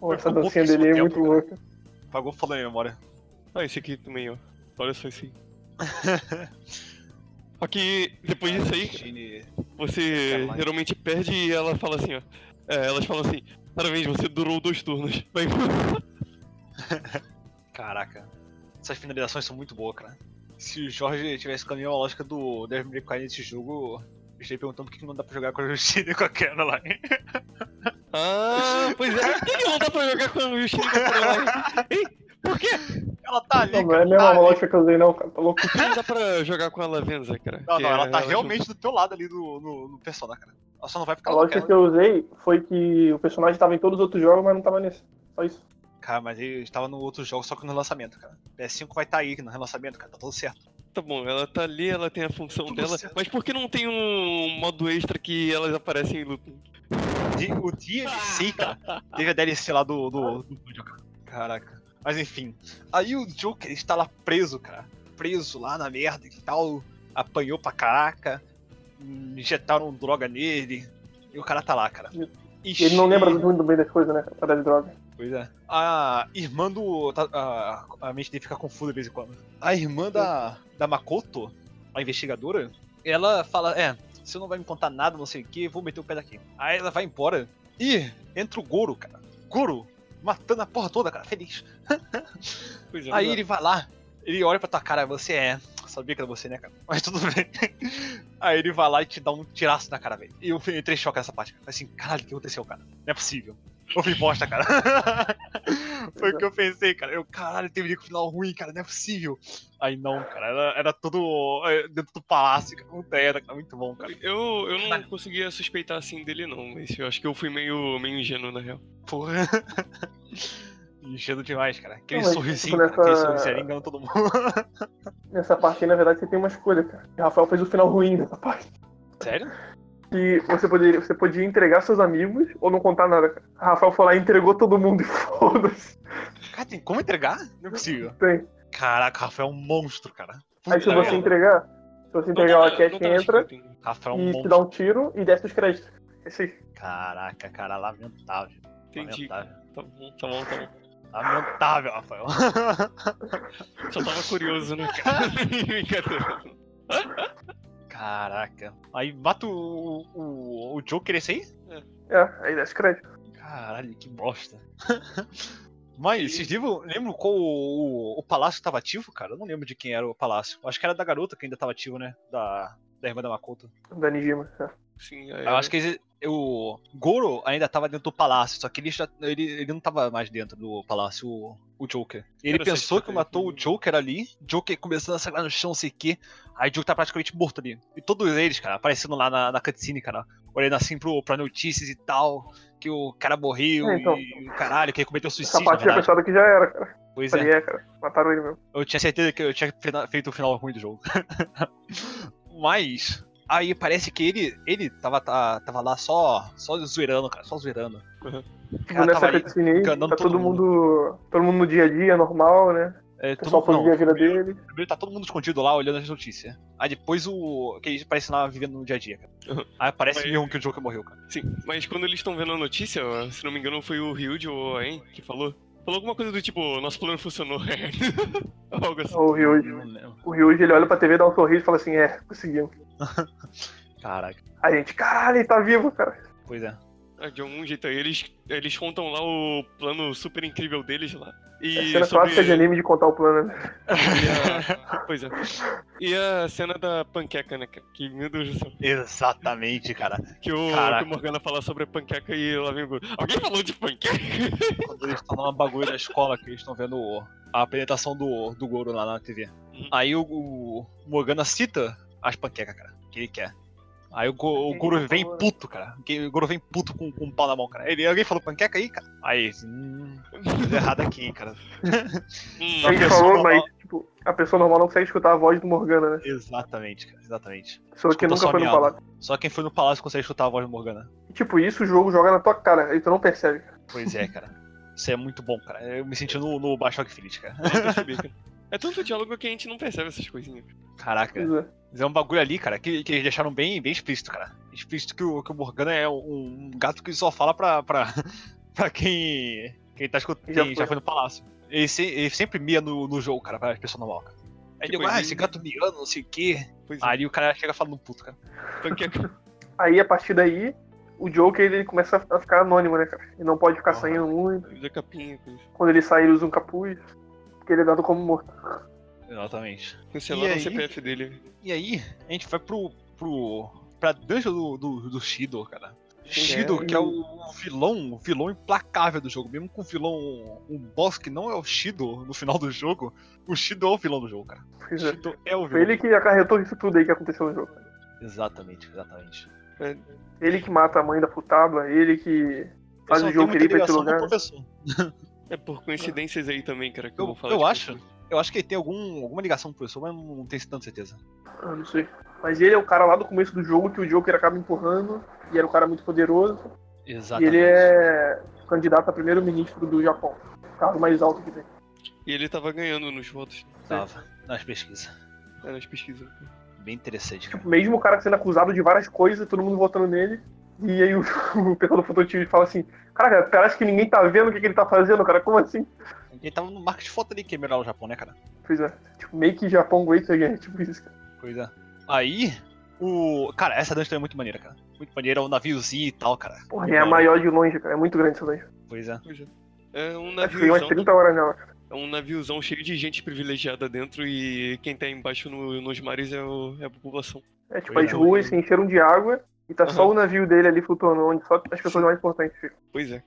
Pô, essa dancinha dele é muito louca. Pagou falando em memória. Ah, esse aqui também, ó. Olha só esse aí. (laughs) Só que depois disso aí, você geralmente perde e ela fala assim, ó. É, elas falam assim, parabéns, você durou dois turnos. (laughs) Vai Caraca. Essas finalizações são muito boas, cara. Se o Jorge tivesse com a lógica do Devil May Cry nesse jogo, eu estaria perguntando por que não dá pra jogar com a Justine e com a Caroline. Ah, pois é. Por que não dá pra jogar com o Justin Caroline? Hein? Por quê? Ela tá ali, Não, não cara. é a mesma tá lógica que eu usei, não, cara. Tá louco. Por que não dá pra jogar com a Lavenza, cara? Não, não, ela é- tá junto- realmente do teu lado ali do, no, no Persona, cara. Ela só não vai ficar A lá com lógica ela. que eu usei foi que o personagem tava em todos os outros jogos, mas não tava nesse. Só isso. Cara, mas ele estava no outro jogo só que no relançamento, cara. PS5 vai estar aí no relançamento, cara. Tá tudo certo. Tá bom, ela tá ali, ela tem a função Tudo dela. certo. Mas por que não tem um modo extra que elas aparecem em luta? De- O DLC, cara, (laughs) teve a DLC lá do, do, do Joker. Caraca. Mas enfim. Aí o Joker está lá preso, cara. Preso lá na merda e tal. Apanhou pra caraca. Injetaram droga nele. E o cara tá lá, cara. E ele não lembra muito bem das coisas, né? Por causa das drogas. Pois é. A irmã do. tá- a, a mente dele fica confusa de vez em quando. A irmã da, da Makoto, a investigadora, ela fala: É, você não vai me contar nada, não sei o que, vou meter o pé daqui. Aí ela vai embora e entra o Goro, cara. Goro, matando a porra toda, cara, feliz. (laughs) É, Aí ele vai lá, ele olha pra tua cara, você é. Sabia que era você, né, cara? (laughs) Mas tudo bem. Aí ele vai lá e te dá um tiraço na cara, velho. E eu entrei em choque nessa parte. Falei assim, caralho, o que aconteceu, cara? Não é possível. Houve bosta, cara. (laughs) Foi o que eu pensei, cara. Eu, caralho, teve um final ruim, cara, não é possível. Aí não, cara, era, era tudo é, dentro do palácio, cara. Puta, era, cara, muito bom, cara. Eu, eu não conseguia suspeitar assim dele, não. Mas eu acho que eu fui meio, meio ingênuo, na real. Porra. (laughs) Enchendo demais, cara. Aquele Não, sorrisinho, tipo, cara, aquele nessa- sorrisinho engana todo mundo. Nessa parte aí, na verdade, você tem uma escolha, cara. E o Rafael fez o final ruim nessa parte. Sério? Que você poderia, você podia entregar seus amigos ou não contar nada, Rafael foi lá e entregou todo mundo e (laughs) foda-se. Cara, tem como entregar? Não é possível. Tem. Caraca, o Rafael é um monstro, cara. Aí se Puta você merda. entregar, se você entregar o entra Rafael é um e te monstro. dá um tiro e desce os créditos. Esse aí. Caraca, cara, lamentável. Entendi. Lamentável. Tá bom, tá bom, tá bom. Lamentável, Rafael. Só tava curioso, né, cara? (laughs) Caraca. Aí mata o, o, o Joker esse aí? É, aí desce crédito. Caralho, que bosta. (laughs) Mas, vocês lembram, lembram qual o, o, o palácio tava ativo, cara? Eu não lembro de quem era o palácio. Acho que era da garota que ainda tava ativo, né? Da, da irmã da Makoto. Da Nijima. é. Sim, é, Eu acho que eles- o Goro ainda tava dentro do palácio, só que ele, já, ele, ele não tava mais dentro do palácio, o, o Joker. Ele Era essa pensou que matou o Joker ali, Joker começando a sangrar no chão, não sei o quê. Aí o Joker tá praticamente morto ali. E todos eles, cara, aparecendo lá na, na cutscene, cara, olhando assim pro, pra notícias e tal, que o cara morreu É, então. e o caralho, que ele cometeu Essa suicídio, na parte tinha pensado que já era, cara. Pois é. É, cara. Mataram ele mesmo. Eu tinha certeza que eu tinha feito o final ruim do jogo. (laughs) Mas. Aí parece que ele, ele tava, tá- tava lá só, só zoeirando, cara, só zoeirando. Cara, nessa cutscene tá todo todo mundo. Todo mundo no dia a dia, normal, né? É, O pessoal todo- foi viver a vida primeiro, dele. primeiro tá todo mundo escondido lá olhando as notícias. Aí depois o. que eles parecem lá vivendo no dia a dia, cara. Uhum. Aí parece Mas- mesmo que o Joker morreu, cara. Sim, mas quando eles estão vendo a notícia, se não me engano foi o Ryuji ou a En que falou. Falou alguma coisa do tipo, nosso plano funcionou. (laughs) Algo assim. O Ryuji. O Ryuji, ele olha pra TV, dá um sorriso e fala assim, é, conseguimos. (laughs) Caraca, A gente, caralho, ele tá vivo, cara. pois é. Ah, De algum jeito aí, eles, eles contam lá o plano super incrível deles lá. E É a cena sobre- clássica de anime de contar o plano, né? (laughs) e a- (laughs) Pois é. E a cena da panqueca, né, cara? Que, meu Deus do céu. Exatamente, cara. Que o, Caraca. que o Morgana fala sobre a panqueca e lá vem o Goro. Alguém falou de panqueca? (laughs) Quando eles estão numa bagulho da escola, que eles estão vendo o- a apresentação do, do Goro lá na TV. Uhum. Aí o, o Morgana cita as panquecas, cara, que ele quer. Aí o, Go- o Goro vem puto, cara. O Goro vem puto com, com um pau na mão, cara. Ele, alguém falou panqueca aí, cara? Aí, hum, errada aqui, hein, cara. Hum, A gente pessoa falou, normal- mas, tipo, a pessoa normal não consegue escutar a voz do Morgana, né? Exatamente, cara, exatamente. Pessoa que Escuta nunca só foi no miado. palácio. Só quem foi no palácio consegue escutar a voz do Morgana. E, tipo, isso o jogo joga na tua cara, e tu não percebe. Pois é, cara. Isso é muito bom, cara. Eu me senti no, no Bioshock Infinite, cara. não percebi, cara. (laughs) É tanto diálogo que a gente não percebe essas coisinhas. Caraca. É. Mas é um bagulho ali, cara, que, que eles deixaram bem, bem explícito, cara. Explícito que o, que o Morgana é um, um gato que só fala pra, pra, (laughs) pra quem, quem, tá escutando, Já quem foi. já foi no palácio. Ele, se- ele sempre mia no, no jogo, cara, pra pessoa normal, cara. Aí Tipo, ele, ah, ele- esse gato miando, não sei o quê. Pois é. Aí o cara chega falando puto, cara. Panqueca. Aí, a partir daí, o Joker, ele começa a ficar anônimo, né, cara? Ele não pode ficar saindo muito. Usa capinha. Quando ele sai, ele usa um capuz. Porque ele é dado como morto. Exatamente. Cancelaram E o aí? CPF dele. E aí, a gente vai pro. pro pra dungeon do, do, do Shido, cara. Shido, É. que é o vilão, o vilão implacável do jogo. Mesmo com o vilão, um boss que não é o Shido no final do jogo, o Shido é o vilão do jogo, cara. O é. Shido é o Foi vilão. ele que acarretou isso tudo aí que aconteceu no jogo. Exatamente, exatamente. Ele que mata a mãe da Futaba, ele que faz o jogo ir pra esse lugar. professor. (laughs) É por coincidências aí também, cara, que eu, Eu- vou falar. eu acho. Eu acho que ele tem algum, alguma ligação com o professor, mas não tenho tanta certeza. Ah, não sei. Mas ele é o cara lá do começo do jogo que o Joker acaba empurrando. E era um cara muito poderoso. E Exatamente. ele é candidato a primeiro-ministro do Japão. O cargo mais alto que tem. E ele tava ganhando nos votos. Tava nas pesquisas. É, nas pesquisas. Bem interessante, cara. Mesmo o cara sendo acusado de várias coisas, todo mundo votando nele. E aí o, (laughs) o pessoal do Fototive fala assim: Caraca, parece que ninguém tá vendo o que, que ele tá fazendo, cara. Como assim? Ele tava no marco de foto ali que é melhor o Japão, né, cara? Pois é. Tipo, make Japão great again. (laughs) Tipo isso, cara. Pois é. Aí, o. Cara, essa dungeon é muito maneira, cara. Muito maneira, o naviozinho e tal, cara. Porra, é a maior de longe, cara. É muito grande isso daí. Pois é. Pois é. É um Acho que tem umas naviozão, 30 horas nela, cara. é um naviozão cheio de gente privilegiada dentro e quem tá embaixo no- nos mares é, o- é a população. É tipo, Pois as é. ruas se encheram de água e tá só Aham. o navio dele ali flutuando, onde só as pessoas mais importantes ficam. Pois é.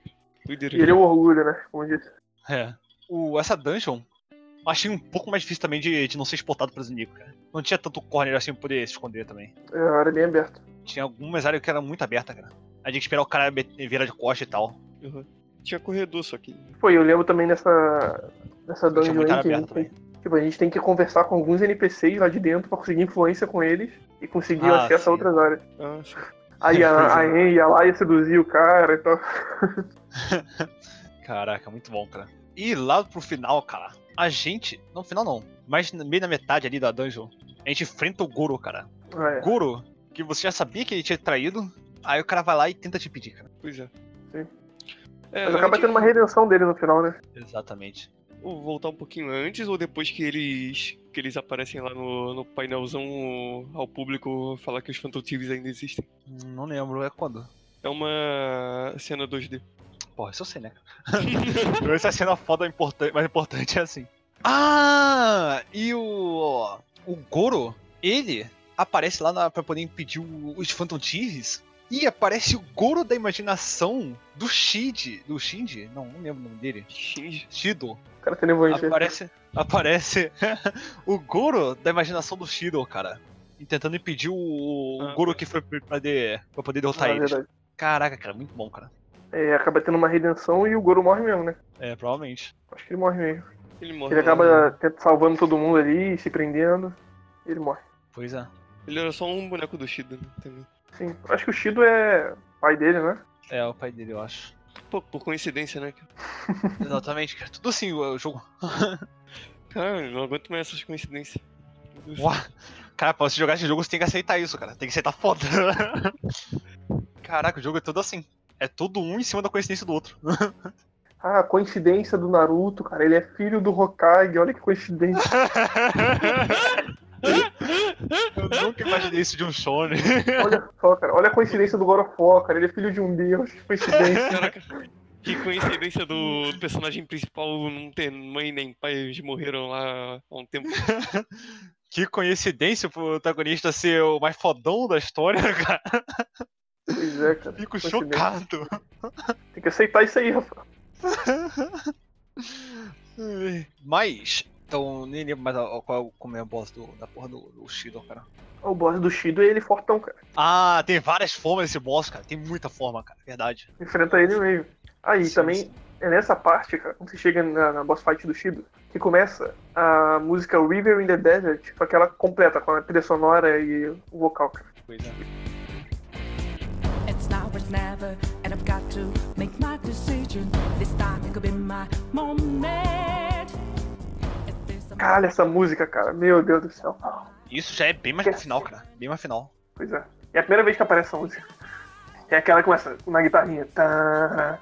Doideira. E ele é o orgulho, né? Como eu disse. É. O, essa dungeon, eu achei um pouco mais difícil também de, de não ser exportado pros inimigos, cara. Não tinha tanto corner assim pra poder se esconder também. É a área bem aberta. Tinha algumas áreas que eram muito abertas, cara. A gente esperar o cara virar de costa e tal. Uhum. Tinha corredor só que. Pô, eu lembro também nessa, nessa dungeon aí que a aberta gente, também. tipo, a gente tem que conversar com alguns NPCs lá de dentro pra conseguir influência com eles e conseguir Ah, acesso sim. a outras áreas. Aí a, a é. En ia lá e ia seduzir o cara e tal. (laughs) Caraca, muito bom, cara. E lá pro final, cara, a gente. Não, final não. Mas no meio da metade ali da dungeon, a gente enfrenta o Goro, cara. Ah, é. Goro, que você já sabia que ele tinha traído. Aí o cara vai lá e tenta te pedir, cara. Pois é. Sim. É, Mas acaba antes- tendo uma redenção dele no final, né? Exatamente. Vou voltar um pouquinho antes ou depois que eles que eles aparecem lá no, no painelzão ao público falar que os Phantom Thieves ainda existem. Não lembro, é quando? É uma cena 2D. Porra, isso eu sei, né? (laughs) Essa cena foda importante, mais importante é assim. Ah! E o. O Goro, ele aparece lá na, pra poder impedir os Phantom Thieves. E aparece o Goro da imaginação do Shid. Do Shinji? Não, não lembro o nome dele. Shinji. Shido. O cara tem nevoente. Aparece, aparece (laughs) o Goro da imaginação do Shido, cara. E tentando impedir o, o Ah, Goro tá. que foi pra, poder, pra poder derrotar eles. verdade. Caraca, cara, muito bom, cara. É, acaba tendo uma redenção e o Goro morre mesmo, né? É, provavelmente. Acho que ele morre mesmo. Ele morre. Ele acaba tenta- salvando todo mundo ali, se prendendo. E ele morre. Pois é. Ele era só um boneco do Shida, né? Também. Sim. Acho que o Shido é pai dele, né? É o pai dele, eu acho. Pô, por coincidência, né? (laughs) Exatamente, cara. Tudo assim o, jogo. (laughs) Cara, eu não aguento mais essas coincidências. Uau. Cara, pra você jogar esse jogo, você tem que aceitar isso, cara. Tem que aceitar foda. (laughs) Caraca, o jogo é todo assim. É todo um em cima da coincidência do outro. Ah, a coincidência do Naruto, cara. Ele é filho do Hokage. Olha que coincidência. Eu nunca imaginei isso de um shonen. Olha só, cara. Olha a coincidência do God of War, cara. Ele é filho de um deus. Que coincidência. Caraca, que coincidência do, do personagem principal não ter mãe nem pai, eles morreram lá há um tempo. (laughs) Que coincidência o protagonista ser o mais fodão da história, (laughs) cara. pois é, cara. Fico chocado. Tem que aceitar isso aí, Rafa. (laughs) Mas, então, nem lembro mais a- qual, como é o boss do, da porra do, do Shido, cara. O boss do Shido é ele fortão, cara. Ah, tem várias formas desse boss, cara. Tem muita forma, cara. Verdade. Enfrenta ele mesmo. Aí Sim, também sim. é nessa parte, cara, quando você chega na, na boss fight do Shido, que começa a música River in the Desert, com aquela completa, com a trilha sonora e o vocal, cara. Pois é. It's now or it's never, and I've got to make my decision. This time it could be my moment. Caralho, essa música, cara, meu Deus do céu. Isso já é bem mais pro final, cara. Bem mais final. Pois é. É a primeira vez que aparece essa música. É aquela que começa na guitarrinha. Tá,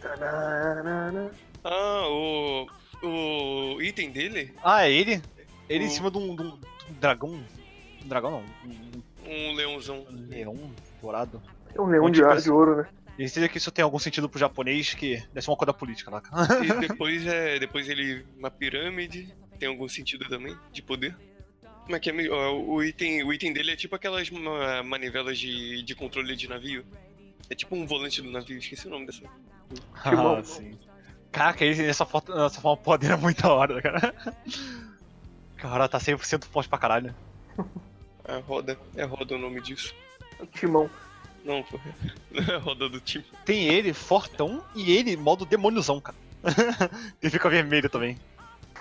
tananana. Ah, o. O item dele, Ah, é ele? Ele em O- cima de um, de um- um dragão. Um dragão não. Um, um leãozão. um leão dourado. É um leão Onde de, que de ouro, né? E seja que isso tem algum sentido pro japonês, que deve ser uma coisa política lá. cara. E (laughs) depois é. Depois ele. Uma pirâmide. Tem algum sentido também, de poder. Como é que é? ó, O item, o item dele é tipo aquelas ma- manivelas de, de controle de navio. É tipo um volante do navio, esqueci o nome dessa. ah, sim. Caraca, ele nessa foto, nessa forma poder é muito da hora, cara. Cara, tá 100% forte pra caralho. (laughs) É roda. É roda o nome disso. Timão. Não, pô. Não (laughs) é roda do time. Tem ele, fortão, e ele, modo demôniozão, cara. (laughs) ele fica vermelho também.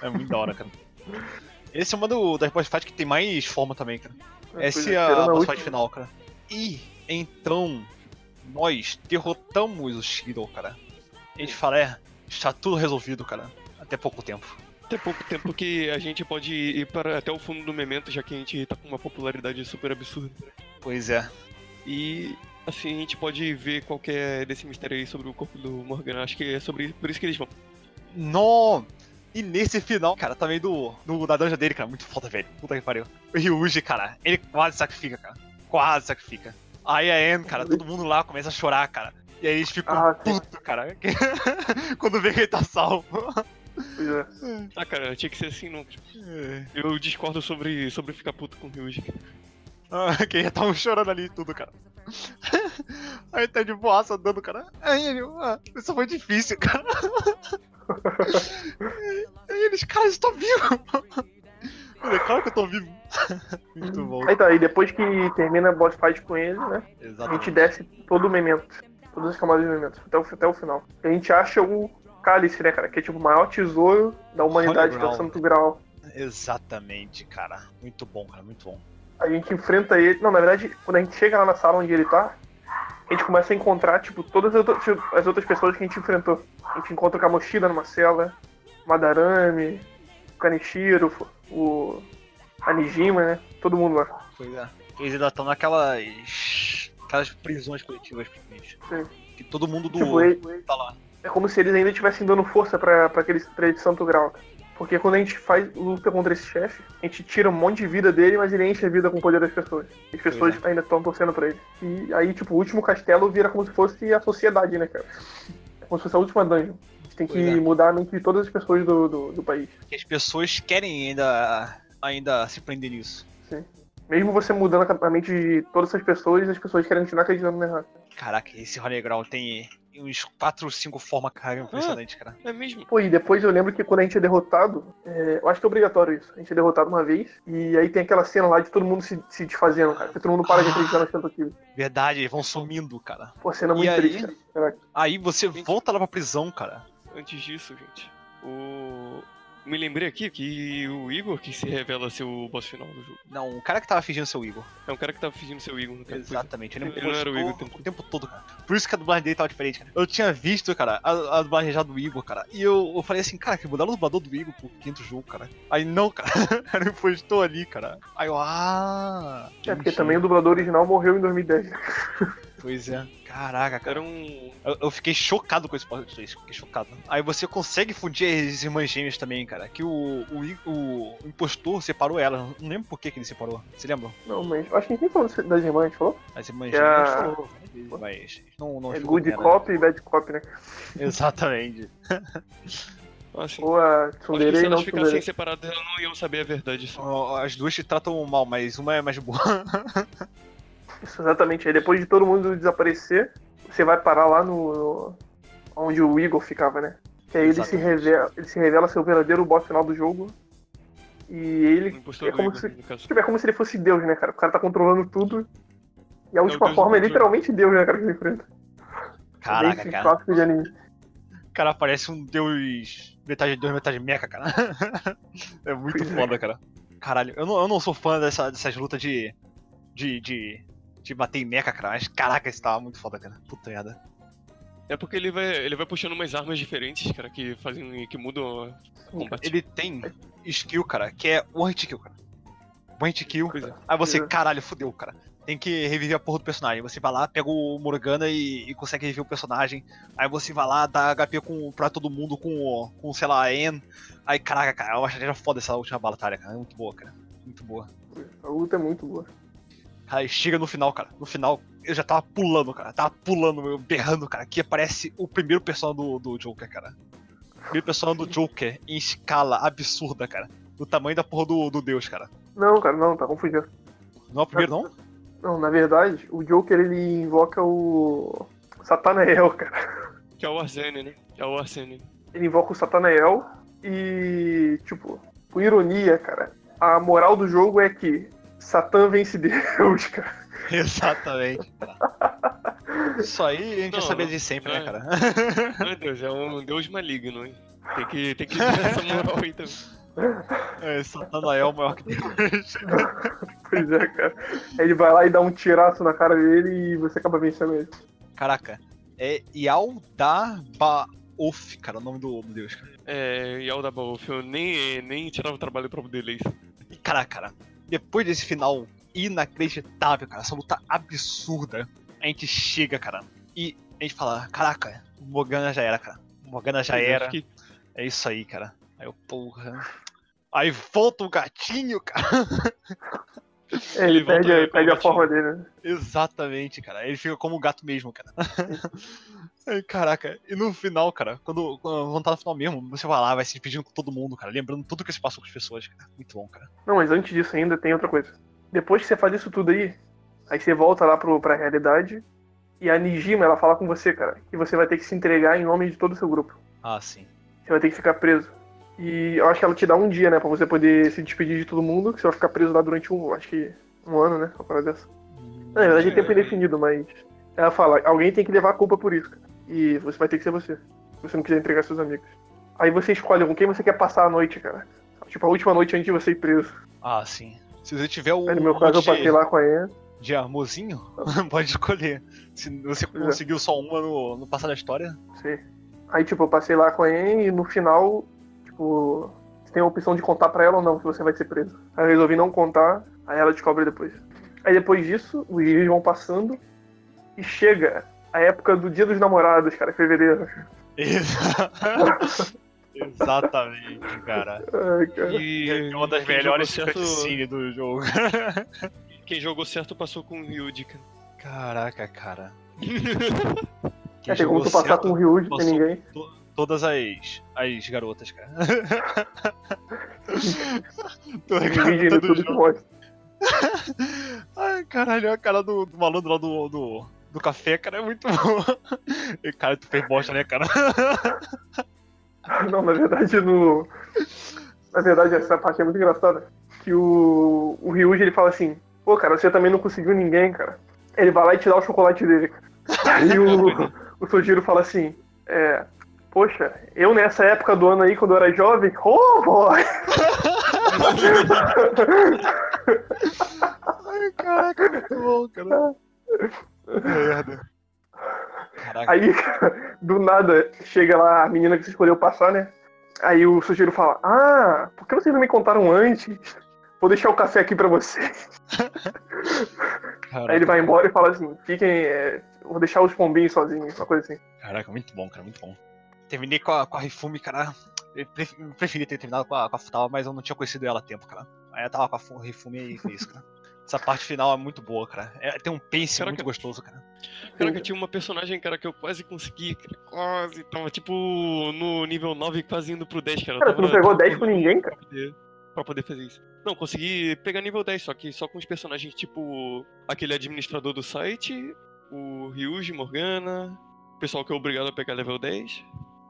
É muito da hora, cara. Esse é uma do, das boss fight que tem mais forma também, cara. Essa é a Tirando boss fight final, cara. E então, nós derrotamos o Shiro, cara. A gente fala, é, está tudo resolvido, cara. Até pouco tempo. Até pouco tempo que a gente pode ir para até o fundo do memento, já que a gente tá com uma popularidade super absurda. Pois é. E assim a gente pode ver qual que é desse mistério aí sobre o corpo do Morgan. Acho que é sobre por isso que eles vão. No! E nesse final, cara, também do, do da dungeon dele, cara, muito foda, velho. Puta que pariu. O Ryuji, cara, ele quase sacrifica, cara. Quase sacrifica. Aí a Anne, cara, todo mundo lá começa a chorar, cara. E aí eles ficam Ah, sim. putos, cara. (laughs) Quando vê que ele tá salvo. É. Ah, cara, tinha que ser assim, não. Eu discordo sobre, sobre ficar puto com o Ryuji. (laughs) Ah, que já estavam chorando ali e tudo, cara. (laughs) Aí tá de boaça andando, cara. Aí ele, ah, isso foi difícil, cara. (laughs) Aí eles, cara, eu tô vivo. Ele, claro que eu tô vivo. Muito bom. Aí tá, e depois que termina a boss fight com ele, né? A gente Exatamente. desce todo o memento. Todas as camadas de memento. Até o, até o final. A gente acha o cálice, né, cara? Que é tipo o maior tesouro da humanidade, que é o. Santo Graal. Exatamente, cara. Muito bom, cara, muito bom. A gente enfrenta ele. Não, na verdade, quando a gente chega lá na sala onde ele tá, a gente começa a encontrar, tipo, todas as outras, as outras pessoas que a gente enfrentou. A gente encontra o Kamoshida numa cela, o Madarame, o Kaneshiro, o Anijima, né? Todo mundo lá. Pois é. Eles ainda estão naquelas. aquelas prisões coletivas, praticamente. Sim. Que todo mundo do. Tipo, ele- tá lá. É como se eles ainda estivessem dando força pra, pra aquele esse Santo Grau. cara. Porque quando a gente faz luta contra esse chefe, a gente tira um monte de vida dele, mas ele enche a vida com o poder das pessoas. As pessoas Pois é. ainda estão torcendo pra ele. E aí, tipo, o último castelo vira como se fosse a sociedade, né, cara? É como se fosse a última dungeon. A gente tem que é. mudar a mente de todas as pessoas do, do, do país. Que as pessoas querem ainda, ainda se prender nisso. Mesmo você mudando a mente de todas essas pessoas, as pessoas querem continuar acreditando no errado. Caraca, esse Holy Grail tem uns 4 ou 5 formas cara impressionante, cara. É mesmo? Pô, e depois eu lembro que quando a gente é derrotado, é, eu acho que é obrigatório isso. A gente é derrotado uma vez, e aí tem aquela cena lá de todo mundo se, se desfazendo, cara. Porque todo mundo para de acreditar nas tentativas. Verdade, eles vão sumindo, cara. Pô, a cena é muito E aí? triste, cara. Caraca. Aí você volta lá pra prisão, cara. Antes disso, gente, o. Me lembrei aqui que o Igor que se revela ser o boss final do jogo. Não, o cara que tava fingindo ser o Igor. É um cara que tava fingindo ser o Igor no caso. Exatamente, ele, Ele não era o Igor o tempo o tempo todo, cara. Por isso que a dublagem dele tava diferente, cara. Eu tinha visto, cara, a, a dublagem já do Igor, cara. E eu, eu falei assim, cara, que mudaram o dublador do Igor pro quinto jogo, cara. Aí não, cara. (laughs) Ele postou ali, cara. Aí eu, ah. É, porque também o dublador original morreu em 2010. né? Pois é. Caraca, cara. Era um. Eu, eu fiquei chocado com esse plot twist, fiquei chocado. Aí você consegue fundir as irmãs gêmeas também, cara. Que o, o, o impostor separou elas. Não lembro por que, que ele separou. Você lembra? Não, mas acho que nem falou das irmãs, falou? As irmãs É gêmeas a- falou, mas não, não É good cop e bad cop, né? (laughs) Exatamente. Assim, Ou a acho que se não elas ficassem separadas, elas não iam saber a verdade. As duas te tratam mal, mas uma é mais boa. (laughs) Isso, exatamente. Aí depois de todo mundo desaparecer, você vai parar lá no. no- onde o Igor ficava, né? Que aí ele se, revela, ele se revela ser o verdadeiro boss final do jogo. E ele. É como Igor, se-. Tipo, é como se ele fosse Deus, né, cara? O cara tá controlando tudo. E a o última forma é literalmente Deus, né, cara, que ele enfrenta. Caraca, cara. clássico de anime. Cara parece um deus. Metade deus, metade mecha, cara. (laughs) é muito Pois é. foda, cara. Caralho, eu não, eu não sou fã dessa, dessas lutas de. de. de. De bater em mecha, cara. Mas caraca, esse tava muito foda, cara. Puta merda. É porque ele vai, ele vai puxando umas armas diferentes, cara, que fazem. que mudam a combate. Ele tem skill, cara, que é one hit kill, cara. One hit kill. É. Aí você, É. caralho, fudeu, cara. Tem que reviver a porra do personagem. Você vai lá, pega o Morgana e, e consegue reviver o personagem. Aí você vai lá, dá HP com, pra todo mundo com, com sei lá, a N. Aí, caraca, cara, eu acho que já foda essa última batalha, cara. É muito boa, cara. Muito boa. A luta é muito boa. Aí chega no final, cara. No final, eu já tava pulando, cara. Tava pulando, berrando, cara. Que aparece o primeiro personagem do, do Joker, cara. O primeiro personagem do Joker em escala absurda, cara. Do tamanho da porra do, do Deus, cara. Não, cara, não, tá confundindo. Não é o primeiro, não? Não, na verdade, o Joker ele invoca o. Satanael, cara. Que é o Arsene, né? É o Arsene. Ele invoca o Satanael e, tipo, por ironia, cara, a moral do jogo é que Satã vence Deus, cara. (laughs) Exatamente. Isso aí a gente Não, já sabia não. de sempre, né, É. cara? Meu Deus, é um deus maligno, hein? Tem que, tem que (laughs) ter essa moral aí também. É, Satanael maior que Deus. (laughs) Pois é, cara. Ele vai lá e dá um tiraço na cara dele e você acaba vencendo ele. Caraca, é Yaldabaoth, cara, o nome do, do Deus, cara. É, Yalda Baof, eu nem, nem tirava o trabalho pra poder ler isso. E caraca, cara, depois desse final inacreditável, cara, essa luta absurda, a gente chega, cara, e a gente fala, caraca, o Morgana já era, cara. O Morgana já é, era. que- É isso aí, cara. Aí eu, porra. Aí volta o gatinho, cara. É, (laughs) ele, Ele perde, a- perde forma dele, né? Exatamente, cara. Ele fica como o gato mesmo, cara. (laughs) Caraca, e no final, cara, quando, quando tá no final mesmo, você vai lá, vai se despedindo com todo mundo, cara, lembrando tudo que se passou com as pessoas, cara. Muito bom, cara. Não, mas antes disso ainda tem outra coisa. Depois que você faz isso tudo aí, aí você volta lá pro, pra realidade e a Nijima, ela fala com você, cara, que você vai ter que se entregar em nome de todo o seu grupo. Ah, sim. Você vai ter que ficar preso. E eu acho que ela te dá um dia, né, pra você poder se despedir de todo mundo, que você vai ficar preso lá durante um, acho que um ano, né, uma parada dessa. Na verdade é tempo indefinido, mas ela fala, alguém tem que levar a culpa por isso, cara. E você vai ter que ser você, se você não quiser entregar seus amigos. Aí você escolhe com quem você quer passar a noite, cara. Tipo, a última noite antes de você ir preso. Ah, sim. Se você tiver o Aí no meu caso eu passei de, lá com a Ian. de amorzinho, (laughs) pode escolher. Se você é. conseguiu só uma no, no passar da história, Sim. Aí, tipo, eu passei lá com a Ian e no final, tipo, você tem a opção de contar pra ela ou não, que você vai ser preso. Aí eu resolvi não contar, aí ela descobre depois. Aí depois disso, os dias vão passando e chega a época do Dia dos Namorados, cara, em fevereiro. Exa- (laughs) Exatamente, cara. Ai, cara. E É uma das quem melhores certo, cutscenes do jogo. (laughs) Quem jogou certo passou com o Ryuji, cara. Caraca, cara. (laughs) Que É, tem como tu passar com o Ryuji sem ninguém. to- todas as, as garotas, cara. Toda Tem vídeo no garota do YouTube que jogo. Ai, caralho, a cara do, do malandro lá do, do, do café, cara, é muito boa. (laughs) E, cara, tu fez bosta, né, cara? Não, na verdade, no. Na verdade, essa parte é muito engraçada. Que o, o Ryuji ele fala assim: Pô, cara, você também não conseguiu ninguém, cara. Ele vai lá e te dá o chocolate dele, cara. (laughs) Aí o, o Sojiro fala assim: É. Poxa, eu nessa época do ano aí, quando eu era jovem, oh boy! (laughs) Ai, caraca, muito bom, cara. Merda. Caraca, Aí, (laughs) do nada, chega lá a menina que você escolheu passar, né? Aí o Sojiro fala: Ah, por que vocês não me contaram antes? Vou deixar o café aqui pra vocês. (laughs) caraca, Aí ele vai embora e fala assim: Fiquem. é, vou deixar os pombinhos sozinhos, uma coisa assim. Caraca, muito bom, cara, muito bom. Terminei com a, com a Rifumi, cara. Eu pref- eu preferi ter terminado com a, com a Futaba, mas eu não tinha conhecido ela a tempo, cara. Aí eu tava com a Fu- Rifumi e foi isso, cara. Essa parte final é muito boa, cara. É- tem um pace Caraca. muito gostoso, cara. Caraca, tinha uma personagem, cara, que eu quase consegui, cara. Quase. Tava tipo no nível 9, quase indo pro 10, cara. Cara, tu não tava- pegou tava 10 com ninguém, cara? Pra poder, pra poder fazer isso. Não, consegui pegar nível 10, só que só com os personagens tipo aquele administrador do site, o Ryuji, Morgana, o pessoal que é obrigado a pegar level 10.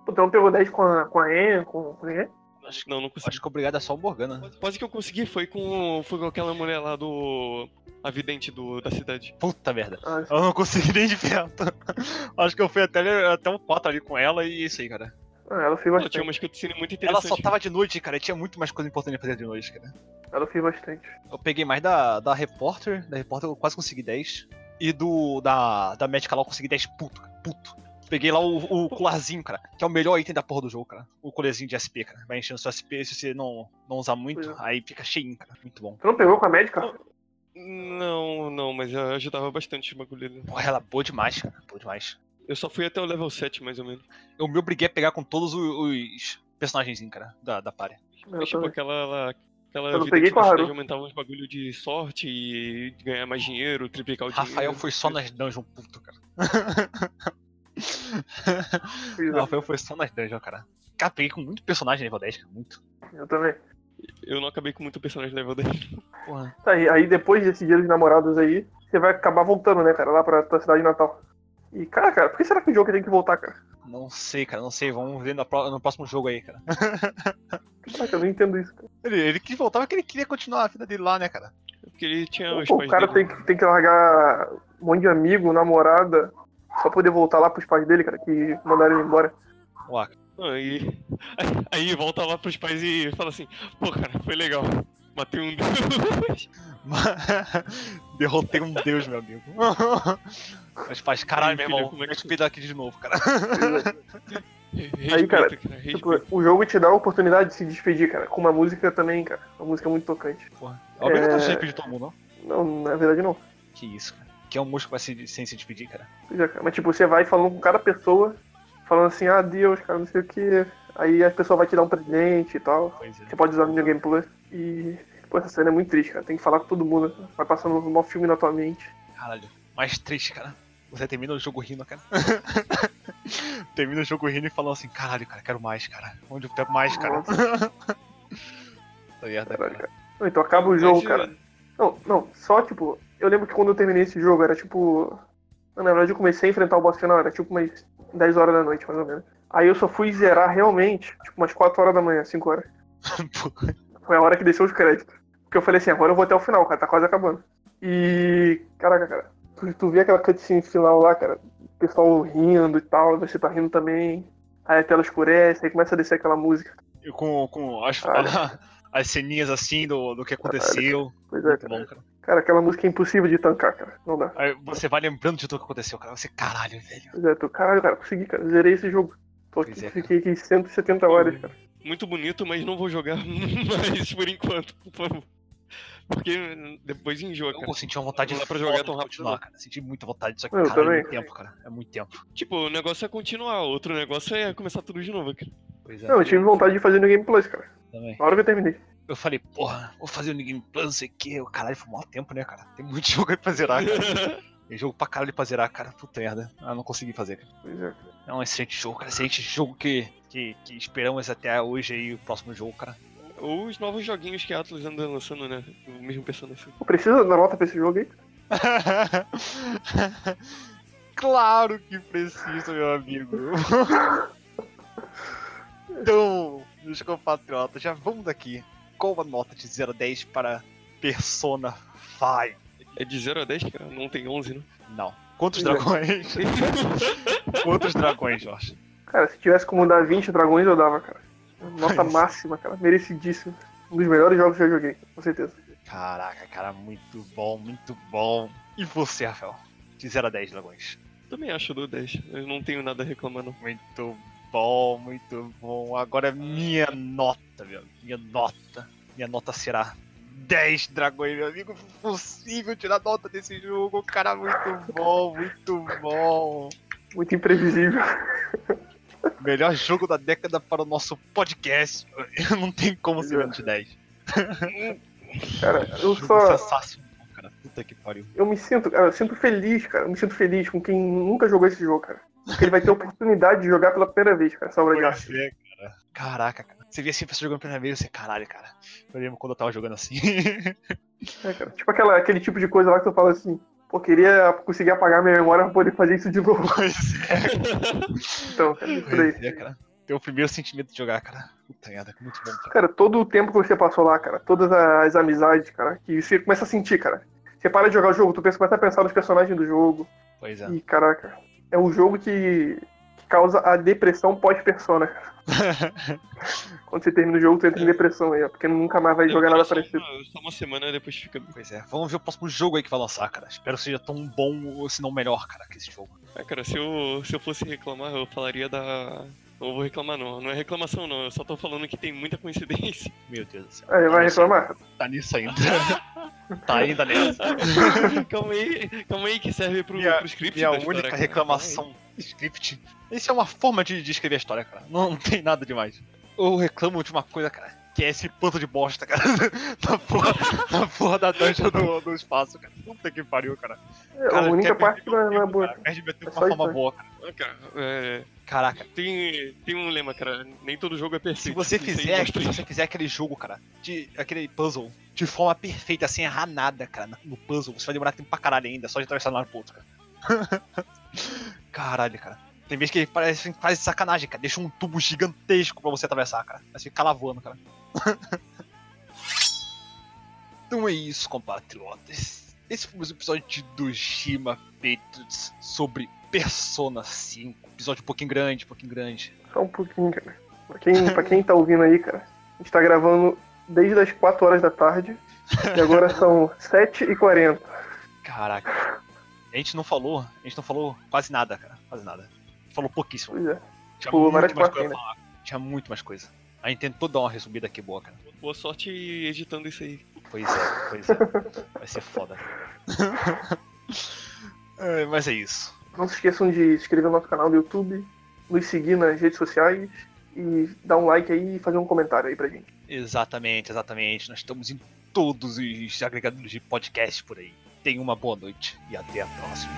Pô, tu não pegou 10 com a, com a com, com ninguém? Acho, Não, não consegui. acho que obrigado é só o Morgana. Quase que eu consegui foi com, foi com aquela mulher lá do. A vidente do, da cidade. Puta merda. Ah, Eu não consegui nem de perto. (laughs) Acho que eu fui até, até um 4 ali com ela e isso aí, cara. ah, ela fez Ela bastante. tinha umas cutscenes muito Ela interessantes. só tava de noite, cara. e Tinha muito mais coisa importante pra fazer de noite, cara. Ela fez bastante. Eu peguei mais da, da Repórter. Da Repórter eu quase consegui 10. E do da, da Magic lá eu consegui 10 puto, cara. Puto. Peguei lá o, o colarzinho, cara. Que é o melhor item da porra do jogo, cara. O colarzinho de SP, cara. Vai enchendo seu SP se você não, não usar muito. Pois Aí fica cheinho, cara. Muito bom. Tu não pegou com a médica? Não, não, mas eu ajudava bastante o bagulho. Porra, ela é boa demais, cara. Boa demais. Eu só fui até o level 7, mais ou menos. Eu me obriguei a pegar com todos os, os personagens, cara, da, da party. Eu Mas, tipo, também. aquela. Aquela Eu não vida peguei que com a da Haru. cidade aumentava uns bagulho de sorte e de ganhar mais dinheiro, triplicar o dinheiro. Rafael foi só nas dungeons, puto, cara. (laughs) Fiz, Rafael foi só nas dungeons, cara. Cara, peguei com muito personagem nível 10, cara. Muito. Eu também. Eu não acabei com muito personagem level 10. Porra. Tá, e aí depois desse dia dos namorados aí, você vai acabar voltando, né, cara, lá pra tua cidade natal. E, cara, cara, por que será que o jogo tem que voltar, cara? Não sei, cara, não sei. Vamos ver no, no próximo jogo aí, cara. (laughs) Caraca, eu não entendo isso, cara. Ele, ele quis voltar porque ele queria continuar a vida dele lá, né, cara? Porque ele tinha os Pô, pais o cara dele. tem que, tem que largar um monte de amigo, namorada, só poder voltar lá pros pais dele, cara, que mandaram ele embora. Ué, Aí, aí, (laughs) aí volta lá pros pais e fala assim: pô, cara, foi legal. Matei um deus. (laughs) (laughs) Derrotei um deus, meu amigo. Mas faz, caralho, meu irmão. como é que- eu pedir aqui de novo, cara. Respeita, cara, Tipo, o jogo te dá a oportunidade de se despedir, cara, com uma música também, cara. Uma música muito tocante. Porra. É obrigatório É. se despedir de todo mundo, não? Não, na verdade não. Que isso, cara. Que é um músico vai se, sem se despedir, cara. É, cara. Mas tipo, você vai falando com cada pessoa, falando assim, ah, Deus, cara, não sei o que. Aí a pessoa vai te dar um presente e tal. É. Você pode usar no New Game Plus. E, pô, essa cena é muito triste, cara. Tem que falar com todo mundo. Vai passando um mau filme na tua mente. Caralho. Mais triste, cara. Você termina o jogo rindo, cara. (laughs) termina o jogo rindo e falando assim, caralho, cara, quero mais, cara. Onde eu pego mais, cara? (laughs) Tá merda, cara. cara. Não, Então acaba o jogo, Mas, cara. Não, não, só tipo, eu lembro que quando eu terminei esse jogo era tipo. Na verdade eu comecei a enfrentar o boss final, era tipo umas 10 horas da noite, mais ou menos. Aí eu só fui zerar realmente, tipo, umas 4 horas da manhã, 5 horas. (laughs) Foi a hora que desceu os créditos. Porque eu falei assim, agora eu vou até o final, cara, tá quase acabando. E. Caraca, cara, tu, tu vê aquela cutscene final lá, cara, o pessoal rindo e tal, você tá rindo também. Aí a tela escurece, aí começa a descer aquela música. E com, com as, Caralho. As ceninhas assim do, do que aconteceu. Pois é, cara. bom, cara. Cara, aquela música é impossível de tancar, cara. Não dá. Aí você vai lembrando de tudo que aconteceu, cara. Você, caralho, velho. Pois é, tô, caralho, cara, consegui, cara. Zerei esse jogo. Tô aqui, Pois é, fiquei aqui 170 horas, cara. Muito bonito, mas não vou jogar (laughs) mais por enquanto, por favor. Porque depois enjoa, cara. Eu senti uma vontade dá pra jogar de tão rápido, não. cara. Senti muita vontade, só que, Eu cara, é também. muito tempo, cara. É muito tempo. Tipo, o negócio é continuar, outro negócio é começar tudo de novo, cara. Pois é. Não, eu tive vontade de fazer no Game Plus, cara. Também. Na hora que eu terminei. Eu falei, porra, vou fazer o New Game Plus, não sei o que. Caralho, foi maior tempo, né, cara? Tem muito (laughs) jogo aí pra zerar, cara. (laughs) É jogo pra caralho pra zerar, cara. Puta merda. Ah, não consegui fazer, cara. Pois é. É um excelente jogo, cara. Excelente jogo que, que, que esperamos até hoje aí, o próximo jogo, cara. Ou os novos joguinhos que a Atlas anda lançando, né? O mesmo personagem. Pô, Precisa dar nota pra esse jogo aí? (laughs) claro que precisa, meu amigo. então, meus compatriotas, já vamos daqui. Qual a nota de 0 a 10 para Persona 5? É de 0 a 10, cara? Não tem 11, né? Não. Quantos é. dragões? (laughs) Quantos dragões, Jorge? Cara, se tivesse como dar 20 dragões, eu dava, cara. Nota Mas- máxima, cara. Merecidíssimo. Um dos melhores jogos que eu já joguei, com certeza. Caraca, cara, muito bom, muito bom. E você, Rafael? De 0 a 10 dragões. Também acho do 10. Eu não tenho nada não. Muito bom, muito bom. Agora minha nota, meu. Minha nota. Minha nota será 10 dragões, meu amigo. Impossível tirar nota desse jogo. Cara, muito bom, muito bom. Muito imprevisível. Melhor jogo da década para o nosso podcast. Não tem como ser menos de 10. Cara, eu só. Puta que pariu. Eu me sinto, cara, eu sinto feliz, cara. Eu me sinto feliz com quem nunca jogou esse jogo, cara. Porque ele vai ter a oportunidade de jogar pela primeira vez, cara, essa obra de arte. É, cara. Caraca, cara. Você via assim a pessoa jogando pela primeira vez, você, caralho, cara. Eu lembro quando eu tava jogando assim. É, cara. Tipo aquela, aquele tipo de coisa lá que tu fala assim, pô, queria conseguir apagar minha memória pra poder fazer isso de novo. (laughs) pois é, Então, cara, isso pois daí. é, cara. Tem o primeiro sentimento de jogar, cara. Puta merda, muito bom, cara. Cara, todo o tempo que você passou lá, cara, todas as amizades, cara, que você começa a sentir, cara. Você para de jogar o jogo, tu começa a pensar nos personagens do jogo. Pois é. E, caraca, é um jogo que, que causa a depressão pós-persona. (laughs) Quando você termina o jogo, tu entra em depressão aí, ó, porque nunca mais vai jogar nada só parecido. Uma, só uma semana depois fica. Pois é. Vamos ver o próximo jogo aí que vai lançar, cara. Espero que seja tão bom, ou se não melhor, cara, que esse jogo. Ah, cara, se eu, se eu fosse reclamar, eu falaria da. Não vou reclamar, não. Não é reclamação, não. Eu só tô falando que tem muita coincidência. (laughs) Meu Deus do céu. Aí, vai reclamar? Tá nisso ainda. (laughs) tá ainda nessa. (laughs) calma aí, calma aí, que serve pro, Minha- pro script. Minha da história, única cara. reclamação script. Isso é uma forma de, de escrever a história, cara. Não, não tem nada demais. Eu reclamo de uma coisa, cara. Que é esse panto de bosta, cara. (laughs) na, porra, na porra da dungeon do, do espaço, cara. Puta que pariu, cara. É, Cara, a única parte que não é, é boa. Perde meu tempo É de só uma forma boa, cara. Cara, é, Caraca. tem, tem um lema, cara. Nem todo jogo é perfeito. Se você fizer, mostra se você fizer aquele jogo, cara, de aquele puzzle de forma perfeita, sem errar nada, cara, no puzzle, você vai demorar tempo pra caralho ainda, só de atravessar de um lado pro outro, cara. (laughs) Caralho, cara. Tem vezes que ele parece que faz sacanagem, cara. Deixa um tubo gigantesco pra você atravessar, cara. Vai ficar lá voando, cara. (laughs) então é isso, compatriotas. Esse foi um episódio de Dojima Patriots sobre Persona 5. Episódio um pouquinho grande, um pouquinho grande. Só um pouquinho, cara. Pra quem, pra quem tá ouvindo aí, cara, a gente tá gravando desde as 4 horas da tarde. E agora (laughs) são 7h40. Caraca. A gente não falou, a gente não falou quase nada, cara. Quase nada. A gente falou pouquíssimo. Pois é. Tinha Pô, muito mais coisa pra falar. Tinha muito mais coisa. A gente tentou dar uma resumida aqui boa, cara. Boa sorte editando isso aí. Pois é, pois é. Vai ser foda. (laughs) É, mas é isso. Não se esqueçam de se inscrever no nosso canal do YouTube, nos seguir nas redes sociais e dar um like aí e fazer um comentário aí pra gente. Exatamente, exatamente. Nós estamos em todos os agregadores de podcast por aí. Tenha uma boa noite e até a próxima.